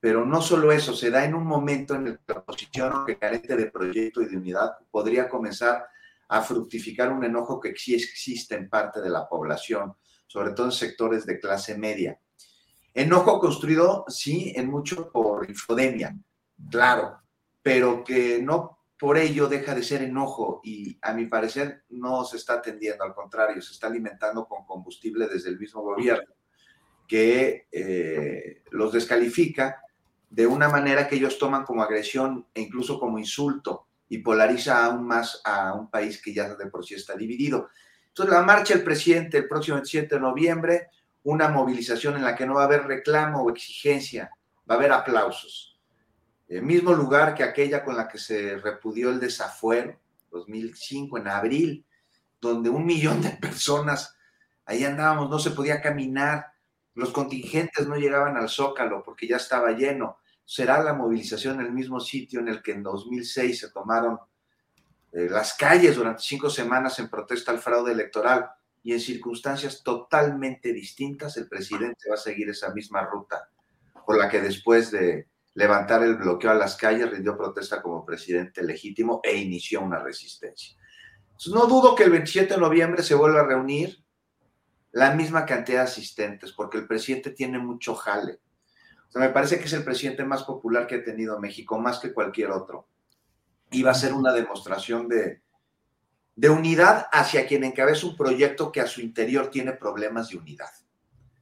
Pero no solo eso, se da en un momento en el que la oposición, que carece de proyecto y de unidad, podría comenzar a fructificar un enojo que sí existe en parte de la población, sobre todo en sectores de clase media. Enojo construido, sí, en mucho por infodemia, claro, pero que no por ello deja de ser enojo y a mi parecer no se está atendiendo, al contrario, se está alimentando con combustible desde el mismo gobierno, que eh, los descalifica de una manera que ellos toman como agresión e incluso como insulto y polariza aún más a un país que ya de por sí está dividido. Entonces, la marcha del presidente el próximo 27 de noviembre, una movilización en la que no va a haber reclamo o exigencia, va a haber aplausos el mismo lugar que aquella con la que se repudió el desafuero, 2005, en abril, donde un millón de personas, ahí andábamos, no se podía caminar, los contingentes no llegaban al zócalo porque ya estaba lleno. Será la movilización en el mismo sitio en el que en 2006 se tomaron eh, las calles durante cinco semanas en protesta al fraude electoral y en circunstancias totalmente distintas el presidente va a seguir esa misma ruta por la que después de levantar el bloqueo a las calles, rindió protesta como presidente legítimo e inició una resistencia. no dudo que el 27 de noviembre se vuelva a reunir la misma cantidad de asistentes, porque el presidente tiene mucho jale. O sea, me parece que es el presidente más popular que ha tenido México, más que cualquier otro. Y va a ser una demostración de, de unidad hacia quien encabeza un proyecto que a su interior tiene problemas de unidad.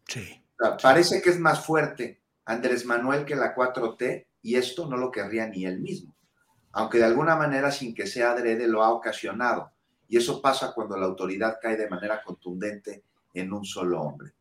Sí. parece que es más fuerte Andrés Manuel que la 4T y esto no lo querría ni él mismo, aunque de alguna manera sin que sea adrede lo ha ocasionado. Y eso pasa cuando la autoridad cae de manera contundente en un solo hombre.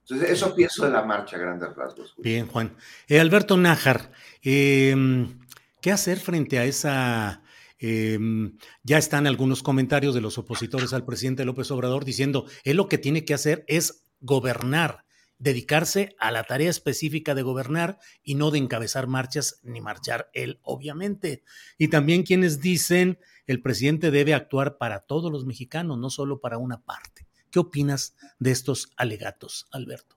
Entonces, eso pienso de la marcha, grandes rasgos. Bien, Juan. Eh, Alberto Nájar, em, ¿qué hacer frente a esa... Em, ya están algunos comentarios de los opositores al presidente López Obrador diciendo, él lo que tiene que hacer es gobernar dedicarse a la tarea específica de gobernar y no de encabezar marchas ni marchar él, obviamente. Y también quienes dicen el presidente debe actuar para todos los mexicanos, no solo para una parte. ¿Qué opinas de estos alegatos, Alberto?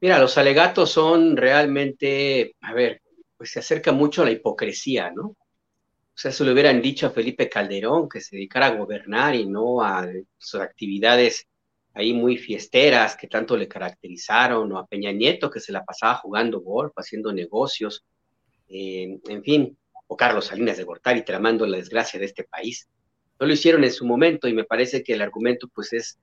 Mira, los alegatos son realmente, a ver, pues se acerca mucho a la hipocresía, ¿no? O sea, se le hubieran dicho a Felipe Calderón que se dedicara a gobernar y no a sus actividades ahí muy fiesteras que tanto le caracterizaron, o a Peña Nieto que se la pasaba jugando golf, haciendo negocios, eh, en fin, o Carlos Salinas de Gortari tramando la desgracia de este país. No lo hicieron en su momento y me parece que el argumento pues es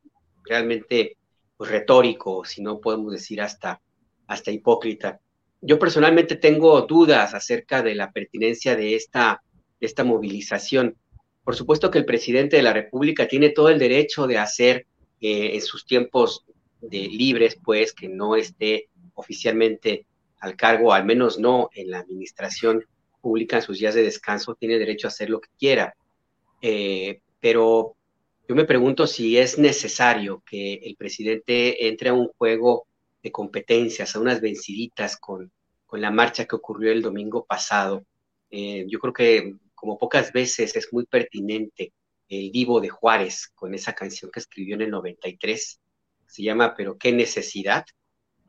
realmente pues, retórico, si no podemos decir hasta, hasta hipócrita. Yo personalmente tengo dudas acerca de la pertinencia de esta, de esta movilización. Por supuesto que el presidente de la República tiene todo el derecho de hacer en sus tiempos de libres, pues, que no esté oficialmente al cargo, al menos no en la administración pública en sus días de descanso, tiene derecho a hacer lo que quiera. Eh, pero yo me pregunto si es necesario que el presidente entre a un juego de competencias, a unas venciditas con, con la marcha que ocurrió el domingo pasado. Eh, yo creo que como pocas veces es muy pertinente el Divo de Juárez con esa canción que escribió en el 93, se llama Pero qué necesidad,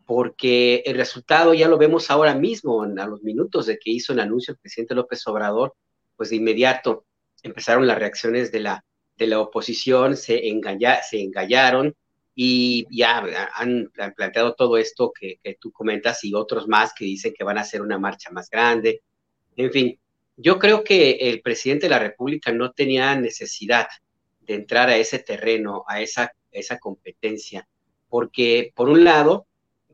porque el resultado ya lo vemos ahora mismo, a los minutos de que hizo el anuncio el presidente López Obrador, pues de inmediato empezaron las reacciones de la, de la oposición, se, engaña, se engallaron y ya han, planteado todo esto que, que, tú comentas y otros más que dicen que van a hacer una marcha más grande. En fin, yo creo que el presidente de la República no tenía necesidad de entrar a ese terreno, a esa, esa competencia, porque por un lado,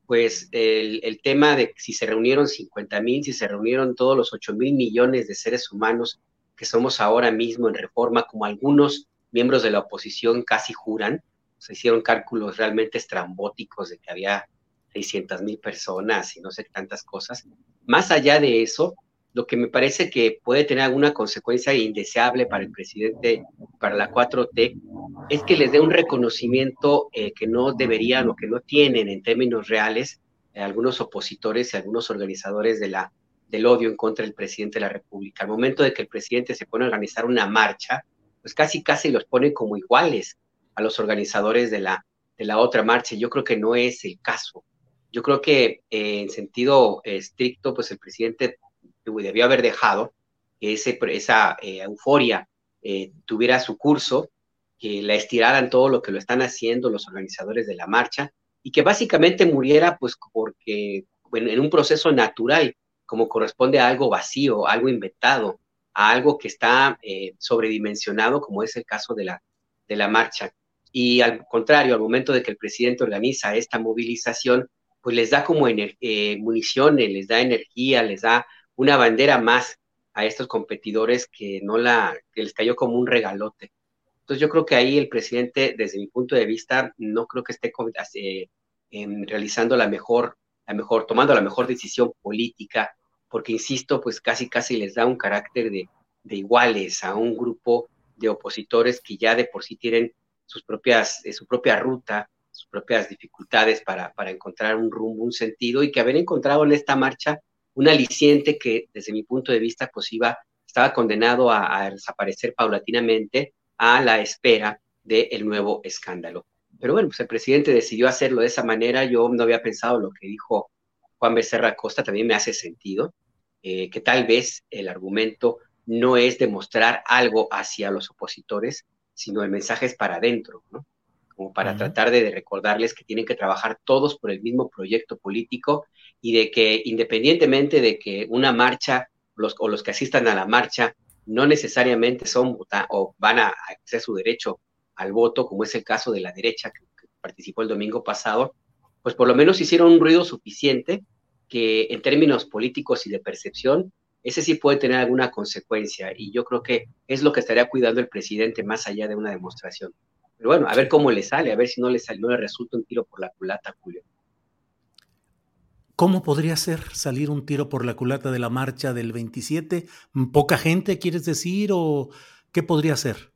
pues el, tema de si se reunieron 50 mil, si se reunieron todos los 8 mil millones de seres humanos que somos ahora mismo en reforma, como algunos miembros de la oposición casi juran, se hicieron cálculos realmente estrambóticos de que había 600 mil personas y no sé tantas cosas. Más allá de eso, lo que me parece que puede tener alguna consecuencia indeseable para el presidente, para la 4T, es que les dé un reconocimiento eh, que no deberían o que no tienen en términos reales eh, algunos opositores y algunos organizadores de la, del odio en contra del presidente de la República. Al momento de que el presidente se pone a organizar una marcha, pues casi casi los pone como iguales a los organizadores de la, de la otra marcha. Yo creo que no es el caso. Yo creo que eh, en sentido estricto, pues el presidente debió haber dejado que ese, esa eh, euforia eh, tuviera su curso, que la estiraran todo lo que lo están haciendo los organizadores de la marcha y que básicamente muriera pues porque en un proceso natural, como corresponde a algo vacío, algo inventado, a algo que está eh, sobredimensionado, como es el caso de la, de la marcha. Y al contrario, al momento de que el presidente organiza esta movilización, pues les da como municiones, les da energía, les da una bandera más a estos competidores que no la, que les cayó como un regalote. Entonces yo creo que ahí el presidente, desde mi punto de vista, no creo que esté eh, realizando la mejor, la mejor, tomando la mejor decisión política, porque insisto, pues casi casi les da un carácter de, de iguales a un grupo de opositores que ya de por sí tienen sus propias, eh, su propia ruta, sus propias dificultades para, para encontrar un rumbo, un sentido, y que haber encontrado en esta marcha un aliciente que desde mi punto de vista pues iba, estaba condenado a, desaparecer paulatinamente a la espera del nuevo escándalo. Pero bueno, pues el presidente decidió hacerlo de esa manera. Yo no había pensado lo que dijo Juan Becerra Costa, también me hace sentido, eh, que tal vez el argumento no es demostrar algo hacia los opositores, sino el mensaje es para adentro, ¿no? Como para tratar de recordarles que tienen que trabajar todos por el mismo proyecto político y de que independientemente de que una marcha los, o los que asistan a la marcha no necesariamente son o van a hacer su derecho al voto, como es el caso de la derecha que, participó el domingo pasado, pues por lo menos hicieron un ruido suficiente que en términos políticos y de percepción, ese sí puede tener alguna consecuencia y yo creo que es lo que estaría cuidando el presidente más allá de una demostración. Pero bueno, a ver cómo le sale, a ver si no le, sale, no le resulta un tiro por la culata, Julio. ¿Cómo podría ser salir un tiro por la culata de la marcha del 27? ¿Poca gente, quieres decir? ¿O qué podría ser?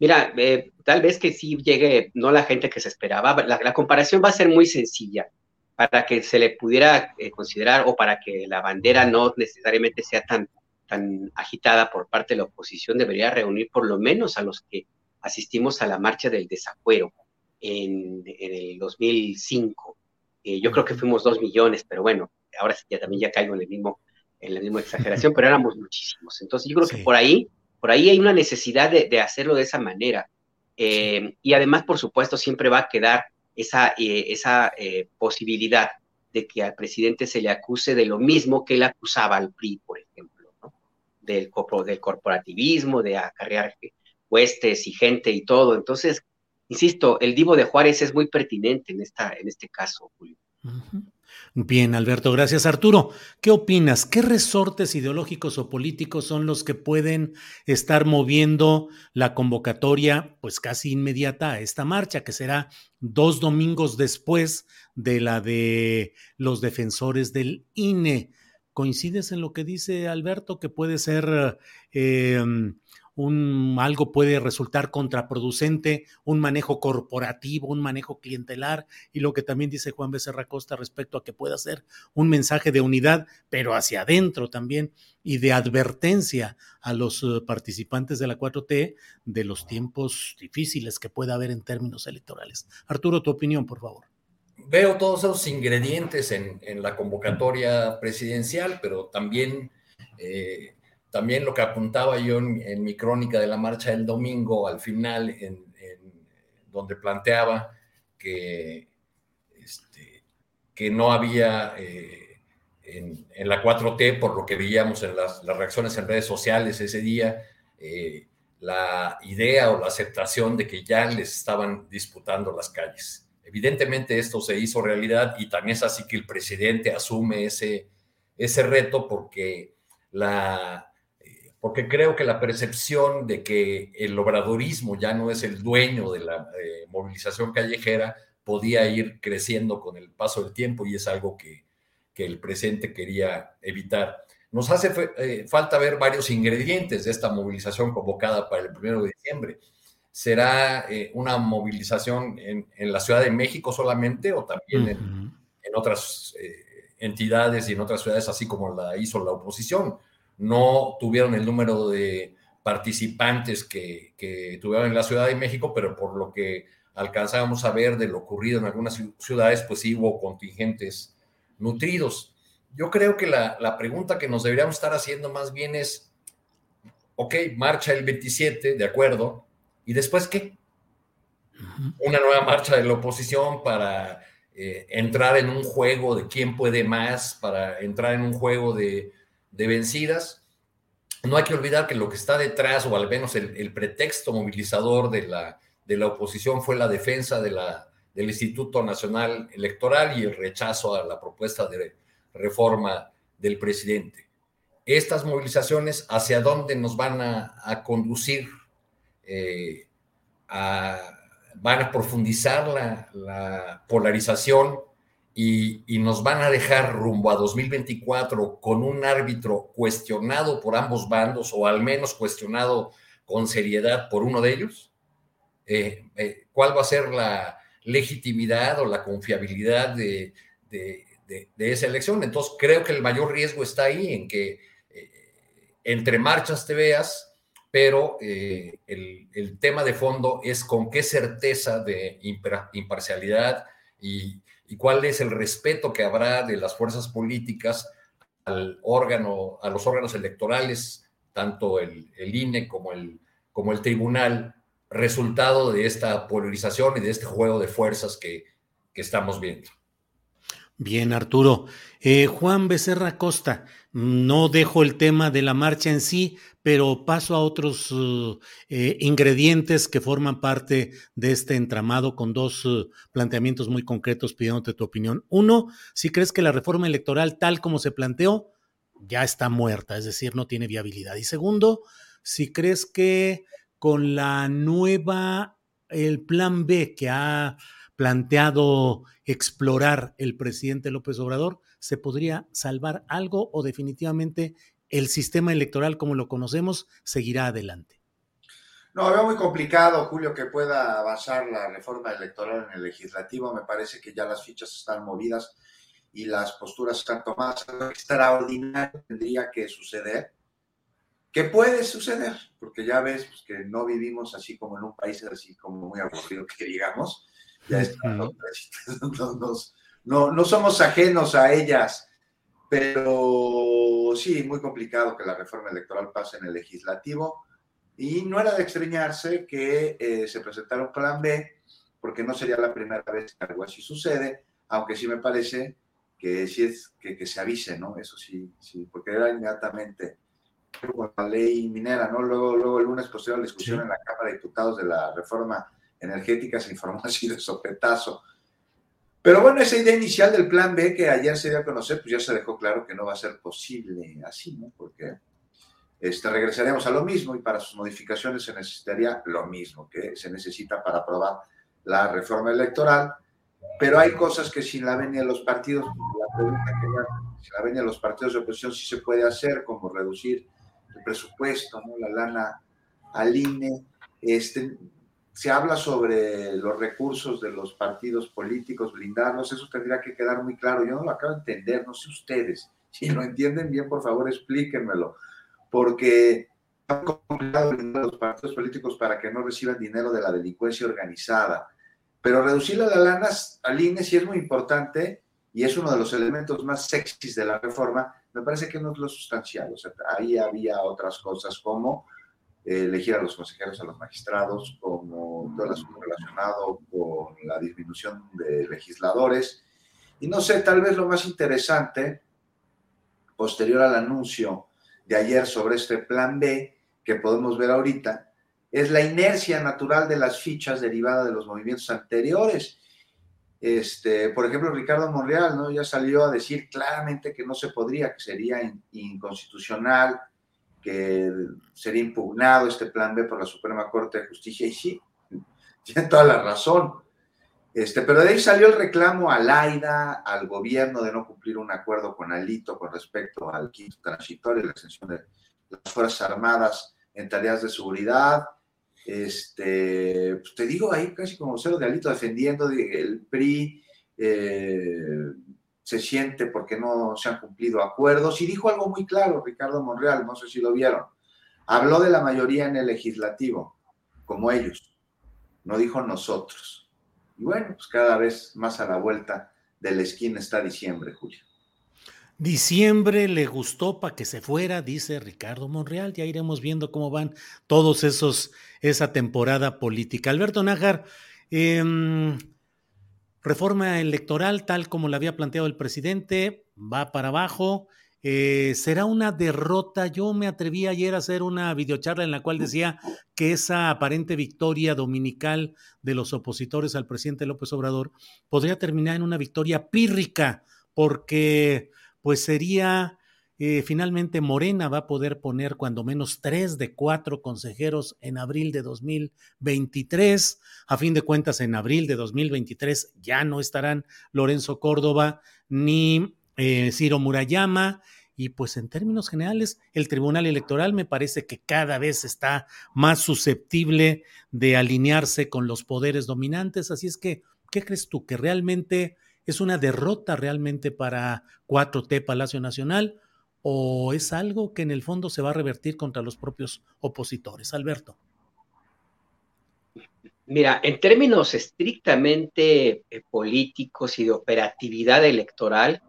Mira, eh, tal vez que sí llegue, no la gente que se esperaba. La, comparación va a ser muy sencilla para que se le pudiera eh, considerar o para que la bandera no necesariamente sea tan, tan agitada por parte de la oposición, debería reunir por lo menos a los que asistimos a la marcha del desafuero en, en el 2005 eh, yo creo que fuimos dos millones, pero bueno, ahora ya también ya caigo en el mismo, en la misma exageración, pero éramos muchísimos. Entonces yo creo que por ahí, por ahí hay una necesidad de, hacerlo de esa manera. Eh, y además, por supuesto, siempre va a quedar esa, eh, esa posibilidad de que al presidente se le acuse de lo mismo que él acusaba al PRI, por ejemplo. del, del corporativismo, de acarrear huestes y gente y todo. Entonces, insisto, el divo de Juárez es muy pertinente en, esta, en este caso, Julio. Bien, Alberto, gracias. Arturo, ¿qué opinas? ¿Qué resortes ideológicos o políticos son los que pueden estar moviendo la convocatoria, pues casi inmediata a esta marcha, que será dos domingos después de la de los defensores del INE? ¿Coincides en lo que dice Alberto, que puede ser eh, un, algo puede resultar contraproducente, un manejo corporativo, un manejo clientelar, y lo que también dice Juan Becerra Costa respecto a que pueda ser un mensaje de unidad, pero hacia adentro también, y de advertencia a los eh, participantes de la 4T de los tiempos difíciles que pueda haber en términos electorales. Arturo, tu opinión, por favor. Veo todos esos ingredientes en, la convocatoria presidencial, pero también eh, también lo que apuntaba yo en, mi crónica de la marcha del domingo, al final, en, donde planteaba que, este, que no había eh, en, la 4T, por lo que veíamos en las, reacciones en redes sociales ese día, eh, la idea o la aceptación de que ya les estaban disputando las calles. Evidentemente esto se hizo realidad y también es así que el presidente asume ese, ese reto porque la, porque creo que la percepción de que el obradorismo ya no es el dueño de la eh, movilización callejera podía ir creciendo con el paso del tiempo y es algo que, el presidente quería evitar. Nos hace eh, falta ver varios ingredientes de esta movilización convocada para el primero de diciembre. ¿Será eh, una movilización en, la Ciudad de México solamente o también en, en, otras entidades y en otras ciudades, así como la hizo la oposición? No tuvieron el número de participantes que, tuvieron en la Ciudad de México, pero por lo que alcanzábamos a ver de lo ocurrido en algunas ciudades, pues sí hubo contingentes nutridos. Yo creo que la, pregunta que nos deberíamos estar haciendo más bien es, ok, marcha el 27, de acuerdo, ¿y después qué? Una nueva marcha de la oposición para eh, entrar en un juego de quién puede más, para entrar en un juego de de vencidas. No hay que olvidar que lo que está detrás, o al menos el, pretexto movilizador de la, de la oposición, fue la defensa del Instituto Nacional Electoral y el rechazo a la propuesta de reforma del presidente. Estas movilizaciones, ¿hacia dónde nos van a, conducir? Eh, van a profundizar la polarización y, nos van a dejar rumbo a 2024 con un árbitro cuestionado por ambos bandos o al menos cuestionado con seriedad por uno de ellos? Eh, eh, ¿Cuál va a ser la legitimidad o la confiabilidad de, esa elección? Entonces creo que el mayor riesgo está ahí en que eh, entre marchas te veas, pero el, tema de fondo es con qué certeza de imparcialidad y, y cuál es el respeto que habrá de las fuerzas políticas al órgano, a los órganos electorales, tanto el, INE como el, como el tribunal, resultado de esta polarización y de este juego de fuerzas que, que estamos viendo. Bien, Arturo. Eh, Juan Becerra Costa, no dejo el tema de la marcha en sí, pero paso a otros uh, eh, ingredientes que forman parte de este entramado con dos uh, planteamientos muy concretos pidiéndote tu opinión. Uno, si crees que la reforma electoral tal como se planteó ya está muerta, es decir, no tiene viabilidad. Y segundo, si crees que con la nueva, el plan B que ha planteado explorar el presidente López Obrador, ¿se podría salvar algo o definitivamente el sistema electoral como lo conocemos seguirá adelante? No, veo muy complicado, Julio, que pueda avanzar la reforma electoral en el legislativo. Me parece que ya las fichas están movidas y las posturas están tomadas. Lo extraordinario tendría que suceder, que puede suceder, porque ya ves pues, que no vivimos así como en un país así como muy aburrido que digamos ya no, no, somos ajenos a ellas, pero sí, muy complicado que la reforma electoral pase en el legislativo. Y no era de extrañarse que eh, se presentara un plan B, porque no sería la primera vez que algo así sucede, aunque sí me parece que sí es que, que se avise, ¿no? Eso sí, sí, porque era inmediatamente con la ley minera, ¿no? Luego, luego el lunes posterior a la discusión en la Cámara de Diputados de la reforma energética se informó así de sopetazo. Pero bueno, esa idea inicial del plan B que ayer se dio a conocer, pues ya se dejó claro que no va a ser posible así, ¿no? Porque este, regresaríamos a lo mismo y para sus modificaciones se necesitaría lo mismo que se necesita para aprobar la reforma electoral. Pero hay cosas que sin la venia de los partidos, la pregunta que sin la venia de los partidos de oposición sí se puede hacer, como reducir el presupuesto, ¿no? la lana al INE. Este, se habla sobre los recursos de los partidos políticos, blindarlos, eso tendría que quedar muy claro. Yo no lo acabo de entender, no sé ustedes. Si lo entienden bien, por favor, explíquenmelo porque han complicado los partidos políticos para que no reciban dinero de la delincuencia organizada. Pero reducir las lanas al INE sí es muy importante y es uno de los elementos más sexys de la reforma. Me parece que no es lo sustancial. O sea, ahí había otras cosas como elegir a los consejeros, a los magistrados, como todo el asunto relacionado con la disminución de legisladores. Y no sé, tal vez lo más interesante, posterior al anuncio de ayer sobre este plan B que podemos ver ahorita, es la inercia natural de las fichas derivada de los movimientos anteriores. Este, por ejemplo, Ricardo Monreal ¿no? ya salió a decir claramente que no se podría, que sería inconstitucional, que sería impugnado este plan B por la Suprema Corte de Justicia, y sí, tiene toda la razón. Este, pero de ahí salió el reclamo al AIDA, al gobierno de no cumplir un acuerdo con Alito con respecto al quinto transitorio, la extensión de las Fuerzas Armadas en tareas de seguridad. Este, pues te digo ahí casi como cero de Alito defendiendo el PRI eh, se siente porque no se han cumplido acuerdos y dijo algo muy claro Ricardo Monreal, no sé si lo vieron. Habló de la mayoría en el legislativo, como ellos, no dijo nosotros y bueno, pues cada vez más a la vuelta de la esquina está diciembre, Julio. Diciembre le gustó para que se fuera, dice Ricardo Monreal. Ya iremos viendo cómo van todos esos, esa temporada política. Alberto Nájar, em, reforma electoral tal como la había planteado el presidente, va para abajo. Eh, será una derrota. Yo me atreví ayer a hacer una videocharla en la cual decía que esa aparente victoria dominical de los opositores al presidente López Obrador podría terminar en una victoria pírrica, porque pues sería eh, finalmente Morena va a poder poner cuando menos tres de cuatro consejeros en abril de 2023. A fin de cuentas, en abril de 2023 ya no estarán Lorenzo Córdoba ni eh, Ciro Murayama, y pues en términos generales, el Tribunal Electoral me parece que cada vez está más susceptible de alinearse con los poderes dominantes. Así es que, ¿qué crees tú? ¿Que realmente es una derrota realmente para 4T Palacio Nacional? ¿O es algo que en el fondo se va a revertir contra los propios opositores? Alberto. Mira, en términos estrictamente eh, políticos y de operatividad electoral,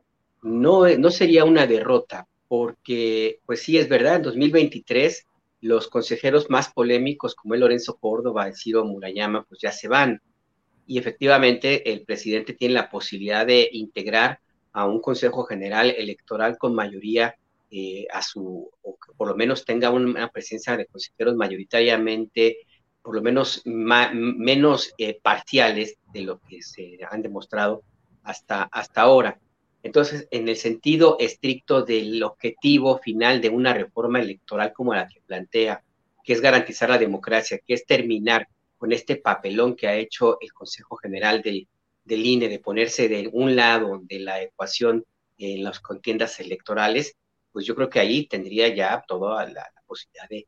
no, no sería una derrota, porque, pues sí, es verdad, en 2023 los consejeros más polémicos como el Lorenzo Córdoba, el Ciro Murayama, pues ya se van. Y efectivamente el presidente tiene la posibilidad de integrar a un Consejo General Electoral con mayoría eh, a su, o que por lo menos tenga una presencia de consejeros mayoritariamente, por lo menos menos eh, parciales de lo que se han demostrado hasta, hasta ahora. Entonces, en el sentido estricto del objetivo final de una reforma electoral como la que plantea, que es garantizar la democracia, que es terminar con este papelón que ha hecho el Consejo General del, INE de ponerse de un lado de la ecuación en las contiendas electorales, pues yo creo que ahí tendría ya toda la, posibilidad de,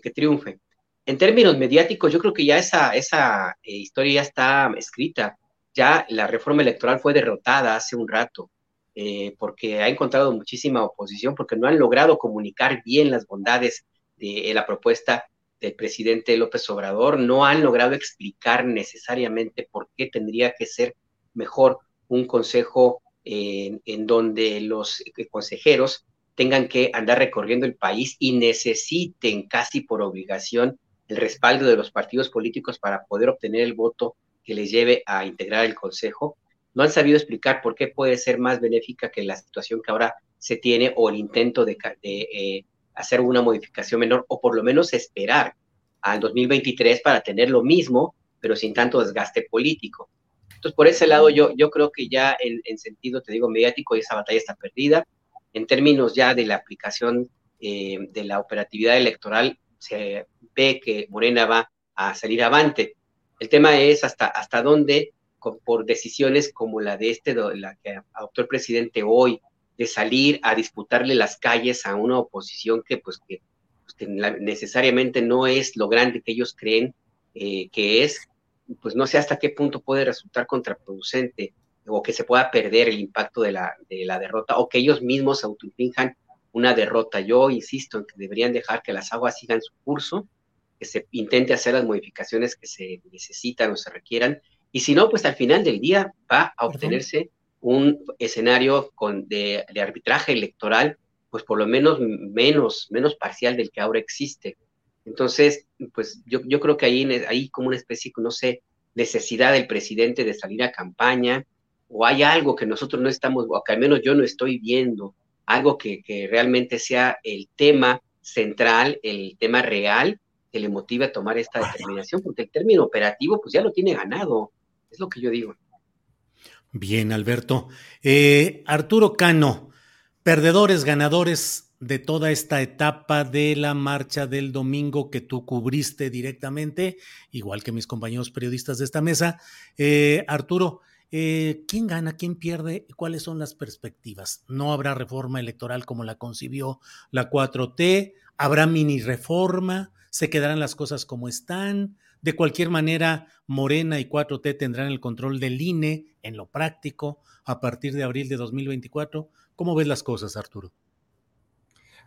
que triunfe. En términos mediáticos, yo creo que ya esa, esa eh, historia ya está escrita. Ya la reforma electoral fue derrotada hace un rato. Eh, porque ha encontrado muchísima oposición, porque no han logrado comunicar bien las bondades de la propuesta del presidente López Obrador, no han logrado explicar necesariamente por qué tendría que ser mejor un consejo en donde los consejeros tengan que andar recorriendo el país y necesiten casi por obligación el respaldo de los partidos políticos para poder obtener el voto que les lleve a integrar el consejo no han sabido explicar por qué puede ser más benéfica que la situación que ahora se tiene o el intento de, eh, hacer una modificación menor o por lo menos esperar al 2023 para tener lo mismo, pero sin tanto desgaste político. Entonces, por ese lado, yo, yo creo que ya en, en sentido, te digo, mediático, esa batalla está perdida. En términos ya de la aplicación eh, de la operatividad electoral, se ve que Morena va a salir avante. El tema es hasta, hasta dónde, por decisiones como la de este, la que adoptó el presidente hoy, de salir a disputarle las calles a una oposición que, pues, que, pues, necesariamente no es lo grande que ellos creen eh, que es, pues no sé hasta qué punto puede resultar contraproducente o que se pueda perder el impacto de la, de la derrota o que ellos mismos autoinflijan una derrota. Yo insisto en que deberían dejar que las aguas sigan su curso, que se intente hacer las modificaciones que se necesitan o se requieran, y si no, pues al final del día va a obtenerse un escenario con, de, de, arbitraje electoral, pues por lo menos menos, menos parcial del que ahora existe. Entonces, pues yo, yo creo que ahí hay como una especie, no sé, necesidad del presidente de salir a campaña, o hay algo que nosotros no estamos, o que al menos yo no estoy viendo, algo que, que realmente sea el tema central, el tema real que le motive a tomar esta determinación, porque el término operativo pues ya lo tiene ganado, es lo que yo digo. Bien, Alberto. Eh, Arturo Cano, perdedores, ganadores de toda esta etapa de la marcha del domingo que tú cubriste directamente, igual que mis compañeros periodistas de esta mesa. Eh, Arturo, eh, ¿quién gana, quién pierde cuáles son las perspectivas? ¿No habrá reforma electoral como la concibió la 4T? ¿Habrá mini reforma? ¿Se quedarán las cosas como están? De cualquier manera, Morena y 4T tendrán el control del INE en lo práctico a partir de abril de 2024. ¿Cómo ves las cosas, Arturo?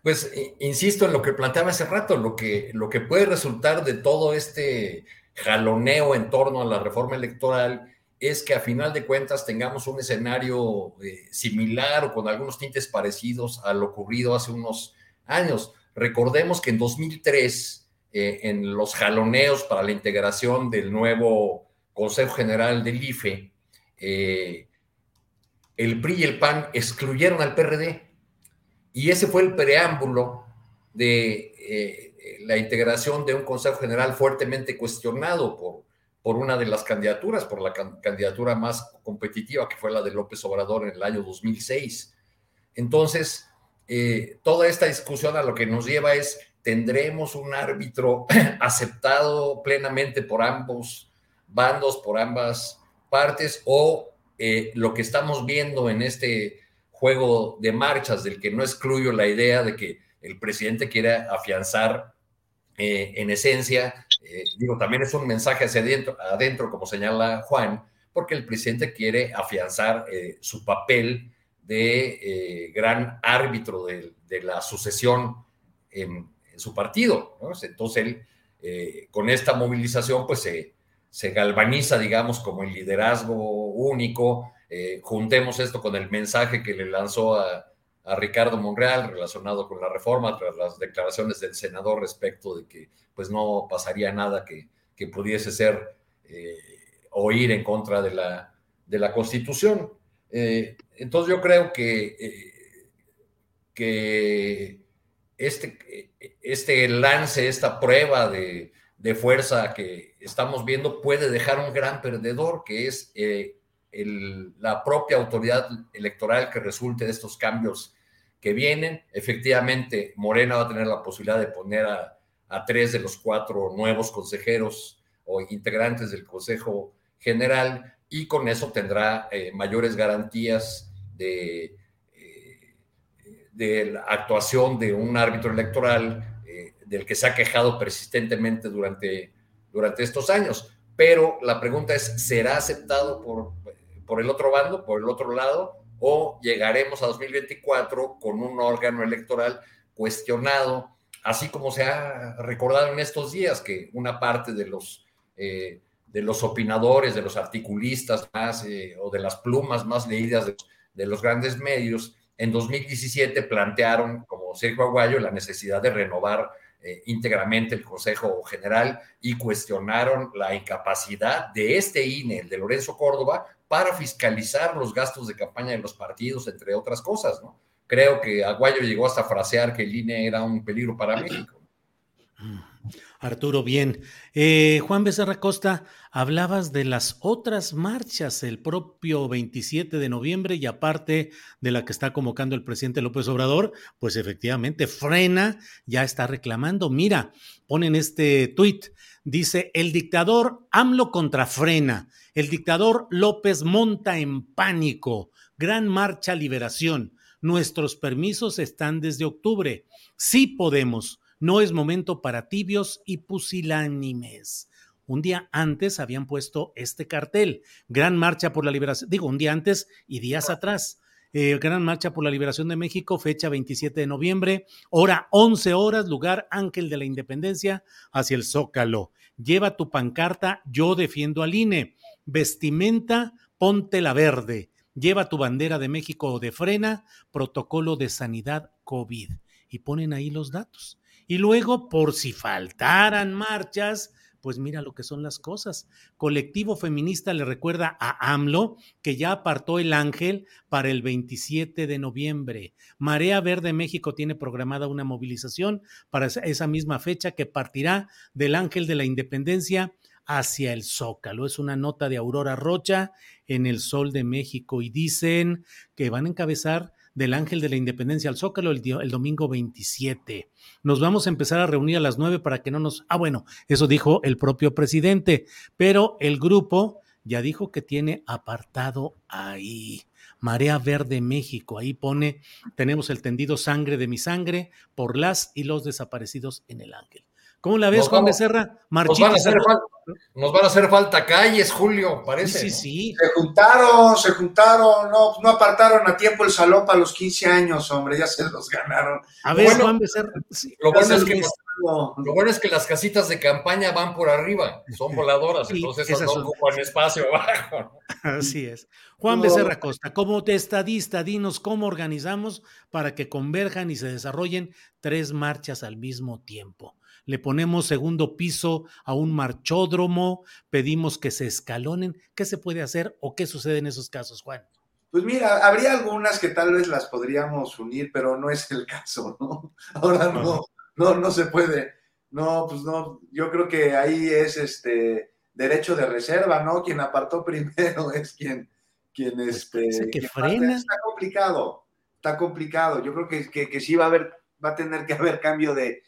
Pues insisto en lo que planteaba hace rato, lo que, lo que puede resultar de todo este jaloneo en torno a la reforma electoral es que a final de cuentas tengamos un escenario eh, similar o con algunos tintes parecidos a lo ocurrido hace unos años. Recordemos que en 2003, eh, en los jaloneos para la integración del nuevo Consejo General del IFE, eh, el PRI y el PAN excluyeron al PRD y ese fue el preámbulo de la integración de un Consejo General fuertemente cuestionado por, por una de las candidaturas, por la candidatura más competitiva, que fue la de López Obrador en el año 2006. Entonces, eh, toda esta discusión a lo que nos lleva es, ¿tendremos un árbitro aceptado plenamente por ambos bandos, por ambas partes, o eh, lo que estamos viendo en este juego de marchas del que no excluyo la idea de que el presidente quiera afianzar eh, en esencia, eh, digo, también es un mensaje hacia adentro, como señala Juan, porque el presidente quiere afianzar eh, su papel de gran árbitro de, la sucesión en, su partido. Entonces él, con esta movilización, pues se, galvaniza, digamos, como el liderazgo único, eh, juntemos esto con el mensaje que le lanzó a, Ricardo Monreal relacionado con la reforma, tras las declaraciones del senador respecto de que pues no pasaría nada que, pudiese ser eh, oír en contra de la, de la Constitución. Eh, entonces yo creo que, que este, este lance, esta prueba de, de, fuerza que estamos viendo puede dejar un gran perdedor, que es la propia autoridad electoral que resulte de estos cambios que vienen. Efectivamente, Morena va a tener la posibilidad de poner a, tres de los cuatro nuevos consejeros o integrantes del Consejo General y con eso tendrá eh, mayores garantías de, eh, de, la actuación de un árbitro electoral eh, del que se ha quejado persistentemente durante, durante estos años. Pero la pregunta es, ¿será aceptado por por el otro bando, por el otro lado, o llegaremos a 2024 con un órgano electoral cuestionado, así como se ha recordado en estos días que una parte de los, eh, de los opinadores, de los articulistas más eh, o de las plumas más leídas de, los grandes medios, en 2017 plantearon, como Sergio Aguayo, la necesidad de renovar eh, íntegramente el Consejo General y cuestionaron la incapacidad de este INE, el de Lorenzo Córdoba, para fiscalizar los gastos de campaña de los partidos, entre otras cosas, ¿no? Creo que Aguayo llegó hasta frasear que el INE era un peligro para México. Arturo, bien. Eh, Juan Becerra Costa, hablabas de las otras marchas el propio 27 de noviembre y aparte de la que está convocando el presidente López Obrador, pues efectivamente frena, ya está reclamando. Mira, ponen este tuit, dice, el dictador AMLO contra frena, el dictador López monta en pánico, gran marcha liberación, nuestros permisos están desde octubre, sí podemos no es momento para tibios y pusilánimes. Un día antes habían puesto este cartel, Gran Marcha por la Liberación, digo, un día antes y días atrás. Eh, Gran Marcha por la Liberación de México, fecha 27 de noviembre, hora 11 horas, lugar Ángel de la Independencia, hacia el Zócalo. Lleva tu pancarta, yo defiendo al INE. Vestimenta, ponte la verde. Lleva tu bandera de México o de frena, protocolo de sanidad COVID. Y ponen ahí los datos. Y luego, por si faltaran marchas, pues mira lo que son las cosas. Colectivo Feminista le recuerda a AMLO que ya apartó el ángel para el 27 de noviembre. Marea Verde México tiene programada una movilización para esa misma fecha que partirá del ángel de la independencia hacia el Zócalo. Es una nota de Aurora Rocha en el Sol de México y dicen que van a encabezar del Ángel de la Independencia al Zócalo el, domingo 27. Nos vamos a empezar a reunir a las 9 para que no nos... Ah, bueno, eso dijo el propio presidente, pero el grupo ya dijo que tiene apartado ahí. Marea Verde México, ahí pone, tenemos el tendido sangre de mi sangre por las y los desaparecidos en el ángel. ¿Cómo la ves, nos Juan Becerra? Nos van, nos van, a hacer falta calles, Julio, parece. Sí, sí, Se juntaron, se juntaron, no, no apartaron a tiempo el salón para los 15 años, hombre, ya se los ganaron. A ver, Juan Becerra. lo, bueno es que, lo bueno es que las casitas de campaña van por arriba, son voladoras, entonces esas no ocupan espacio abajo. Así es. Juan Becerra Costa, como estadista, dinos cómo organizamos para que converjan y se desarrollen tres marchas al mismo tiempo le ponemos segundo piso a un marchódromo, pedimos que se escalonen. ¿Qué se puede hacer o qué sucede en esos casos, Juan? Pues mira, habría algunas que tal vez las podríamos unir, pero no es el caso, ¿no? Ahora no, no, no se puede. No, pues no, yo creo que ahí es este derecho de reserva, ¿no? Quien apartó primero es quien, quien Pues este. que quien frena. Está complicado, está complicado. Yo creo que, que, que sí va a haber, va a tener que haber cambio de,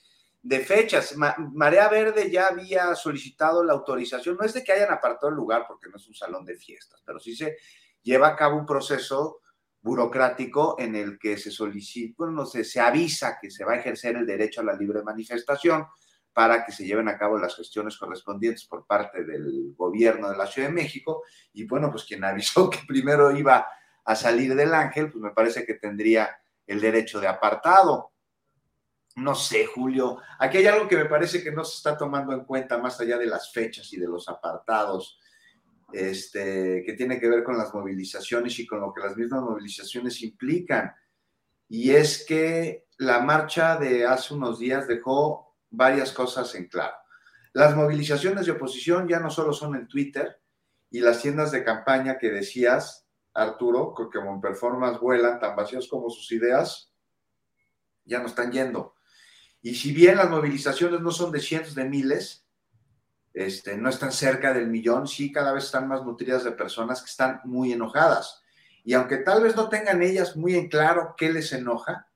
de fechas. Ma- Marea Verde ya había solicitado la autorización, no es de que hayan apartado el lugar porque no es un salón de fiestas, pero sí se lleva a cabo un proceso burocrático en el que se solicita, bueno, no sé, se avisa que se va a ejercer el derecho a la libre manifestación para que se lleven a cabo las gestiones correspondientes por parte del gobierno de la Ciudad de México. Y bueno, pues quien avisó que primero iba a salir del ángel, pues me parece que tendría el derecho de apartado. No sé, Julio. Aquí hay algo que me parece que no se está tomando en cuenta más allá de las fechas y de los apartados, este, que tiene que ver con las movilizaciones y con lo que las mismas movilizaciones implican. Y es que la marcha de hace unos días dejó varias cosas en claro. Las movilizaciones de oposición ya no solo son en Twitter y las tiendas de campaña que decías, Arturo, que como performance vuelan tan vacíos como sus ideas, ya no están yendo. Y si bien las movilizaciones no son de cientos de miles, este, no están cerca del millón, sí cada vez están más nutridas de personas que están muy enojadas. Y aunque tal vez no tengan ellas muy en claro qué les enoja,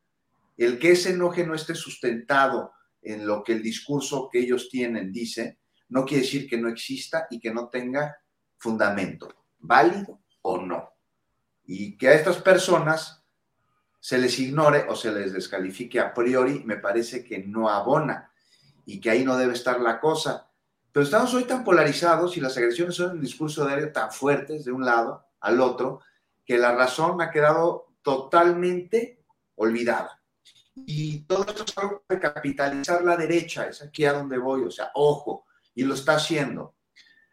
el que ese enoje no esté sustentado en lo que el discurso que ellos tienen dice, no quiere decir que no exista y que no tenga fundamento, válido o no. Y que a estas personas se les ignore o se les descalifique a priori, me parece que no abona y que ahí no debe estar la cosa. Pero estamos hoy tan polarizados y las agresiones son en discurso diario tan fuertes de un lado al otro, que la razón ha quedado totalmente olvidada. Y todo esto es algo de capitalizar la derecha, es aquí a donde voy, o sea, ojo, y lo está haciendo.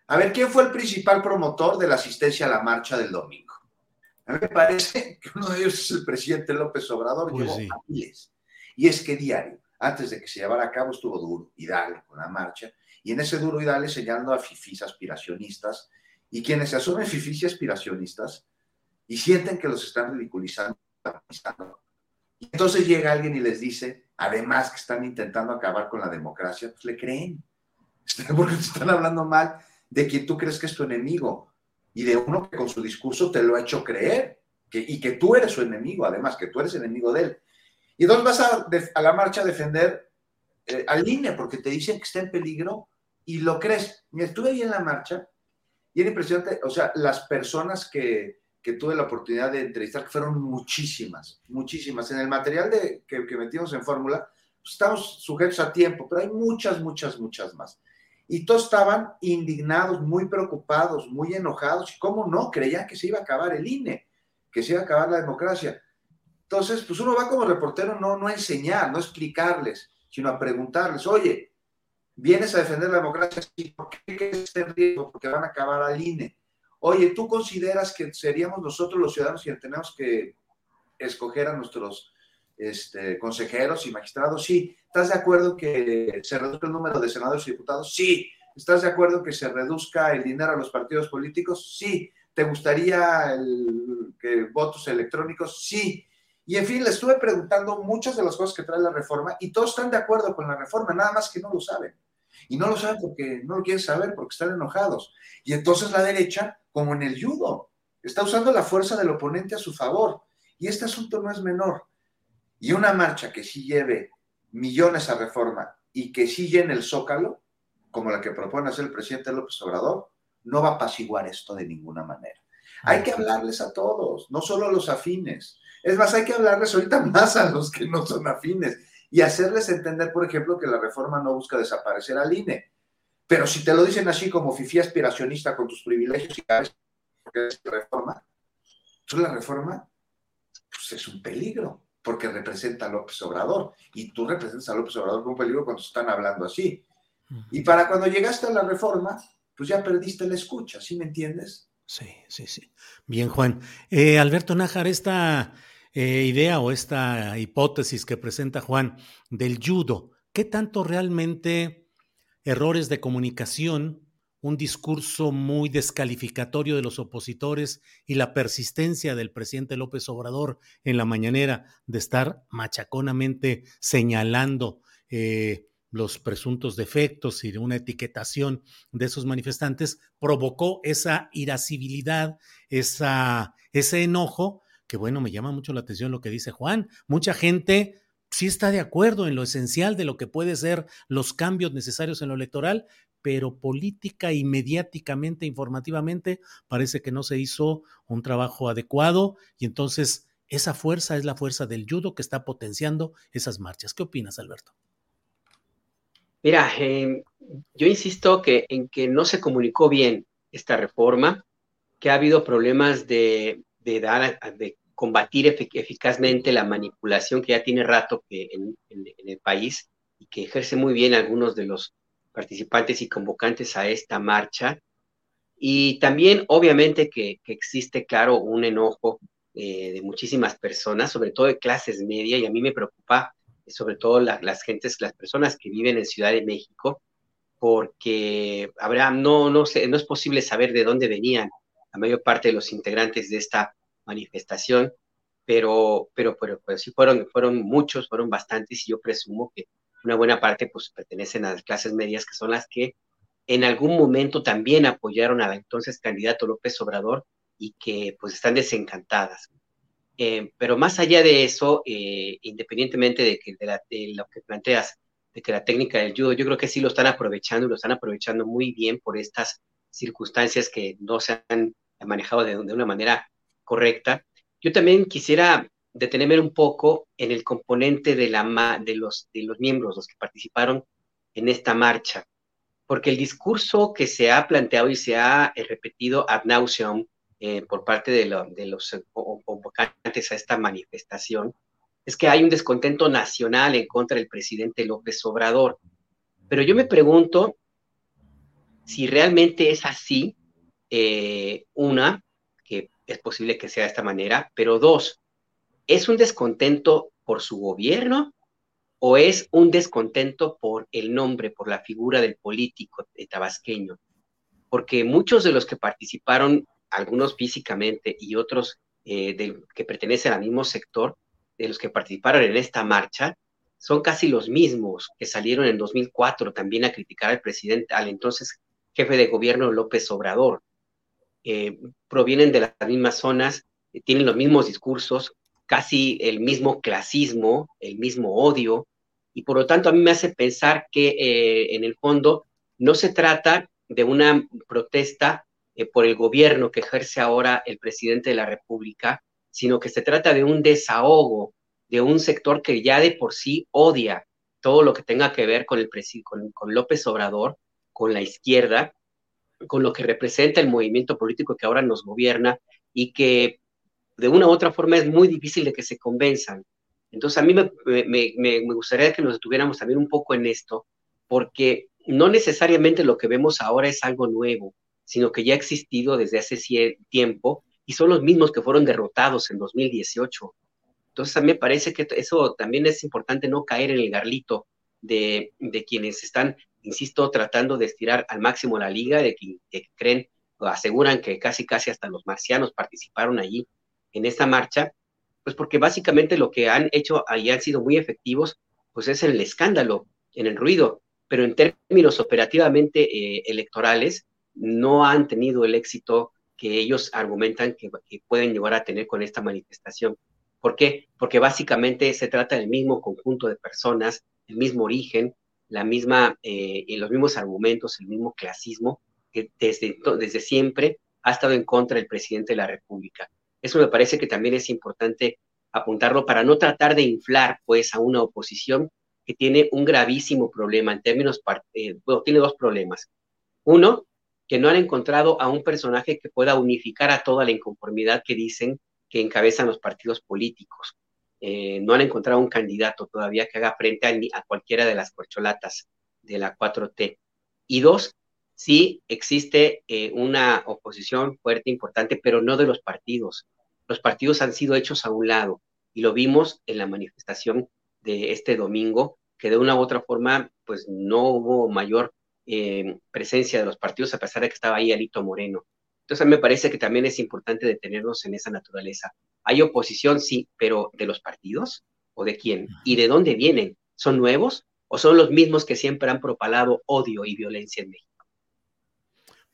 A ver, ¿quién fue el principal promotor de la asistencia a la marcha del domingo? A mí me parece que uno de ellos es el presidente López Obrador, Pues llevó sí. a miles. Y es que diario, antes de que se llevara a cabo, estuvo duro y dale con la marcha, y en ese duro y dale señalando a fifís aspiracionistas, y quienes se asumen fifís y aspiracionistas y sienten que los están ridiculizando, Y entonces llega alguien y les dice, además que están intentando acabar con la democracia, pues le creen. Porque te están hablando mal de quien tú crees que es tu enemigo y de uno que con su discurso te lo ha hecho creer que, y que tú eres su enemigo, además, que tú eres enemigo de él. Y entonces vas a, la marcha a defender eh, al INE porque te dicen que está en peligro y lo crees. Mira, estuve ahí en la marcha y era impresionante, o sea, las personas que, que tuve la oportunidad de entrevistar, fueron muchísimas, muchísimas. En el material de, que, que metimos en fórmula, pues, estamos sujetos a tiempo, pero hay muchas, muchas, muchas más. Y todos estaban indignados, muy preocupados, muy enojados. ¿Y cómo no? Creían que se iba a acabar el INE, que se iba a acabar la democracia. Entonces, pues uno va como reportero no, no a enseñar, no explicarles, sino a preguntarles, oye, vienes a defender la democracia, ¿por qué ser riesgo? Porque van a acabar al INE. Oye, ¿tú consideras que seríamos nosotros los ciudadanos quienes tenemos que escoger a nuestros este, consejeros y magistrados? Sí. ¿Estás de acuerdo que se reduzca el número de senadores y diputados? Sí. ¿Estás de acuerdo que se reduzca el dinero a los partidos políticos? Sí. ¿Te gustaría que votos electrónicos? Sí. Y en fin, le estuve preguntando muchas de las cosas que trae la reforma y todos están de acuerdo con la reforma, nada más que no lo saben. Y no lo saben porque no lo quieren saber, porque están enojados. Y entonces la derecha, como en el judo, está usando la fuerza del oponente a su favor. Y este asunto no es menor. Y una marcha que sí lleve millones a reforma y que sí llene el zócalo, como la que propone hacer el presidente López Obrador, no va a apaciguar esto de ninguna manera. Hay que hablarles a todos, no solo a los afines. Es más, hay que hablarles ahorita más a los que no son afines y hacerles entender, por ejemplo, que la reforma no busca desaparecer al INE. Pero si te lo dicen así como fifí aspiracionista con tus privilegios y sabes que es reforma, la reforma pues es un peligro porque representa a López Obrador y tú representas a López Obrador como un peligro cuando están hablando así. Y para cuando llegaste a la reforma, pues ya perdiste la escucha, ¿sí me entiendes? Sí, sí, sí. Bien, Juan. Eh, Alberto Nájar, esta eh, idea o esta hipótesis que presenta Juan del judo, ¿qué tanto realmente errores de comunicación, un discurso muy descalificatorio de los opositores y la persistencia del presidente López Obrador en la mañanera de estar machaconamente señalando eh, los presuntos defectos y una etiquetación de esos manifestantes, provocó esa irascibilidad, esa, ese enojo que bueno, me llama mucho la atención lo que dice Juan. Mucha gente sí está de acuerdo en lo esencial de lo que puede ser los cambios necesarios en lo electoral, pero política y mediáticamente, informativamente, parece que no se hizo un trabajo adecuado y entonces esa fuerza es la fuerza del judo que está potenciando esas marchas. ¿Qué opinas, Alberto? Mira, em, yo insisto en que no se comunicó bien esta reforma, que ha habido problemas de de, dar, de combatir eficazmente la manipulación que ya tiene rato que en, el país y que ejerce muy bien algunos de los participantes y convocantes a esta marcha. Y también, obviamente, que, existe, claro, un enojo eh, de muchísimas personas, sobre todo de clases media, y a mí me preocupa, sobre todo las gentes, las personas que viven en Ciudad de México, porque habrá, no, no, sé, no es posible saber de dónde venían la mayor parte de los integrantes de esta manifestación, pero, pero, pero, pues sí fueron, fueron muchos, fueron bastantes y yo presumo que una buena parte pues pertenecen a las clases medias que son las que en algún momento también apoyaron al entonces candidato López Obrador y que pues están desencantadas. Eh, pero más allá de eso, eh, independientemente de, que, de, lo que planteas, de que la técnica del judo, yo creo que sí lo están aprovechando y lo están aprovechando muy bien por estas circunstancias que no se han manejado de, de una manera correcta. Yo también quisiera detenerme un poco en el componente de, la, de, los, de los miembros, los que participaron en esta marcha, porque el discurso que se ha planteado y se ha eh, repetido ad nauseum eh, por parte de, los convocantes a esta manifestación es que hay un descontento nacional en contra del presidente López Obrador. Pero yo me pregunto si realmente es así, eh, una, es posible que sea de esta manera, pero dos, ¿es un descontento por su gobierno o es un descontento por el nombre, por la figura del político tabasqueño? Porque muchos de los que participaron, algunos físicamente y otros eh, que pertenecen al mismo sector, de los que participaron en esta marcha son casi los mismos que salieron en 2004 también a criticar al presidente, al entonces jefe de gobierno López Obrador. Eh, provienen de las mismas zonas, eh, tienen los mismos discursos, casi el mismo clasismo, el mismo odio, y por lo tanto a mí me hace pensar que eh, en el fondo no se trata de una protesta por el gobierno que ejerce ahora el presidente de la República, sino que se trata de un desahogo de un sector que ya de por sí odia todo lo que tenga que ver con, el con, con López Obrador, con la izquierda, con lo que representa el movimiento político que ahora nos gobierna y que de una u otra forma es muy difícil de que se convenzan. Entonces a mí me, me, me, gustaría que nos detuviéramos también un poco en esto, porque no necesariamente lo que vemos ahora es algo nuevo, sino que ya ha existido desde hace tiempo y son los mismos que fueron derrotados en 2018. Entonces a mí me parece que eso también es importante no caer en el garlito de, de quienes están, insisto, tratando de estirar al máximo la liga, de que, creen o aseguran que casi casi hasta los marcianos participaron allí en esta marcha, pues porque básicamente lo que han hecho ahí han sido muy efectivos, pues es el escándalo, en el ruido, pero en términos operativamente eh, electorales no han tenido el éxito que ellos argumentan que, pueden llegar a tener con esta manifestación. ¿Por qué? Porque básicamente se trata del mismo conjunto de personas, el mismo origen, la misma, eh, los mismos argumentos, el mismo clasismo que desde, desde siempre ha estado en contra del presidente de la República. Eso me parece que también es importante apuntarlo para no tratar de inflar pues a una oposición que tiene un gravísimo problema en términos, eh, bueno, tiene dos problemas. Uno, que no han encontrado a un personaje que pueda unificar a toda la inconformidad que dicen que encabezan los partidos políticos. Eh, no han encontrado un candidato todavía que haga frente a, cualquiera de las corcholatas de la 4T. Y dos, sí existe eh, una oposición fuerte, importante, pero no de los partidos. Los partidos han sido hechos a un lado y lo vimos en la manifestación de este domingo, que de una u otra forma, pues no hubo mayor eh, presencia de los partidos, a pesar de que estaba ahí Alito Moreno. Entonces, me parece que también es importante detenernos en esa naturaleza. Hay oposición, sí, pero ¿de los partidos? ¿O de quién? ¿Y de dónde vienen? ¿Son nuevos? ¿O son los mismos que siempre han propalado odio y violencia en México?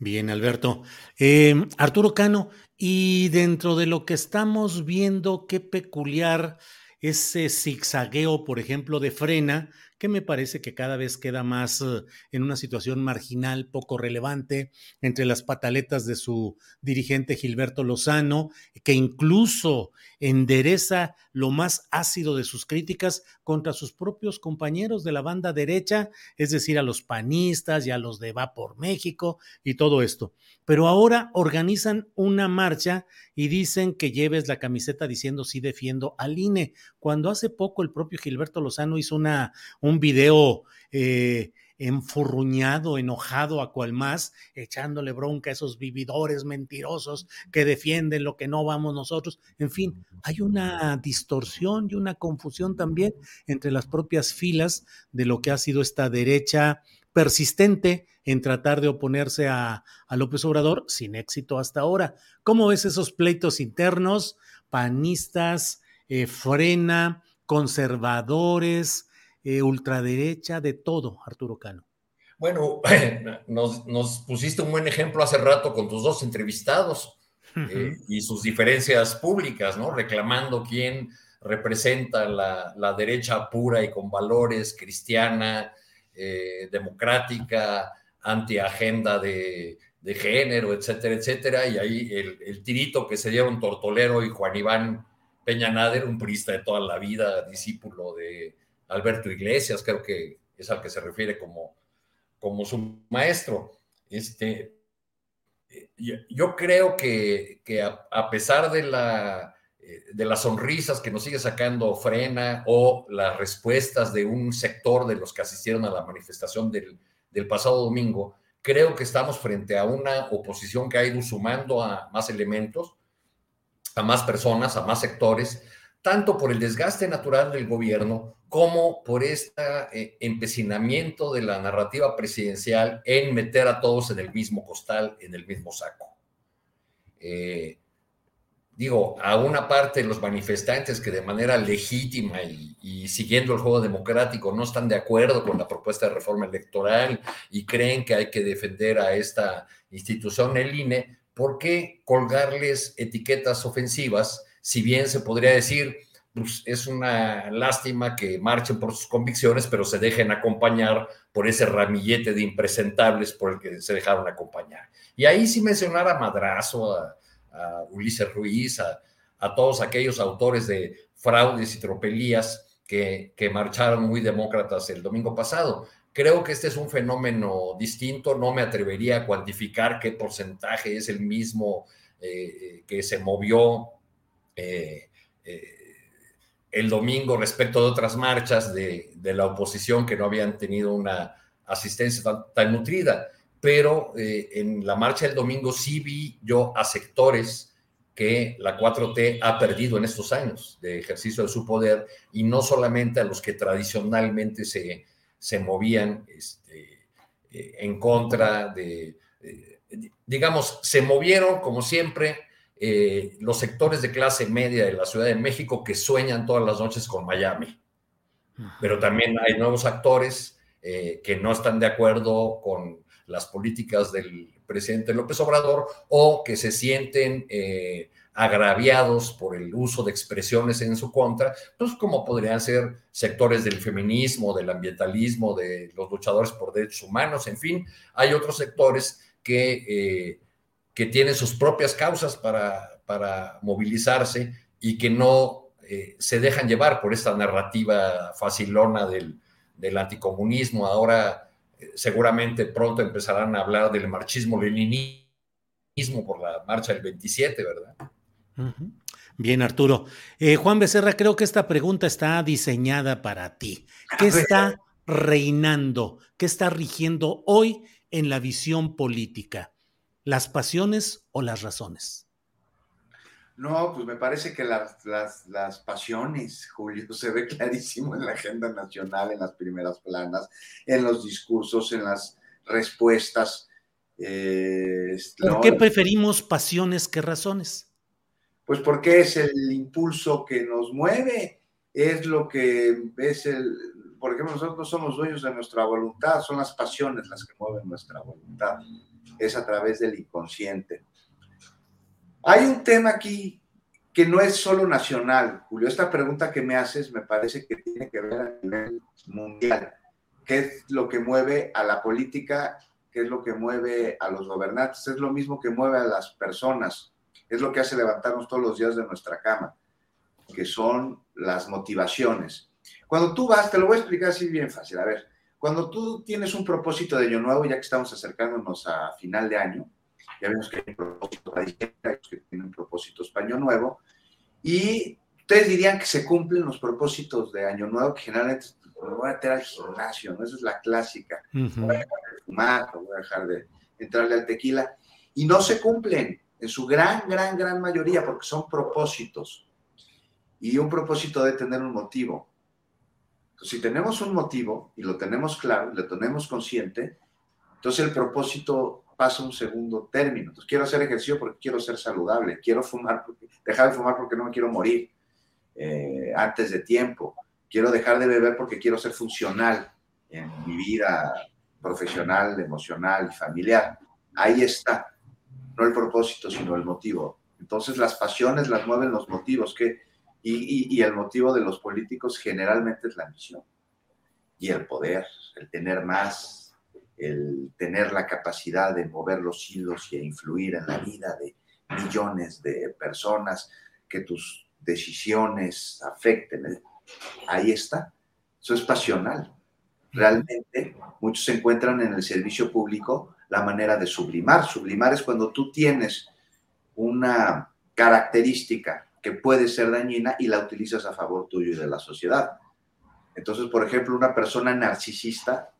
Bien, Alberto. Eh, Arturo Cano, y dentro de lo que estamos viendo, qué peculiar ese zigzagueo, por ejemplo, de frena, que me parece que cada vez queda más eh, en una situación marginal, poco relevante, entre las pataletas de su dirigente Gilberto Lozano, que incluso endereza lo más ácido de sus críticas contra sus propios compañeros de la banda derecha, es decir, a los panistas y a los de Va por México y todo esto. Pero ahora organizan una marcha y dicen que lleves la camiseta diciendo sí defiendo al INE, cuando hace poco el propio Gilberto Lozano hizo una, un video eh, enfurruñado, enojado a cual más, echándole bronca a esos vividores mentirosos que defienden lo que no vamos nosotros. En fin, hay una distorsión y una confusión también entre las propias filas de lo que ha sido esta derecha persistente en tratar de oponerse a, López Obrador, sin éxito hasta ahora. ¿Cómo ves esos pleitos internos, panistas, eh, frena, conservadores, eh, ultraderecha, de todo, Arturo Cano. Bueno, nos, pusiste un buen ejemplo hace rato con tus dos entrevistados eh, y sus diferencias públicas, ¿no? Reclamando quién representa la, derecha pura y con valores cristiana, eh, democrática, antiagenda de, de género, etcétera, etcétera. Y ahí el, el, tirito que se un tortolero y Juan Iván Peña Nader, un purista de toda la vida, discípulo de, Alberto Iglesias, creo que es al que se refiere como, como su maestro. Este, yo creo que, a, pesar de, la, de las sonrisas que nos sigue sacando Frena o las respuestas de un sector de los que asistieron a la manifestación del, del pasado domingo, creo que estamos frente a una oposición que ha ido sumando a más elementos, a más personas, a más sectores, tanto por el desgaste natural del gobierno como por este empecinamiento de la narrativa presidencial en meter a todos en el mismo costal, en el mismo saco. Eh, digo, a una parte los manifestantes que de manera legítima y, siguiendo el juego democrático no están de acuerdo con la propuesta de reforma electoral y creen que hay que defender a esta institución, el INE, ¿por qué colgarles etiquetas ofensivas si bien se podría decir, pues es una lástima que marchen por sus convicciones, pero se dejen acompañar por ese ramillete de impresentables por el que se dejaron acompañar. Y ahí sí mencionar a Madrazo, a, Ulises Ruiz, a, todos aquellos autores de fraudes y tropelías que, que marcharon muy demócratas el domingo pasado. Creo que este es un fenómeno distinto, no me atrevería a cuantificar qué porcentaje es el mismo eh, que se movió eh, eh, el domingo respecto de otras marchas de, la oposición que no habían tenido una asistencia tan, nutrida. Pero eh, en la marcha del domingo sí vi yo a sectores que la 4T ha perdido en estos años de ejercicio de su poder y no solamente a los que tradicionalmente se, se movían este, en contra de, digamos, se movieron como siempre eh, los sectores de clase media de la Ciudad de México que sueñan todas las noches con Miami. Pero también hay nuevos actores eh, que no están de acuerdo con las políticas del presidente López Obrador o que se sienten eh, agraviados por el uso de expresiones en su contra, pues como podrían ser sectores del feminismo, del ambientalismo, de los luchadores por derechos humanos, en fin, hay otros sectores que que tienen sus propias causas para, para movilizarse y que no eh, se dejan llevar por esta narrativa facilona del, del anticomunismo. Ahora eh, seguramente pronto empezarán a hablar del marchismo-leninismo por la marcha del 27, ¿verdad? Bien, Arturo. Eh, Juan Becerra, creo que esta pregunta está diseñada para ti. ¿Qué está reinando? ¿Qué está rigiendo hoy en la visión política? Las pasiones o las razones? No, pues me parece que las, las, pasiones, Julio, se ve clarísimo en la agenda nacional, en las primeras planas, en los discursos, en las respuestas. Eh, ¿Por qué preferimos pasiones que razones? Pues porque es el impulso que nos mueve, es lo que es el, por ejemplo, nosotros no somos dueños de nuestra voluntad, son las pasiones las que mueven nuestra voluntad es a través del inconsciente. Hay un tema aquí que no es solo nacional, Julio. Esta pregunta que me haces me parece que tiene que ver a nivel mundial. ¿Qué es lo que mueve a la política? ¿Qué es lo que mueve a los gobernantes? Es lo mismo que mueve a las personas. Es lo que hace levantarnos todos los días de nuestra cama, que son las motivaciones. Cuando tú vas, te lo voy a explicar así bien fácil. A ver, cuando tú tienes un propósito de año nuevo, ya que estamos acercándonos a final de año, ya vemos que hay un propósito que tienen propósitos para año nuevo, y ustedes dirían que se cumplen los propósitos de año nuevo, que generalmente pues, me voy a meter al gimnasio, ¿no? Esa es la clásica. Voy a dejar de fumar, voy a dejar de entrarle al tequila, y no se cumplen en su gran, gran, gran mayoría, porque son propósitos. Y un propósito debe tener un motivo si tenemos un motivo y lo tenemos claro, lo tenemos consciente, entonces el propósito pasa un segundo término. Entonces quiero hacer ejercicio porque quiero ser saludable, quiero fumar dejar de fumar porque no me quiero morir eh, antes de tiempo, quiero dejar de beber porque quiero ser funcional en mi vida profesional, emocional y familiar. Ahí está, no el propósito, sino el motivo. Entonces las pasiones las mueven los motivos, que y, el motivo de los políticos generalmente es la misión y el poder, el tener más, el tener la capacidad de mover los hilos y influir en la vida de millones de personas, que tus decisiones afecten. Ahí está. Eso es pasional. Realmente muchos encuentran en el servicio público la manera de sublimar. Sublimar es cuando tú tienes una característica que puede ser dañina y la utilizas a favor tuyo y de la sociedad. Entonces, por ejemplo, una persona narcisista,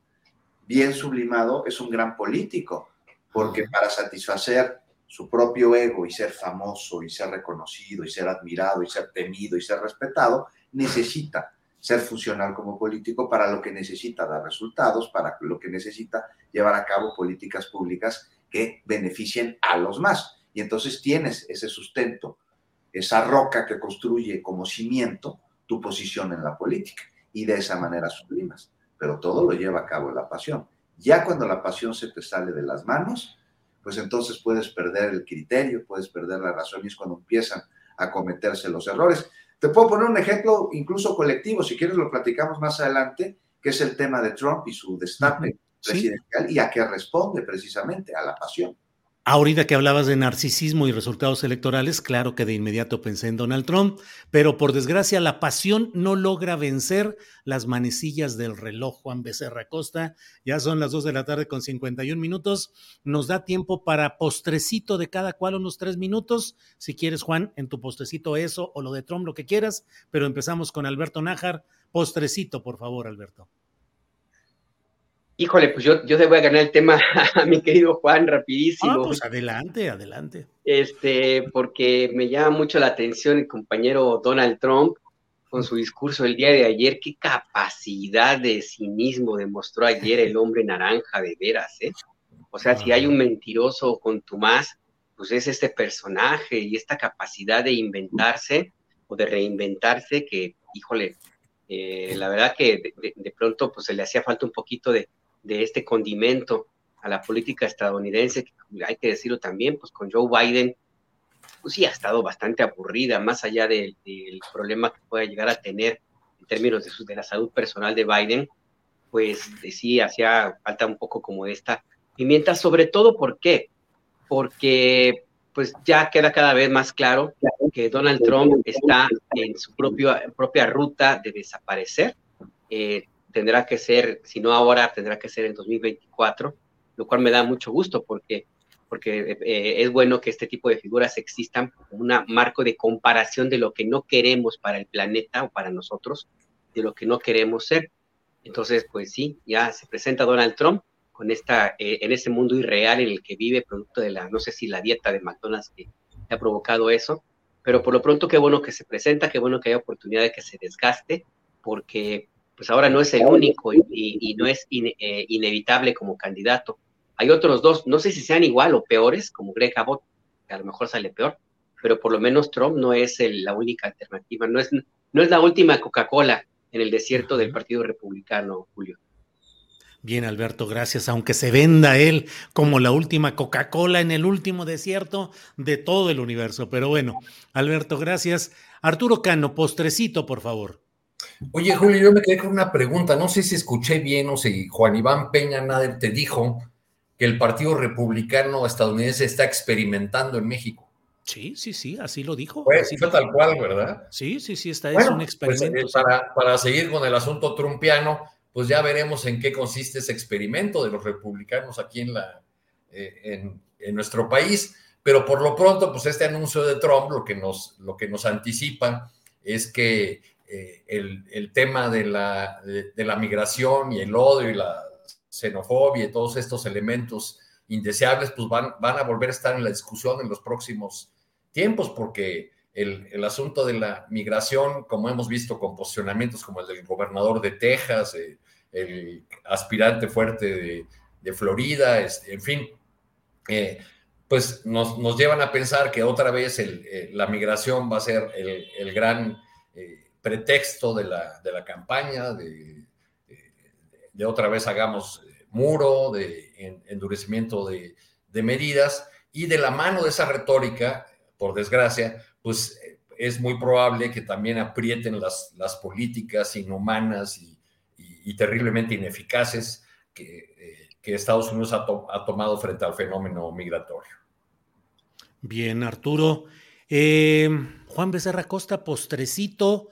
bien sublimado, es un gran político, porque para satisfacer su propio ego y ser famoso y ser reconocido y ser admirado y ser temido y ser respetado, necesita ser funcional como político para lo que necesita dar resultados, para lo que necesita llevar a cabo políticas públicas que beneficien a los más. Y entonces tienes ese sustento esa roca que construye como cimiento tu posición en la política y de esa manera sublimas. Pero todo lo lleva a cabo la pasión. Ya cuando la pasión se te sale de las manos, pues entonces puedes perder el criterio, puedes perder la razón y es cuando empiezan a cometerse los errores. Te puedo poner un ejemplo incluso colectivo, si quieres lo platicamos más adelante, que es el tema de Trump y su destape presidencial y a qué responde precisamente, a la pasión. Ahorita que hablabas de narcisismo y resultados electorales, claro que de inmediato pensé en Donald Trump, pero por desgracia la pasión no logra vencer las manecillas del reloj. Juan Becerra Costa, ya son las 2 de la tarde con 51 minutos. Nos da tiempo para postrecito de cada cual unos tres minutos. Si quieres, Juan, en tu postrecito eso o lo de Trump, lo que quieras, pero empezamos con Alberto Nájar. Postrecito, por favor, Alberto. Híjole, pues yo, yo te voy a ganar el tema a mi querido Juan rapidísimo. Ah, pues adelante, adelante. Este, porque me llama mucho la atención el compañero Donald Trump con su discurso el día de ayer. Qué capacidad de cinismo demostró ayer el hombre naranja, de veras, ¿eh? O sea, si hay un mentiroso contumaz, pues es este personaje y esta capacidad de inventarse o de reinventarse que, híjole, eh, la verdad que de, pronto pues se le hacía falta un poquito de, de este condimento a la política estadounidense, que hay que decirlo también, pues con Joe Biden, pues sí ha estado bastante aburrida, más allá del, problema que pueda llegar a tener en términos de, la salud personal de Biden, pues sí hacía falta un poco como esta pimienta, sobre todo ¿por qué? Porque pues ya queda cada vez más claro que Donald Trump está en su propio, propia ruta de desaparecer. Eh, tendrá que ser, si no ahora, tendrá que ser en 2024, lo cual me da mucho gusto porque, porque eh, es bueno que este tipo de figuras existan como un marco de comparación de lo que no queremos para el planeta o para nosotros, de lo que no queremos ser. Entonces, pues sí, ya se presenta Donald Trump con esta, eh, en ese mundo irreal en el que vive, producto de la, no sé si la dieta de McDonald's que ha provocado eso, pero por lo pronto qué bueno que se presenta, qué bueno que haya oportunidad de que se desgaste, porque pues ahora no es el único y, no es eh, inevitable como candidato. Hay otros dos, no sé si sean igual o peores, como Greg Abbott, que a lo mejor sale peor, pero por lo menos Trump no es la única alternativa, no es, no es la última Coca-Cola en el desierto del Partido Republicano, Julio. Bien, Alberto, gracias. Aunque se venda él como la última Coca-Cola en el último desierto de todo el universo. Pero bueno, Alberto, gracias. Arturo Cano, postrecito, por favor. Oye, Julio, yo me quedé con una pregunta. No sé si escuché bien o si Juan Iván Peña Nader te dijo que el Partido Republicano estadounidense está experimentando en México. Sí, sí, sí, así lo dijo. Pues, fue tal cual, ¿verdad? Sí, sí, sí, está, es un pues, experimento. Eh, para, para, seguir con el asunto trumpiano, pues ya veremos en qué consiste ese experimento de los republicanos aquí en, la, eh, en, en, nuestro país. Pero por lo pronto, pues este anuncio de Trump lo que nos, lo que nos anticipa es que eh, el, tema de la, migración y el odio y la xenofobia y todos estos elementos indeseables, pues van, a volver a estar en la discusión en los próximos tiempos, porque el, el, asunto de la migración, como hemos visto con posicionamientos como el del gobernador de Texas, eh, el aspirante fuerte de, Florida, este, en fin, eh, pues nos, llevan a pensar que otra vez la migración va a ser el gran pretexto de la, de la campaña, de, de, otra vez hagamos eh, muro, de endurecimiento de, de, medidas, y de la mano de esa retórica, por desgracia, pues eh, es muy probable que también aprieten las, las políticas inhumanas y, y, terriblemente ineficaces que, eh, que Estados Unidos ha, ha, tomado frente al fenómeno migratorio. Bien, Arturo. Juan Becerra Costa, postrecito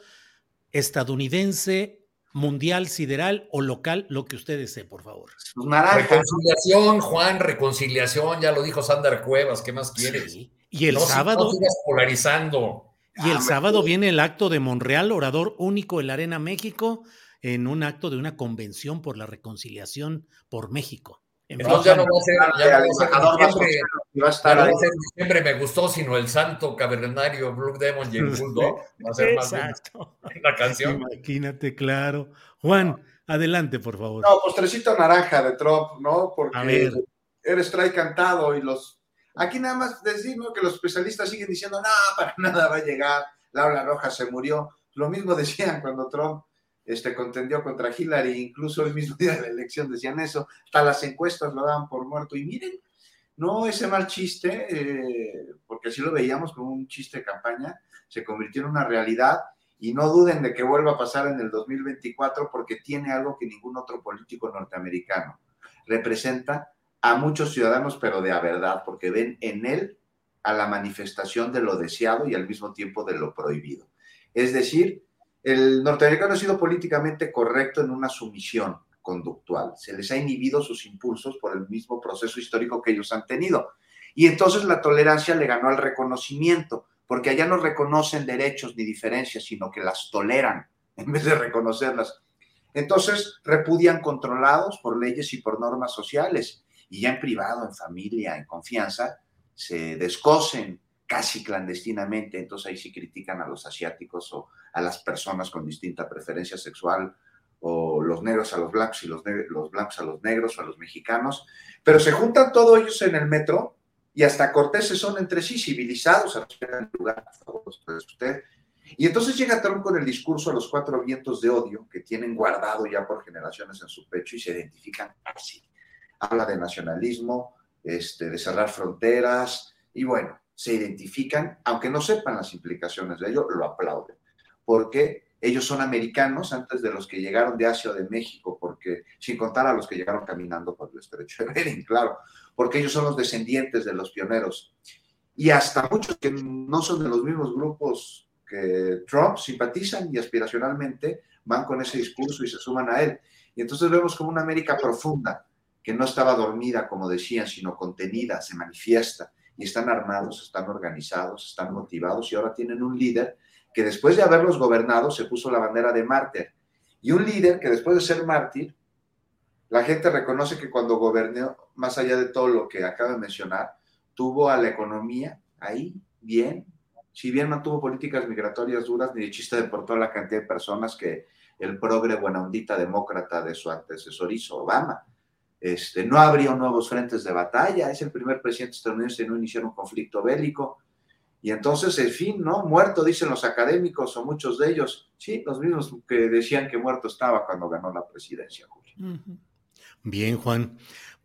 estadounidense, mundial, sideral o local, lo que usted desee, por favor. Pues reconciliación, Juan, reconciliación, ya lo dijo Sander Cuevas, ¿qué más quieres? Y el sábado. polarizando. Y el sábado viene el acto de Monreal, orador único en la Arena México, en un acto de una convención por la reconciliación por México. Entonces ya no va a ser, a a. Siempre me gustó, sino el santo cavernario Blue Demon y el Bulldog. Va a ser más Exacto. la canción. Imagínate, claro. Juan, adelante, por favor. No, postrecito naranja de Trump, ¿no? Porque eres trae cantado y los Aquí nada más decir que los especialistas siguen diciendo, no, para nada va a llegar, Laura Roja se murió. Lo mismo decían cuando Trump este, contendió contra Hillary, incluso el mismo día de la elección decían eso, hasta las encuestas lo daban por muerto. Y miren, no ese mal chiste, eh, porque así lo veíamos como un chiste de campaña, se convirtió en una realidad y no duden de que vuelva a pasar en el 2024 porque tiene algo que ningún otro político norteamericano representa a muchos ciudadanos, pero de verdad, porque ven en él a la manifestación de lo deseado y al mismo tiempo de lo prohibido. Es decir, el norteamericano ha sido políticamente correcto en una sumisión conductual. Se les ha inhibido sus impulsos por el mismo proceso histórico que ellos han tenido. Y entonces la tolerancia le ganó al reconocimiento, porque allá no reconocen derechos ni diferencias, sino que las toleran en vez de reconocerlas. Entonces repudian controlados por leyes y por normas sociales y ya en privado, en familia, en confianza, se descosen casi clandestinamente, entonces ahí sí critican a los asiáticos o a las personas con distinta preferencia sexual o los negros a los blancos y los, los blancos a los negros o a los mexicanos, pero se juntan todos ellos en el metro y hasta corteses son entre sí civilizados, a el lugar, favor, usted. Y entonces llega Trump con el discurso a los cuatro vientos de odio que tienen guardado ya por generaciones en su pecho y se identifican así habla de nacionalismo, este, de cerrar fronteras, y bueno, se identifican, aunque no sepan las implicaciones de ello, lo aplauden, porque ellos son americanos antes de los que llegaron de Asia o de México, porque sin contar a los que llegaron caminando por el estrecho de Bering, claro, porque ellos son los descendientes de los pioneros. Y hasta muchos que no son de los mismos grupos que Trump simpatizan y aspiracionalmente van con ese discurso y se suman a él. Y entonces vemos como una América profunda, que no estaba dormida, como decían, sino contenida, se manifiesta, y están armados, están organizados, están motivados, y ahora tienen un líder que después de haberlos gobernado se puso la bandera de mártir, y un líder que después de ser mártir, la gente reconoce que cuando gobernó, más allá de todo lo que acabo de mencionar, tuvo a la economía ahí bien, si bien no tuvo políticas migratorias duras, ni de chiste deportó la cantidad de personas que el progre buena ondita demócrata de su antecesor hizo, Obama. Este, no habría nuevos frentes de batalla, es el primer presidente estadounidense en no iniciar un conflicto bélico. Y entonces, el fin, ¿no? Muerto, dicen los académicos o muchos de ellos, sí, los mismos que decían que muerto estaba cuando ganó la presidencia. Bien, Juan.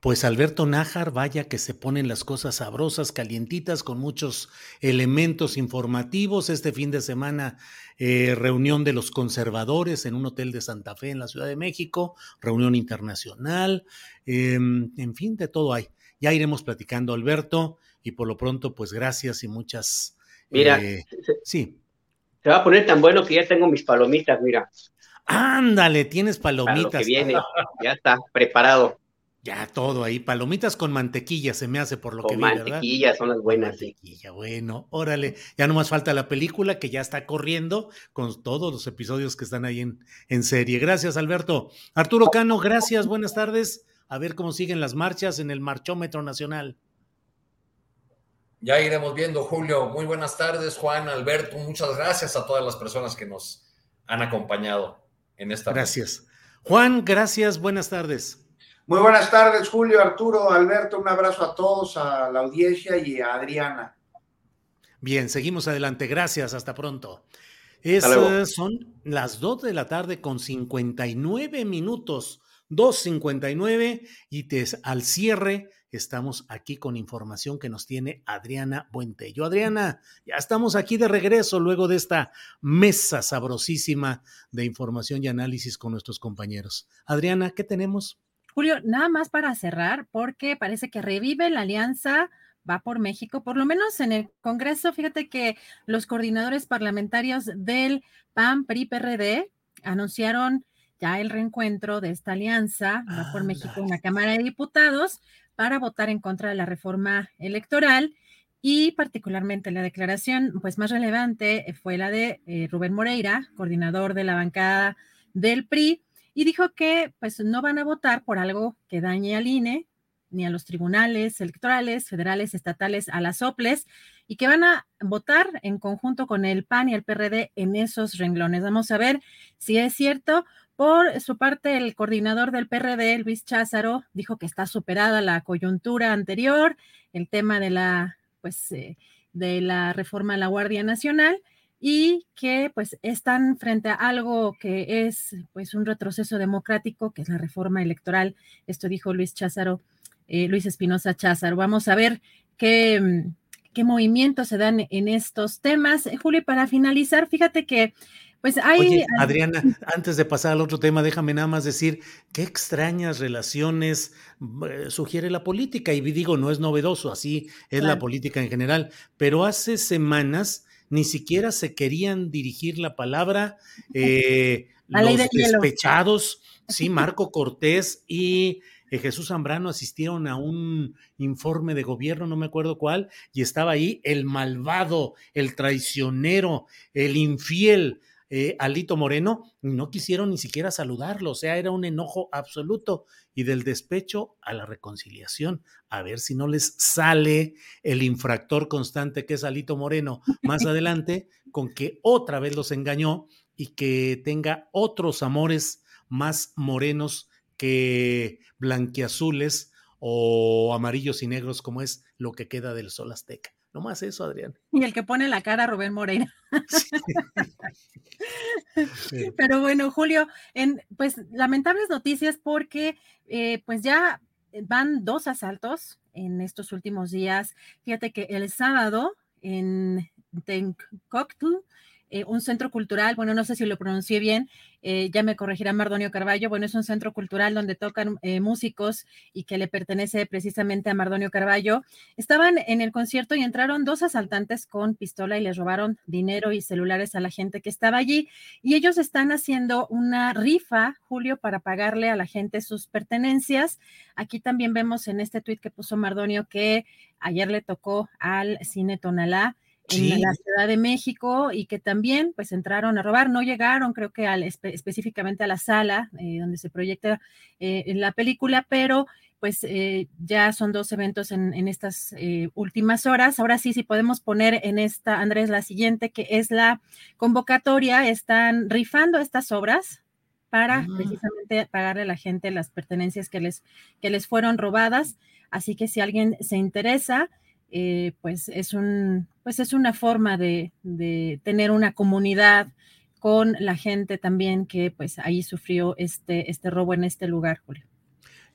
Pues Alberto Nájar, vaya que se ponen las cosas sabrosas, calientitas, con muchos elementos informativos. Este fin de semana, eh, reunión de los conservadores en un hotel de Santa Fe en la Ciudad de México, reunión internacional, em, en fin, de todo hay. Ya iremos platicando, Alberto, y por lo pronto, pues gracias y muchas. Mira, eh, sí. Se va a poner tan bueno que ya tengo mis palomitas, mira. Ándale, tienes palomitas. Para que viene, ya está preparado. Ya todo ahí, palomitas con mantequilla se me hace por lo que vi, ¿verdad? mantequilla son las buenas. Mantequilla, bueno, órale, ya no más falta la película que ya está corriendo con todos los episodios que están ahí en, en serie. Gracias, Alberto. Arturo Cano, gracias, buenas tardes. A ver cómo siguen las marchas en el Marchómetro Nacional. Ya iremos viendo, Julio. Muy buenas tardes, Juan, Alberto. Muchas gracias a todas las personas que nos han acompañado en esta. Gracias. Juan, gracias, buenas tardes. Muy buenas tardes, Julio, Arturo, Alberto. Un abrazo a todos, a la audiencia y a Adriana. Bien, seguimos adelante. Gracias, hasta pronto. Es, son las 2 de la tarde con 59 minutos, 2.59 y te, al cierre estamos aquí con información que nos tiene Adriana Buentello. Adriana, ya estamos aquí de regreso luego de esta mesa sabrosísima de información y análisis con nuestros compañeros. Adriana, ¿qué tenemos? Julio, nada más para cerrar, porque parece que revive la alianza va por México, por lo menos en el Congreso. Fíjate que los coordinadores parlamentarios del PAN, PRI, PRD anunciaron ya el reencuentro de esta alianza va por México en la Cámara de Diputados para votar en contra de la reforma electoral y particularmente la declaración pues más relevante fue la de eh, Rubén Moreira, coordinador de la bancada del PRI, y dijo que pues no van a votar por algo que dañe al INE ni a los tribunales electorales, federales, estatales, a las OPLES, y que van a votar en conjunto con el PAN y el PRD en esos renglones. Vamos a ver si es cierto, Por su parte, el coordinador del PRD, Luis Cházaro, dijo que está superada la coyuntura anterior, el tema de la, pues, eh, de la reforma a la Guardia Nacional y que pues están frente a algo que es pues un retroceso democrático, que es la reforma electoral. Esto dijo Luis Cházaro, eh, Luis Espinosa Cházaro. Vamos a ver qué, qué movimientos se dan en estos temas. Julio, para finalizar, fíjate que pues hay... Oye, Adriana, antes de pasar al otro tema, déjame nada más decir qué extrañas relaciones eh, sugiere la política. Y digo, no es novedoso, así es la política en general. Pero hace semanas ni siquiera se querían dirigir la palabra eh, los despechados, sí, Marco Cortés y eh, Jesús Zambrano asistieron a un informe de gobierno, no me acuerdo cuál, y estaba ahí el malvado, el traicionero, el infiel eh, Alito Moreno, no quisieron ni siquiera saludarlo, o sea, era un enojo absoluto y del despecho a la reconciliación, a ver si no les sale el infractor constante que es Alito Moreno más adelante, con que otra vez los engañó y que tenga otros amores más morenos que blanquiazules o amarillos y negros como es lo que queda del sol azteca. No más eso, Adrián. Y el que pone la cara, Rubén Moreira. Pero bueno, Julio, en, pues lamentables noticias porque eh, pues ya van dos asaltos en estos últimos días. Fíjate que el sábado en Tencoctu eh, un centro cultural, bueno, no sé si lo pronuncié bien, eh, ya me corregirá Mardonio Carballo, bueno, es un centro cultural donde tocan eh, músicos y que le pertenece precisamente a Mardonio Carballo. Estaban en el concierto y entraron dos asaltantes con pistola y les robaron dinero y celulares a la gente que estaba allí y ellos están haciendo una rifa, Julio, para pagarle a la gente sus pertenencias. Aquí también vemos en este tuit que puso Mardonio que ayer le tocó al cine Tonalá en la Ciudad de México y que también pues entraron a robar, no llegaron creo que al, específicamente a la sala eh, donde se proyecta eh, la película, pero pues eh, ya son dos eventos en, en estas últimas horas. Ahora sí, si podemos poner en esta, Andrés, la siguiente, que es la convocatoria, están rifando estas obras para ah. precisamente pagarle a la gente las pertenencias que les, que les fueron robadas. Así que si alguien se interesa, eh, pues es un, pues es una forma de, de, tener una comunidad con la gente también que pues ahí sufrió este, este robo en este lugar, Julio.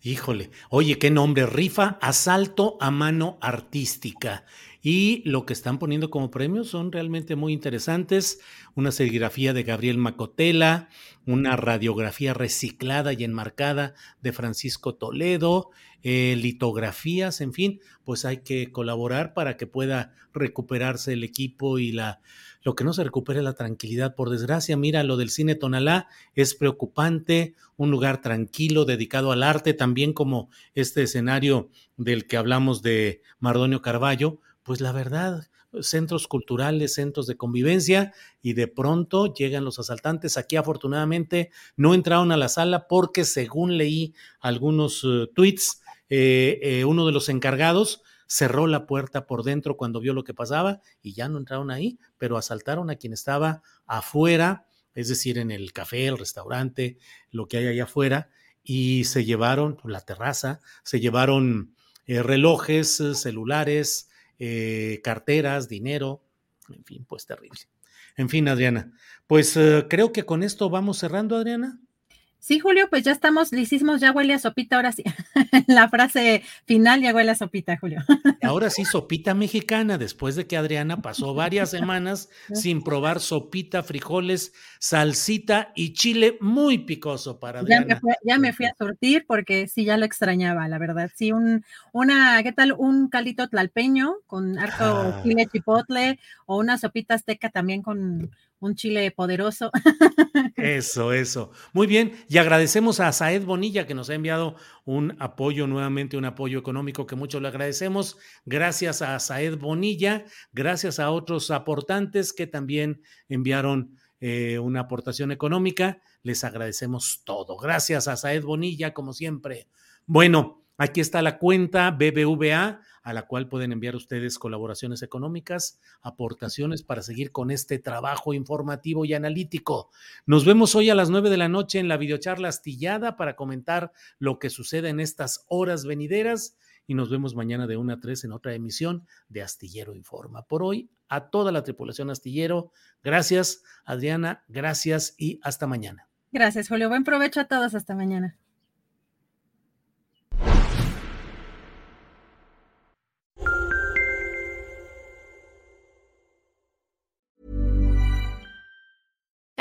Híjole, oye, qué nombre, rifa asalto a mano artística. Y lo que están poniendo como premios son realmente muy interesantes. Una serigrafía de Gabriel Macotela, una radiografía reciclada y enmarcada de Francisco Toledo, eh, litografías, en fin, pues hay que colaborar para que pueda recuperarse el equipo y la lo que no se recupere la tranquilidad. Por desgracia, mira, lo del cine Tonalá es preocupante, un lugar tranquilo dedicado al arte, también como este escenario del que hablamos de Mardonio Carballo, pues la verdad, centros culturales, centros de convivencia y de pronto llegan los asaltantes. Aquí afortunadamente no entraron a la sala porque según leí algunos eh, tweets, eh, eh, uno de los encargados cerró la puerta por dentro cuando vio lo que pasaba y ya no entraron ahí, pero asaltaron a quien estaba afuera, es decir, en el café, el restaurante, lo que hay allá afuera, y se llevaron la terraza, se llevaron relojes, celulares, eh, carteras, dinero, en fin, pues terrible. En fin, Adriana, pues eh, creo que con esto vamos cerrando, Adriana. Sí, Julio, pues ya estamos, lisísimos, ya huele a sopita, ahora sí. La frase final ya huele a sopita, Julio. Ahora sí, sopita mexicana, después de que Adriana pasó varias semanas sin probar sopita, frijoles, salsita y chile muy picoso para Adriana. Ya me, fui, a sortir porque sí, ya lo extrañaba, la verdad. Sí, un, una, ¿qué tal? Un caldito tlalpeño con harto ah. chile chipotle o una sopita azteca también con un chile poderoso. Eso, eso. Muy bien. Y agradecemos a Saed Bonilla que nos ha enviado un apoyo nuevamente, un apoyo económico que mucho le agradecemos. Gracias a Saed Bonilla, gracias a otros aportantes que también enviaron eh, una aportación económica. Les agradecemos todo. Gracias a Saed Bonilla, como siempre. Bueno, Aquí está la cuenta BBVA a la cual pueden enviar ustedes colaboraciones económicas, aportaciones para seguir con este trabajo informativo y analítico. Nos vemos hoy a las nueve de la noche en la videocharla astillada para comentar lo que sucede en estas horas venideras y nos vemos mañana de 1 a 3 en otra emisión de Astillero Informa. Por hoy, a toda la tripulación Astillero, gracias Adriana, gracias y hasta mañana. Gracias, Julio. Buen provecho a todos. Hasta mañana.